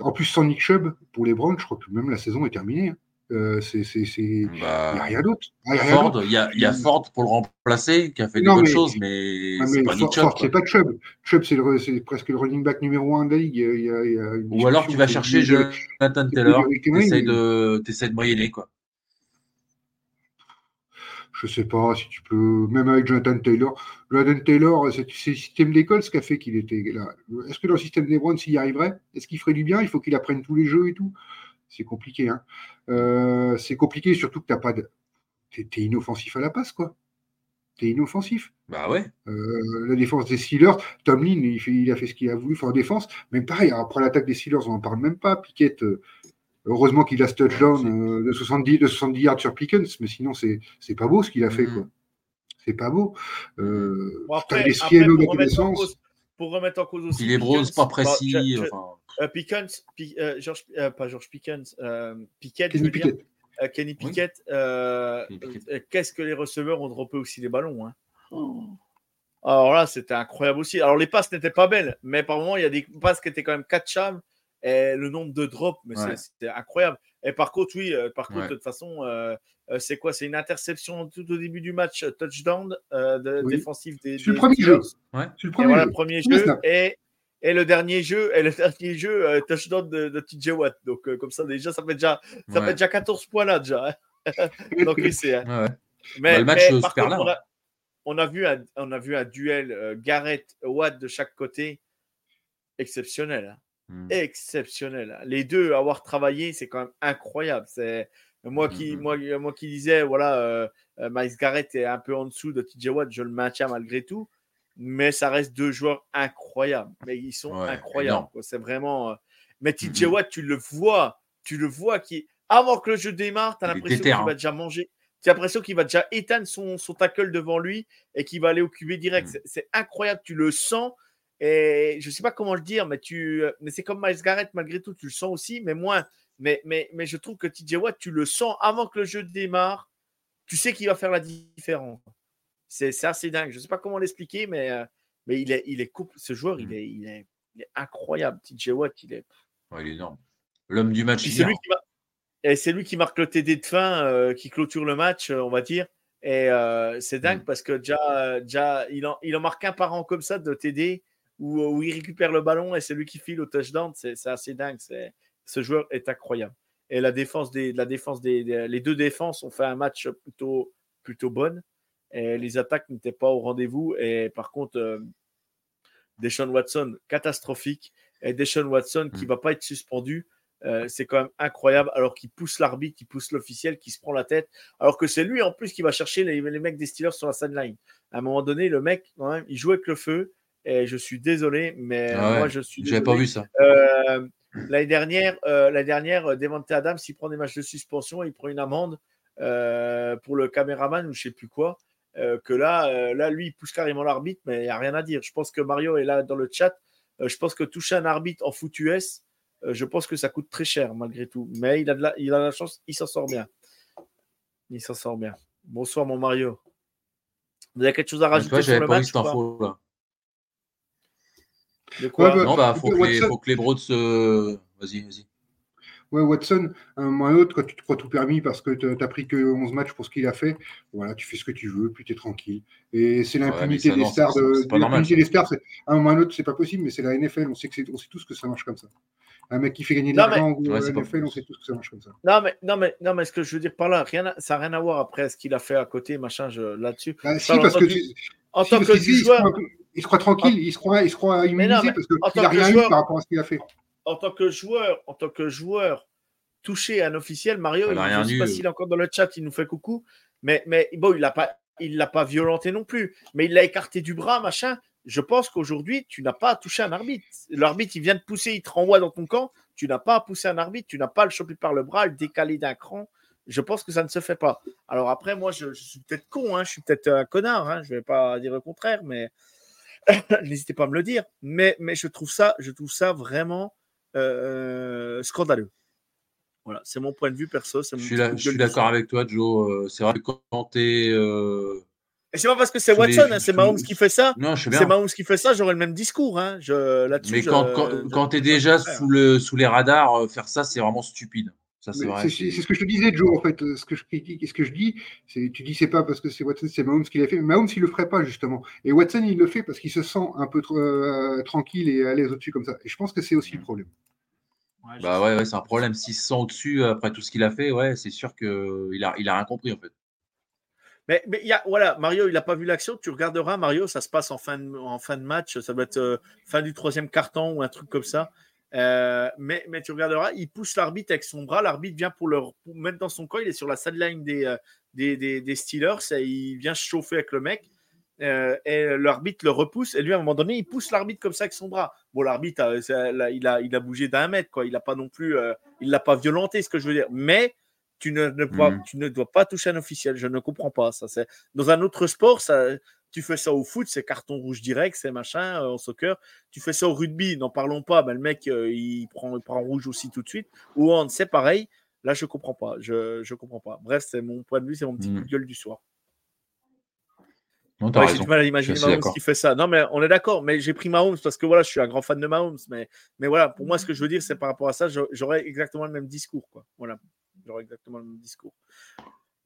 en plus, sans Nick Chubb, pour les Browns, je crois que même la saison est terminée. Hein. Euh, c'est, il n'y a bah, rien d'autre. Il y, y, a Ford pour le remplacer, qui a fait des bonnes choses, mais, c'est pas Nick Chubb. c'est pas Chubb. Chubb, c'est, presque le running back numéro un de la ligue. Il y a, il y a Ou alors tu vas chercher Jonathan Taylor, tu essaies de, de moyenner. Quoi je sais pas si tu peux, même avec Jonathan Taylor. Jonathan Taylor, c'est le système d'école ce qui a fait qu'il était là. Est-ce que dans le système des Browns, s'il y arriverait Est-ce qu'il ferait du bien? Il faut qu'il apprenne tous les jeux et tout. C'est compliqué. Hein. Euh, c'est compliqué, surtout que tu pas de. T'es es inoffensif à la passe, quoi. T'es inoffensif. Bah ouais. Euh, la défense des Steelers, Tomlin, il, il a fait ce qu'il a voulu faire en défense. Même pareil, après l'attaque des Steelers, on n'en parle même pas. Piquette. Euh, Heureusement qu'il a ce touchdown euh, de, 70, de 70 yards sur Pickens, mais sinon, c'est, c'est pas beau ce qu'il a fait. Quoi. C'est pas beau. Euh, bon, après, après, pour, remettre en cause, pour remettre en cause aussi. Il est bronze, pas précis. Bah, je, enfin... euh, Pickens, euh, George, euh, pas George Pickens, Pickett, Kenny Pickett. Dire, Kenny Pickett, oui. Pickett. qu'est-ce que les receveurs ont droppé aussi les ballons hein oh. Alors là, c'était incroyable aussi. Alors les passes n'étaient pas belles, mais par moment, il y a des passes qui étaient quand même catchables et le nombre de drops, mais c'était incroyable. Et par contre, oui, euh, par contre, de toute façon, euh, euh, c'est quoi? C'est une interception tout au début du match, touchdown de, défensif des. C'est le premier jeu. Ouais. Le premier, voilà, jeu. premier jeu. Et, et, le dernier jeu, et le dernier jeu, touchdown de, de TJ Watt. Donc, comme ça, déjà, ça fait déjà, ça fait déjà 14 points là, déjà. Hein. Donc, oui, c'est. Hein. Mais, bah, le match mais, par contre, on, a, on, a, vu un, on a vu un duel Garrett-Watt de chaque côté exceptionnel. Hein. Mmh. exceptionnel. Les deux, avoir travaillé, c'est quand même incroyable. C'est moi qui, mmh, mmh. moi, moi qui disais, voilà, euh, euh, Miles Garrett est un peu en dessous de TJ Watt, je le maintiens malgré tout, mais ça reste deux joueurs incroyables. Mais ils sont incroyables. C'est vraiment. Euh, mais TJ Watt, tu le vois, tu le vois qui, avant que le jeu démarre, tu as l'impression qu'il va hein. déjà manger. Tu as l'impression qu'il va déjà éteindre son, son tackle devant lui et qu'il va aller occuper direct. C'est incroyable, tu le sens. Et je ne sais pas comment le dire, mais, tu, euh, mais c'est comme Miles Garrett, malgré tout, tu le sens aussi, mais moins. Mais, mais, mais je trouve que TJ Watt, tu le sens avant que le jeu démarre. Tu sais qu'il va faire la différence. C'est assez dingue. Je ne sais pas comment l'expliquer, mais, euh, mais il est, il est couple. Ce joueur, il, mmh. est, il, est, il, est, incroyable. TJ Watt, il est. Ouais, il est énorme. L'homme du match. C'est lui, qui lui qui marque le TD de fin, euh, qui clôture le match, on va dire. Et c'est dingue mmh. parce que déjà, déjà il, en, il en marque un par an comme ça de TD où, il récupère le ballon et c'est lui qui file au touchdown. C'est assez dingue. Ce joueur est incroyable. Et la défense des, la défense des, les deux défenses ont fait un match plutôt, plutôt bonne. Et les attaques n'étaient pas au rendez-vous. Et par contre, euh, Deshaun Watson, catastrophique. Et Deshaun Watson qui ne mm. va pas être suspendu. Euh, c'est quand même incroyable, alors qu'il pousse l'arbitre, qui pousse l'officiel, qui se prend la tête, alors que c'est lui en plus qui va chercher les, les mecs des Steelers sur la sideline. À un moment donné, le mec, quand même, il joue avec le feu, et je suis désolé, mais ah moi je suis. J'avais pas vu ça. Euh, l'année dernière, euh, l'année dernière, euh, Devante Adams, il prend des matchs de suspension, il prend une amende euh, pour le caméraman ou je sais plus quoi. que là, là, lui, il pousse carrément l'arbitre, mais il n'y a rien à dire. Je pense que Mario est là dans le chat. je pense que toucher un arbitre en foot US, je pense que ça coûte très cher malgré tout. Mais il a de la, il a la chance, il s'en sort bien. Il s'en sort bien. Bonsoir, mon Mario. Vous avez quelque chose à rajouter sur le match là. De quoi bah, Non, bah, faut, que les, faut que les Broads se. Vas-y, vas-y. Ouais, Watson, un moment ou un autre, quand tu te crois tout permis parce que tu n'as pris que 11 matchs pour ce qu'il a fait, voilà, tu fais ce que tu veux, puis tu es tranquille. Et c'est l'impunité des stars. L'impunité des stars, à un moment ou un autre, c'est pas possible, mais c'est la NFL. On sait, que on sait tous que ça marche comme ça. Un mec qui fait gagner de l'argent ou la NFL, on sait tous que ça marche comme ça. Non, mais, non, mais, non, mais ce que je veux dire par là, rien, ça n'a rien à voir après ce qu'il a fait à côté, machin, là-dessus. Bah, si, parce que. En tant que joueur il se croit tranquille, il se croit, il se croit immunisé parce qu'il n'a rien eu par rapport à ce qu'il a fait. En tant que joueur, en tant que joueur touché à un officiel, Mario, je ne sais pas s'il est encore dans le chat, il nous fait coucou, mais, mais bon, il l'a pas, il l'a pas violenté non plus, mais il l'a écarté du bras, machin. Je pense qu'aujourd'hui, tu n'as pas à toucher un arbitre. L'arbitre, il vient de pousser, il te renvoie dans ton camp. Tu n'as pas à pousser un arbitre, tu n'as pas à le choper par le bras, le décaler d'un cran. Je pense que ça ne se fait pas. Alors après, moi, je, suis peut-être con, hein, je suis peut-être un connard, hein, je ne vais pas dire le contraire, mais N'hésitez pas à me le dire. Mais, mais je, trouve ça, je trouve ça vraiment euh, scandaleux. Voilà, c'est mon point de vue perso. je suis, d'accord avec toi, Joe. Euh, c'est vrai que quand tu es. Euh, et c'est pas parce que c'est Watson, hein, c'est Mahomes qui fait ça. Non, je C'est Mahomes qui fait ça, j'aurais le même discours. Hein. Je, Mais quand, quand, tu es déjà sous, le, sous les radars, faire ça, c'est vraiment stupide. C'est ce que je te disais, Joe, en fait. Ce que je critique et ce que je dis, c'est tu dis c'est pas parce que c'est Watson, c'est Mahomes qui l'a fait. Mais Mahomes, il le ferait pas, justement. Et Watson, il le fait parce qu'il se sent un peu euh, tranquille et à l'aise au-dessus comme ça. Et je pense que c'est aussi le problème. bah ouais, c'est un problème. S'il se sent au-dessus après tout ce qu'il a fait, ouais, c'est sûr qu'il a, il a rien compris, en fait. Mais, mais y a, voilà, Mario, il n'a pas vu l'action. Tu regarderas, Mario, ça se passe en fin de, en fin de match. Ça doit être euh, fin du troisième carton ou un truc comme ça. Euh, mais, mais, tu regarderas, il pousse l'arbitre avec son bras. L'arbitre vient pour le mettre dans son coin. Il est sur la sideline des, euh, des, des, des, Steelers et il vient chauffer avec le mec. Euh, et l'arbitre le repousse. Et lui, à un moment donné, il pousse l'arbitre comme ça avec son bras. Bon, l'arbitre, il, a, il a bougé d'un mètre. Quoi. Il n'a pas non plus. il l'a pas violenté, ce que je veux dire. Mais tu ne, ne, mmh. tu ne dois pas toucher un officiel. Je ne comprends pas. Ça, dans un autre sport, ça tu fais ça au foot, c'est carton rouge direct, c'est machin, en euh, soccer. Tu fais ça au rugby, n'en parlons pas, ben, le mec, euh, il, prend, il prend rouge aussi tout de suite. Ou en c'est pareil. Là, je comprends pas. Je, je comprends pas. Bref, c'est mon point de vue, c'est mon petit coup de mmh. gueule du soir. J'ai du mal à imaginer Mahomes qui fait ça. Non, mais on est d'accord. Mais j'ai pris Mahomes parce que voilà, je suis un grand fan de Mahomes. Mais, mais voilà, pour moi, ce que je veux dire, c'est par rapport à ça, j'aurais exactement le même discours. Quoi. Voilà, j'aurais exactement le même discours.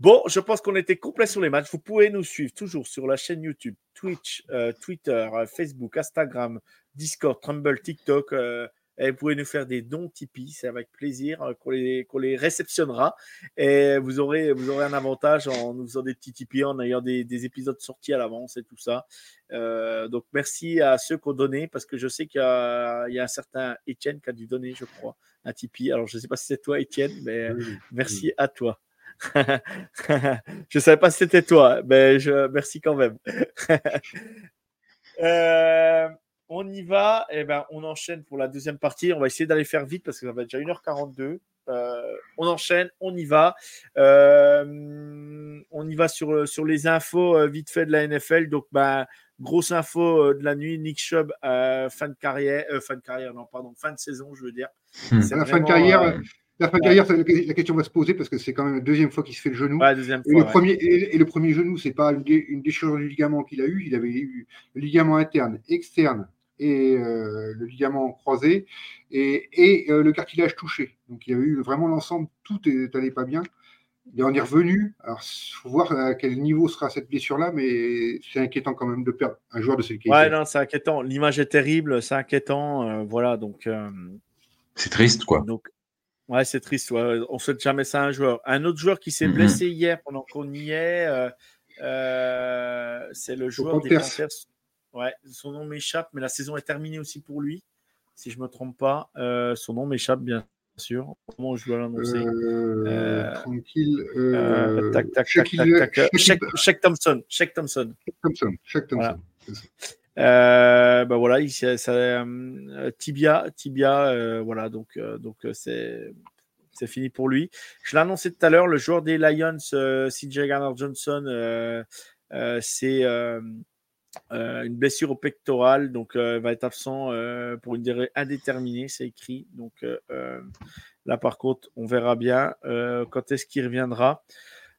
Bon, je pense qu'on était complet sur les matchs. Vous pouvez nous suivre toujours sur la chaîne YouTube, Twitch, euh, Twitter, euh, Facebook, Instagram, Discord, Trumble, TikTok. Euh, et vous pouvez nous faire des dons Tipeee, c'est avec plaisir qu'on les, les, réceptionnera. Et vous aurez, vous aurez un avantage en nous faisant des petits Tipeee, en ayant des, des épisodes sortis à l'avance et tout ça. donc merci à ceux qui ont donné, parce que je sais qu'il y, y, a un certain Étienne qui a dû donner, je crois, un Tipeee. Alors je ne sais pas si c'est toi, Étienne, mais merci à toi. je savais pas si c'était toi, mais je merci quand même. Euh, on y va, et eh ben on enchaîne pour la deuxième partie. On va essayer d'aller faire vite parce que ça va être déjà 1h42. Euh, on enchaîne, on y va. Euh, on y va sur, sur les infos vite fait de la NFL. Donc, ben, grosse info de la nuit Nick Chubb, fin de carrière, fin de carrière, non, pardon, fin de saison, je veux dire. Hmm. La fin de carrière, la fin de carrière, la question va se poser parce que c'est quand même la deuxième fois qu'il se fait le genou. et, le premier, et, le premier genou, c'est pas une, déchirure du ligament qu'il a eu. Il avait eu le ligament interne, externe et euh, le ligament croisé et, et euh, le cartilage touché. Donc il y avait eu vraiment l'ensemble, tout n'allait pas bien. on est revenu. Alors, il faut voir à quel niveau sera cette blessure-là, mais c'est inquiétant quand même de perdre un joueur de cette qualité. Ouais, non, c'est inquiétant. L'image est terrible, c'est inquiétant. Euh, voilà, donc. Euh, c'est triste, quoi. Donc, ouais, c'est triste. Ouais. On souhaite jamais ça à un joueur. Un autre joueur qui s'est mm-hmm. blessé hier pendant qu'on y est, euh, c'est le joueur des Panthers. Ouais, son nom m'échappe, mais la saison est terminée aussi pour lui, si je me trompe pas. son nom m'échappe bien sûr. Comment je dois l'annoncer euh, euh, Tranquille. Euh, tac, tac, tac, tac, tac. Thompson. Check Thompson. Thompson. Check Thompson. Voilà. Bah voilà, ça, Tibia, Tibia, voilà, donc donc c'est c'est fini pour lui. Je l'ai annoncé tout à l'heure, le joueur des Lions, CJ Garner Johnson, c'est une blessure au pectoral, donc va être absent pour une durée indéterminée, c'est écrit. Donc là, par contre, on verra bien quand est-ce qu'il reviendra.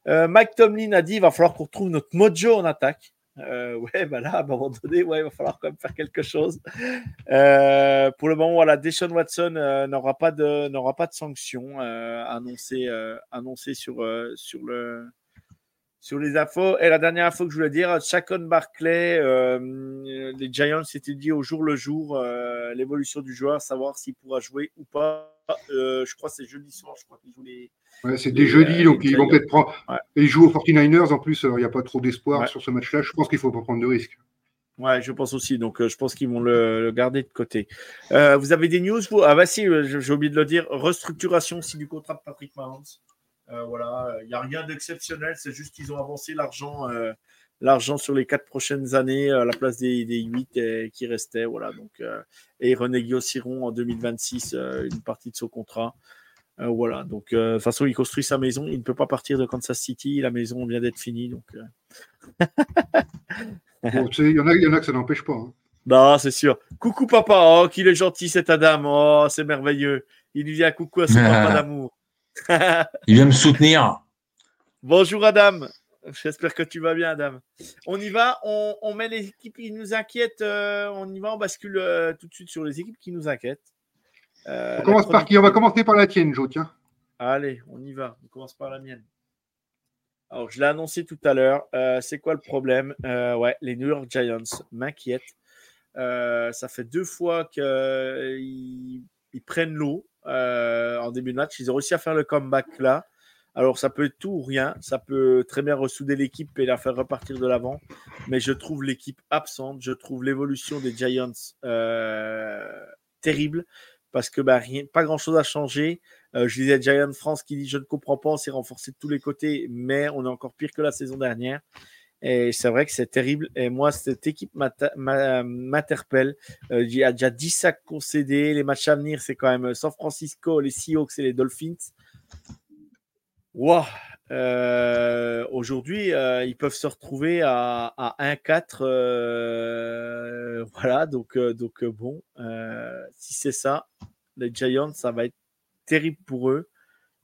Mike Tomlin a dit il va falloir qu'on retrouve notre mojo en attaque. Ouais, bah là, à un moment donné, ouais, il va falloir quand même faire quelque chose. pour le moment, voilà, Deshaun Watson n'aura pas de n'aura pas de sanction annoncée annoncé sur sur le sur les infos. Et la dernière info que je voulais dire, Chacon Barclay, euh, les Giants dit au jour le jour euh, l'évolution du joueur, savoir s'il pourra jouer ou pas. Euh, je crois que c'est jeudi soir, je crois qu'ils jouent les. Ouais, c'est des jeudis, donc ils vont peut-être prendre. Et ils jouent aux 49ers en plus, il n'y a pas trop d'espoir sur ce match-là. Je pense qu'il ne faut pas prendre de risques. Ouais, je pense aussi. Donc, je pense qu'ils vont le, garder de côté. vous avez des news vous? Ah, bah si, j'ai oublié de le dire. Restructuration aussi du contrat de Patrick Mahomes. Euh, voilà, il n'y a rien d'exceptionnel, c'est juste qu'ils ont avancé l'argent euh, l'argent sur les quatre prochaines années à la place des, des 8 qui restaient. Voilà, donc, euh, et ils renégocieront en 2026 une partie de son contrat. voilà, donc de toute façon, il construit sa maison. Il ne peut pas partir de Kansas City. La maison vient d'être finie. Donc, il, y en a, il y en a que ça n'empêche pas. Hein. Non, c'est sûr. Coucou papa, oh, qu'il est gentil cet Adam. Oh, c'est merveilleux. Il lui dit un coucou à son papa d'amour. Il vient me soutenir. Bonjour Adam. J'espère que tu vas bien, Adam. On y va, on, met les équipes qui nous inquiètent. Euh, on y va, on bascule euh, tout de suite sur les équipes qui nous inquiètent. Euh, on commence par qui? On va commencer par la tienne, Jo, tiens. Allez, on y va. On commence par la mienne. Alors, je l'ai annoncé tout à l'heure. c'est quoi le problème? Ouais, les New York Giants m'inquiètent. ça fait deux fois qu'ils prennent l'eau. En début de match. Ils ont réussi à faire le comeback là. Alors, ça peut être tout ou rien. Ça peut très bien ressouder l'équipe et la faire repartir de l'avant. Mais je trouve l'équipe absente. Je trouve l'évolution des Giants euh, terrible parce que bah, rien, pas grand chose a changé. Euh, je disais Giant France qui dit Je ne comprends pas, on s'est renforcé de tous les côtés, mais on est encore pire que la saison dernière. Et c'est vrai que c'est terrible. Et moi, cette équipe m'interpelle. Euh, il y a déjà 10 sacs concédés. Les matchs à venir, c'est quand même San Francisco, les Seahawks et les Dolphins. Wow. Euh, aujourd'hui, euh, ils peuvent se retrouver à, 1-4. voilà, donc, donc bon, si c'est ça, les Giants, ça va être terrible pour eux.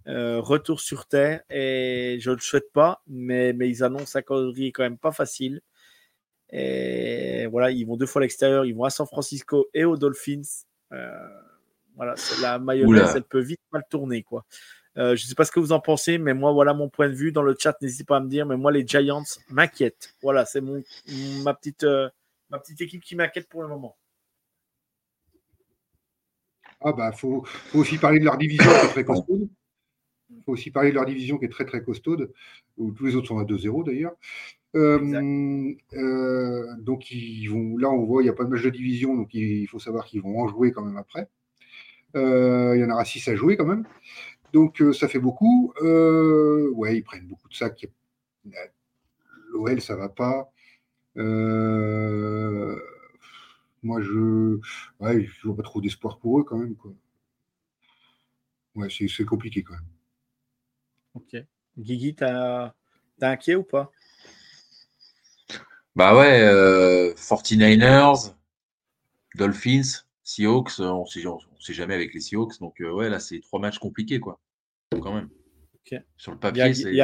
Euh, retour sur Terre et je ne le souhaite pas, mais, mais ils annoncent un calendrier quand même pas facile. Et voilà, ils vont deux fois à l'extérieur, ils vont à San Francisco et aux Dolphins. Euh, voilà, la mayonnaise, elle peut vite mal tourner. Quoi. Euh, je ne sais pas ce que vous en pensez, mais moi, voilà mon point de vue. Dans le chat, n'hésitez pas à me dire, mais moi, les Giants m'inquiètent. Voilà, c'est mon, ma, petite, ma petite équipe qui m'inquiète pour le moment. Ah bah, faut, faut aussi parler de leur division qui est très il faut aussi parler de leur division qui est très très costaude, où tous les autres sont à 2-0 d'ailleurs. Euh, euh, donc ils vont, là on voit il n'y a pas de match de division, donc il, faut savoir qu'ils vont en jouer quand même après. Euh, il y en aura 6 à jouer quand même. Donc ça fait beaucoup. ouais, ils prennent beaucoup de sacs. L'OL, ça va pas. moi, je ouais, je vois pas trop d'espoir pour eux quand même. Quoi. Ouais, c'est compliqué quand même. Ok. Guigui, t'es inquiet ou pas? Bah ouais, 49ers, euh, Dolphins, Seahawks, on sait, sait jamais avec les Seahawks. Donc euh, ouais, là, c'est trois matchs compliqués, quoi. Quand même. Sur le papier, c'est. Il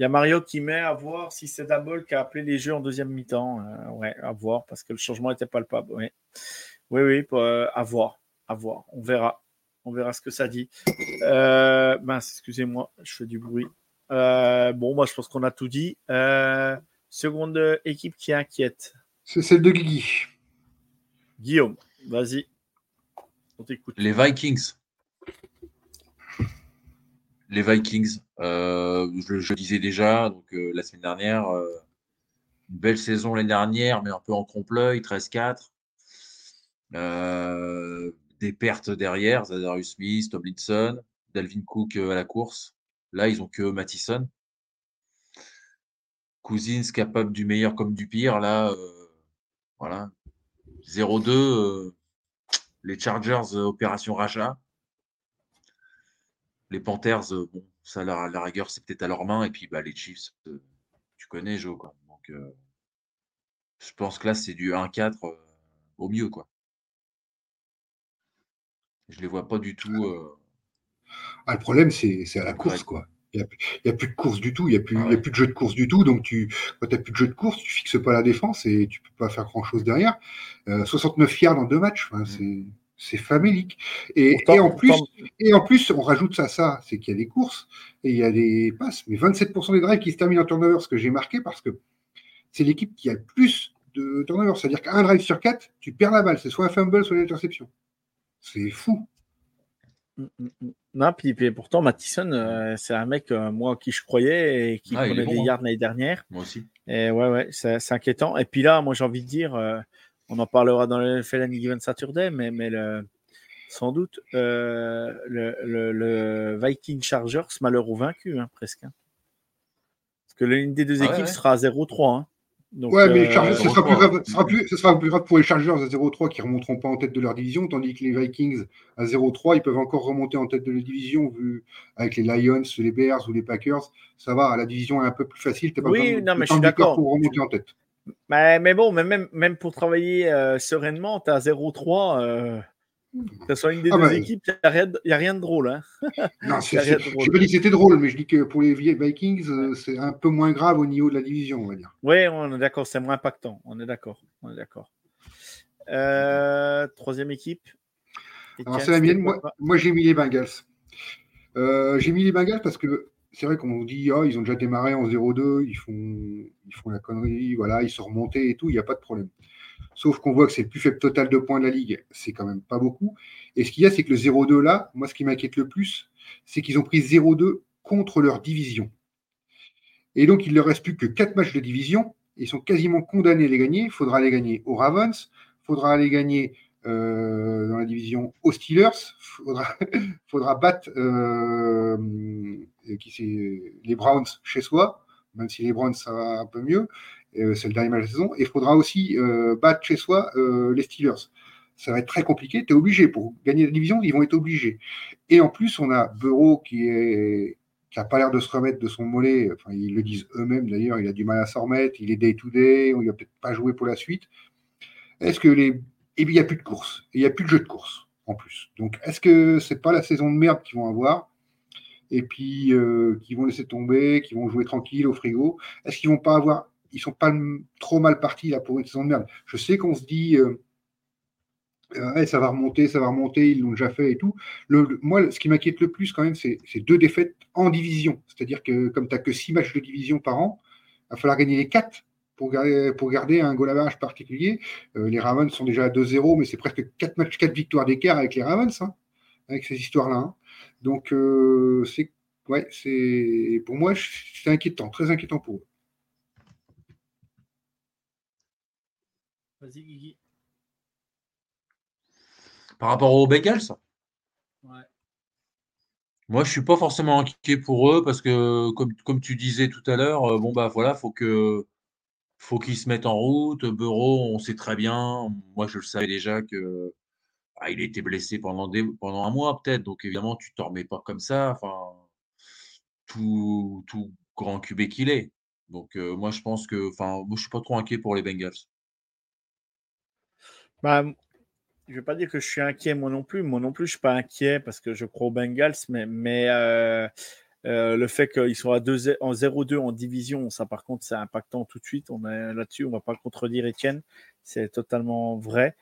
y, a Mario qui met à voir si c'est Dabol qui a appelé les jeux en deuxième mi-temps. Euh, ouais, à voir, parce que le changement était palpable. Oui, oui, oui à voir. À voir. On verra. On verra ce que ça dit. Euh, excusez-moi, je fais du bruit. Euh, bon, moi, je pense qu'on a tout dit. Euh, seconde équipe qui inquiète. C'est celle de Guigui. Guillaume, vas-y. On t'écoute. Les Vikings. Les Vikings. Euh, je, le disais déjà donc, la semaine dernière. une belle saison l'année dernière, mais un peu en trompe-l'œil, 13-4. des pertes derrière, Zadarius Smith, Tomlinson, Dalvin Cook à la course. Là, ils ont que Mattison. Cousins capable du meilleur comme du pire. Là, euh, voilà. 0-2. Euh, les Chargers, euh, opération rachat. Les Panthers, bon, ça, la, la rigueur, c'est peut-être à leurs mains. Et puis, bah, les Chiefs, tu connais, Joe. Quoi. Donc, je pense que là, c'est du 1-4 au mieux. Quoi. Je les vois pas du tout. Ah, le problème, c'est à la course, quoi. Il n'y a, plus de course du tout, il n'y a, plus, a plus de jeu de course du tout. Donc, tu, quand tu n'as plus de jeu de course, tu fixes pas la défense et tu peux pas faire grand-chose derrière. 69 yards dans deux matchs, mmh. c'est famélique. Et, en plus, et en plus, on rajoute ça ça, c'est qu'il y a des courses et il y a des passes. Mais 27% des drives qui se terminent en turnover, ce que j'ai marqué, parce que c'est l'équipe qui a le plus de turnover. C'est-à-dire qu'un drive sur quatre, tu perds la balle. C'est soit un fumble, soit une interception. C'est fou. Mmh, mmh, non, puis, pourtant, Mattison, euh, c'est un mec, euh, moi, qui je croyais et qui ah, prenait des hein. yards l'année dernière. Moi aussi. Et ouais, ouais, c'est inquiétant. Et puis là, moi, j'ai envie de dire, euh, on en parlera dans le NFL Given Saturday, mais, mais le, sans doute, le, le, Viking Chargers, malheureux vaincu, hein, presque. Hein. Parce que l'une des deux ah équipes sera à 0-3 ouais, mais euh, ce, sera plus grave, sera plus, ce sera plus grave pour les Chargers à 0-3 qui ne remonteront pas en tête de leur division, tandis que les Vikings à 0-3, ils peuvent encore remonter en tête de leur division, vu avec les Lions, les Bears ou les Packers. Ça va, la division est un peu plus facile. Pas oui, non, mais je suis d'accord. Pour remonter en tête. Mais, mais bon, même, même pour travailler euh, sereinement, tu as 0-3. Que ce soit une des ah deux bah, équipes, il n'y a, rien de drôle. Hein non, je ne pas dit que c'était drôle, mais je dis que pour les Vikings, euh, c'est un peu moins grave au niveau de la division, on va dire. Oui, on est d'accord, c'est moins impactant. On est d'accord. On est d'accord. Euh, troisième équipe. Alors, c'est la mienne. Moi, j'ai mis les Bengals. Euh, j'ai mis les Bengals parce que c'est vrai qu'on dit oh, ils ont déjà démarré en 0-2, ils font, ils font la connerie, voilà, ils sont remontés et tout, il n'y a pas de problème. Sauf qu'on voit que c'est le plus faible total de points de la ligue. C'est quand même pas beaucoup. Et ce qu'il y a, c'est que le 0-2 là, moi, ce qui m'inquiète le plus, c'est qu'ils ont pris 0-2 contre leur division. Et donc, il ne leur reste plus que 4 matchs de division. Ils sont quasiment condamnés à les gagner. Il faudra les gagner aux Ravens. Il faudra les gagner euh, dans la division aux Steelers. Il faudra, battre euh, les Browns chez soi, même si les Browns, ça va un peu mieux. Euh, c'est le dernier match de la saison. Et il faudra aussi euh, battre chez soi euh, les Steelers. Ça va être très compliqué. Tu es obligé. Pour gagner la division, ils vont être obligés. Et en plus, on a Bureau qui est n'a pas l'air de se remettre de son mollet. Enfin, ils le disent eux-mêmes d'ailleurs. Il a du mal à s'en remettre. Il est day-to-day. -day, il va peut-être pas jouer pour la suite. Est-ce que les. Et puis, il n'y a plus de course. il n'y a plus de jeu de course en plus. Donc, est-ce que c'est pas la saison de merde qu'ils vont avoir? Et puis euh, qui vont laisser tomber, qui vont jouer tranquille au frigo Est-ce qu'ils vont pas avoir ils sont pas trop mal partis là pour une saison de merde. Je sais qu'on se dit euh, euh, ça va remonter, ça va remonter, ils l'ont déjà fait et tout. Moi, ce qui m'inquiète le plus quand même, c'est deux défaites en division. C'est-à-dire que comme tu n'as que six matchs de division par an, il va falloir gagner les quatre pour garder, pour garder un goal average particulier. Euh, les Ravens sont déjà à 2-0, mais c'est presque quatre quatre victoires d'écart avec les Ravens, hein, avec ces histoires-là. Hein. Donc, c'est ouais, pour moi, c'est inquiétant, très inquiétant pour eux. Vas-y, Guigui. Par rapport aux Bengals? Ouais. Moi, je suis pas forcément inquiet pour eux parce que, comme, comme tu disais tout à l'heure, euh, bon bah voilà, faut que faut qu'ils se mettent en route. Bureau, on sait très bien. Moi, je le savais déjà que ah, il était blessé pendant des, pendant un mois peut-être. Donc évidemment, tu t'en remets pas comme ça. Enfin, tout, tout grand QB qu'il est. Donc euh, moi, je pense que, enfin, moi, je suis pas trop inquiet pour les Bengals. Bah, je ne vais pas dire que je suis inquiet moi non plus. Moi non plus, je ne suis pas inquiet parce que je crois aux Bengals, mais, euh, euh, le fait qu'ils soient à 2, en 0-2 en division, ça par contre, c'est impactant tout de suite. On là-dessus, on ne va pas contredire Étienne. C'est totalement vrai.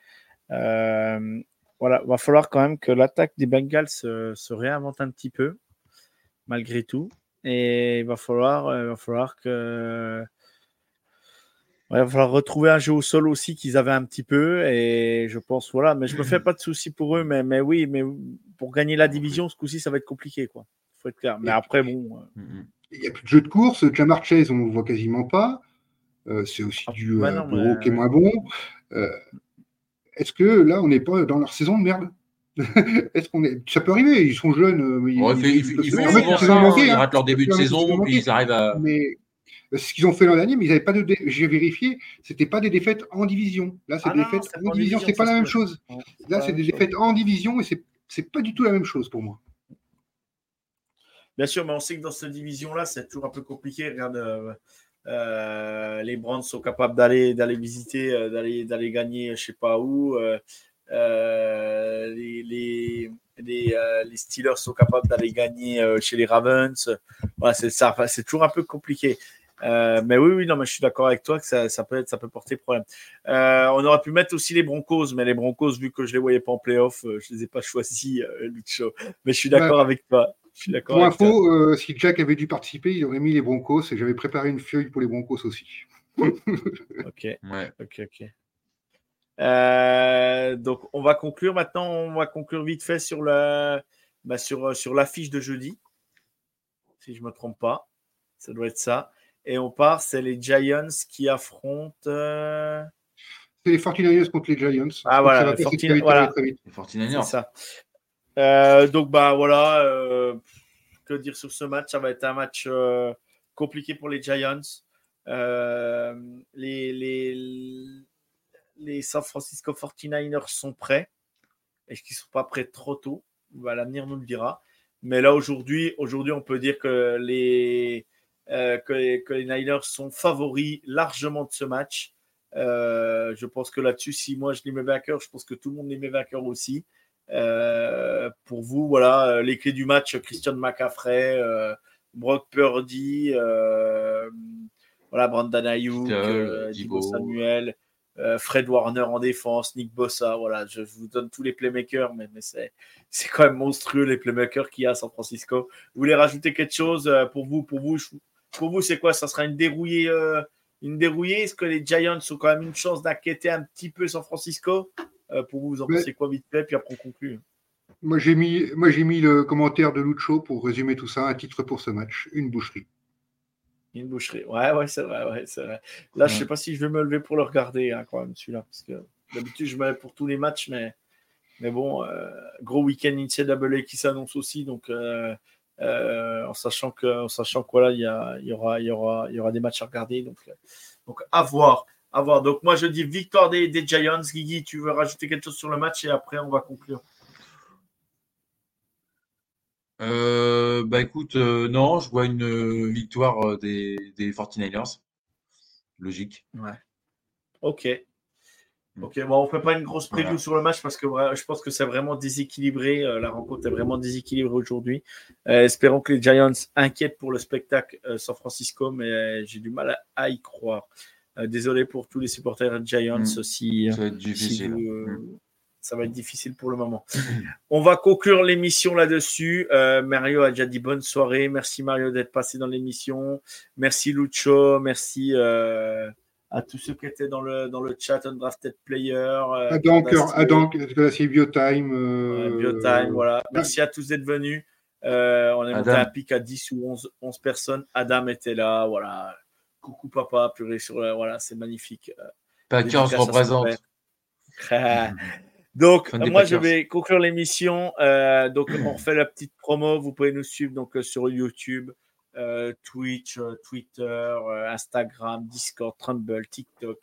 Euh, voilà, va falloir quand même que l'attaque des Bengals se, réinvente un petit peu, malgré tout. Et il va falloir, il va falloir que. Il va falloir retrouver un jeu au sol aussi qu'ils avaient un petit peu. Et je pense, voilà. Mais je me fais pas de soucis pour eux. Mais, mais oui, mais pour gagner la division, ce coup-ci, ça va être compliqué. Quoi. faut être clair. Mais après, bon. Mm, mm. Il n'y a plus de jeu de course. Jamar Chase, on ne voit quasiment pas. Euh, c'est aussi ah, du bah euh, qui est moins bon. Euh, est-ce que là, on n'est pas dans leur saison de merde? Est-ce qu'on est... Ça peut arriver, ils sont jeunes. Ils, ouais, ils, ils, ils, font ils ratent leur début de saison, puis ils arrivent à. Mais ce qu'ils ont fait l'an dernier, mais ils n'avaient pas de. J'ai vérifié, c'était pas des défaites en division. Là, c'est ah des défaites en division, c'est pas la même chose. Là, c'est des défaites en division et c'est pas du tout la même chose pour moi. Bien sûr, mais on sait que dans cette division-là, c'est toujours un peu compliqué. Regarde, euh, les Browns sont capables d'aller d'aller visiter, euh, d'aller d'aller gagner, je sais pas où. Euh, les, les, les, les, Steelers sont capables d'aller gagner chez les Ravens. Voilà, c'est ça. c'est toujours un peu compliqué. Mais oui, oui, non, mais je suis d'accord avec toi que ça, ça, peut être, ça peut porter problème. on aurait pu mettre aussi les Broncos, mais les Broncos, vu que je les voyais pas en playoff, je les ai pas choisis, Lucho. Mais je suis d'accord avec toi. Pour info, euh, si Jack avait dû participer, il aurait mis les Broncos et j'avais préparé une feuille pour les Broncos aussi. ok. Ouais. Ok, ok. Euh, donc, on va conclure maintenant. On va conclure vite fait sur la, bah, sur, sur l'affiche de jeudi. Si je ne me trompe pas. Ça doit être ça. Et on part, c'est les Giants qui affrontent. Euh, c'est les 49ers contre les Giants. Ah voilà, les 49ers. C'est ça. Euh, donc, bah voilà, euh, que dire sur ce match? Ça va être un match euh, compliqué pour les Giants. les, les, les San Francisco 49ers sont prêts. Est-ce qu'ils ne sont pas prêts trop tôt? Bah, L'avenir nous le dira. Mais là, aujourd'hui, aujourd'hui, on peut dire que les, que les, que, les, Niners sont favoris largement de ce match. je pense que là-dessus, si moi je les mets vainqueurs, je pense que tout le monde les met vainqueurs aussi. Euh, pour vous, voilà, euh, les clés du match, Christian McCaffrey, euh, Brock Purdy, voilà, Brandon Ayuk, Dibo Samuel, Fred Warner en défense, Nick Bossa, voilà, je, vous donne tous les playmakers, mais, mais c'est, c'est quand même monstrueux les playmakers qu'il y a à San Francisco. Vous voulez rajouter quelque chose pour vous, pour vous, pour vous, c'est quoi? Ça sera une dérouillée, une dérouillée? Est-ce que les Giants ont quand même une chance d'inquiéter un petit peu San Francisco? Euh, pour vous, vous en pensez quoi vite fait, puis après on conclut. Moi j'ai mis, moi j'ai mis le commentaire de Lucho pour résumer tout ça, un titre pour ce match, une boucherie. Une boucherie, ouais, ouais, c'est vrai, ouais, c'est vrai. Là, je sais pas si je vais me lever pour le regarder hein, quand même celui-là, parce que d'habitude je me lève pour tous les matchs, mais mais bon, euh, gros week-end NCAA qui s'annonce aussi, donc euh, en sachant que, en sachant que voilà, il y, y, aura, il y aura, il y aura des matchs à regarder, donc donc à voir. À voir. Donc, moi, je dis victoire des, Giants. Guigui, tu veux rajouter quelque chose sur le match et après, on va conclure. Euh, bah écoute, euh, non, je vois une euh, victoire des, des 49ers. Logique. Ouais. Ok. Mm. Ok, bon, on ne fait pas une grosse preview sur le match parce que je pense que c'est vraiment déséquilibré. la rencontre est vraiment déséquilibrée aujourd'hui. espérons que les Giants inquiètent pour le spectacle San Francisco, mais j'ai du mal à y croire. Euh, désolé pour tous les supporters Giants mm. si, ça va, être difficile. Euh, mm. ça va être difficile pour le moment. On va conclure l'émission là-dessus. Euh, Mario a déjà dit bonne soirée. Merci Mario d'être passé dans l'émission. Merci Lucho. Merci à tous ceux qui étaient dans le, dans le chat Undrafted Player. Adam, Adam c'est Biotime. Biotime, voilà. Merci à tous d'être venus. on a monté un pic à 10 ou 11, 11 personnes. Adam était là, voilà. Coucou papa, purée sur voilà, c'est magnifique. Euh, Packers représente. donc, moi, je vais conclure l'émission. Euh, donc, on refait la petite promo. Vous pouvez nous suivre donc, euh, sur YouTube, Twitch, Twitter, Instagram, Discord, Trumble, TikTok.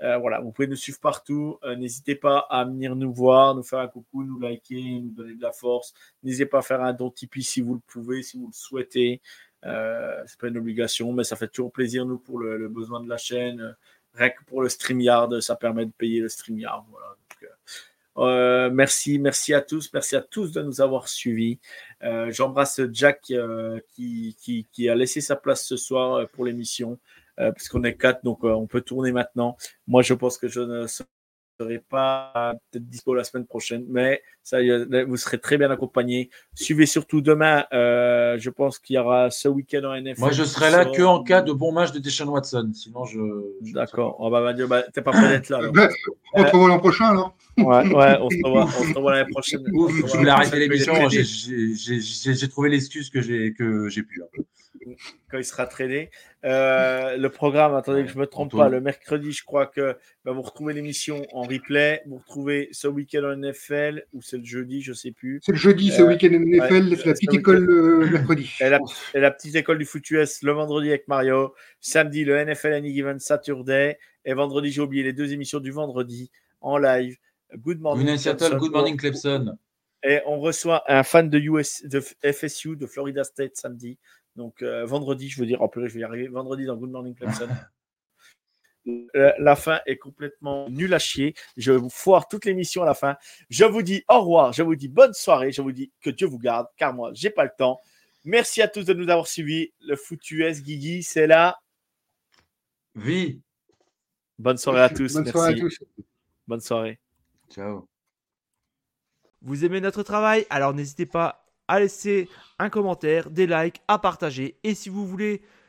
voilà, vous pouvez nous suivre partout. N'hésitez pas à venir nous voir, nous faire un coucou, nous liker, nous donner de la force. N'hésitez pas à faire un don Tipeee si vous le pouvez, si vous le souhaitez. Euh, c'est pas une obligation, mais ça fait toujours plaisir, nous, pour le, besoin de la chaîne. Rien pour le StreamYard, ça permet de payer le StreamYard. Voilà. Euh, euh, merci, merci à tous, merci à tous de nous avoir suivis. J'embrasse Jack qui, qui, qui, a laissé sa place ce soir pour l'émission, puisqu'on est quatre, donc on peut tourner maintenant. Moi, je pense que je ne serai pas peut-être dispo la semaine prochaine, mais ça, vous serez très bien accompagné. Suivez surtout demain Euh, je pense qu'il y aura ce week-end en NFL. Moi, je serai là que en cas de bon match de Deshaun Watson. Sinon, je. je- D'accord. On va dire, bah, t'es pas prêt d'être là. alors. Ben, on te revoit l'an prochain, alors. Ouais, ouais, on se revoit, on se revoit l'année prochaine. Ouf, se voulais arrêter l'émission. J'ai- trouvé l'excuse que j'ai que j'ai pu. hein. Quand il sera traîné. Euh, le programme, attendez que je me trompe Antoine. pas. Le mercredi, je crois que bah, vous retrouvez l'émission en replay. Vous retrouvez ce week-end en NFL ou c'est le jeudi, je sais plus. C'est le jeudi, c'est Euh, le week-end NFL, ouais, c'est la c'est petite le école le mercredi. Et la, et la petite école du foot US le vendredi avec Mario. Samedi, le NFL Any Given Saturday. Et vendredi, j'ai oublié les deux émissions du vendredi en live. Good morning. Good Seattle. Good Morning Clemson. Et on reçoit un fan de, US, de FSU, de Florida State, samedi. Donc euh, vendredi, je veux dire, en plus, je vais y arriver. Vendredi dans Good Morning Clemson. Euh, La fin est complètement nulle à chier. Je vais vous foire toute l'émission à la fin. Je vous dis au revoir. Je vous dis bonne soirée. Je vous dis que Dieu vous garde, car moi, j'ai pas le temps. Merci à tous de nous avoir suivis. Le foot US, Guigui, c'est là. Vie. Bonne soirée à tous. Bonne Merci. soirée à tous. Bonne soirée. Ciao. Vous aimez notre travail? Alors n'hésitez pas à laisser un commentaire, des likes, à partager. Et si vous voulez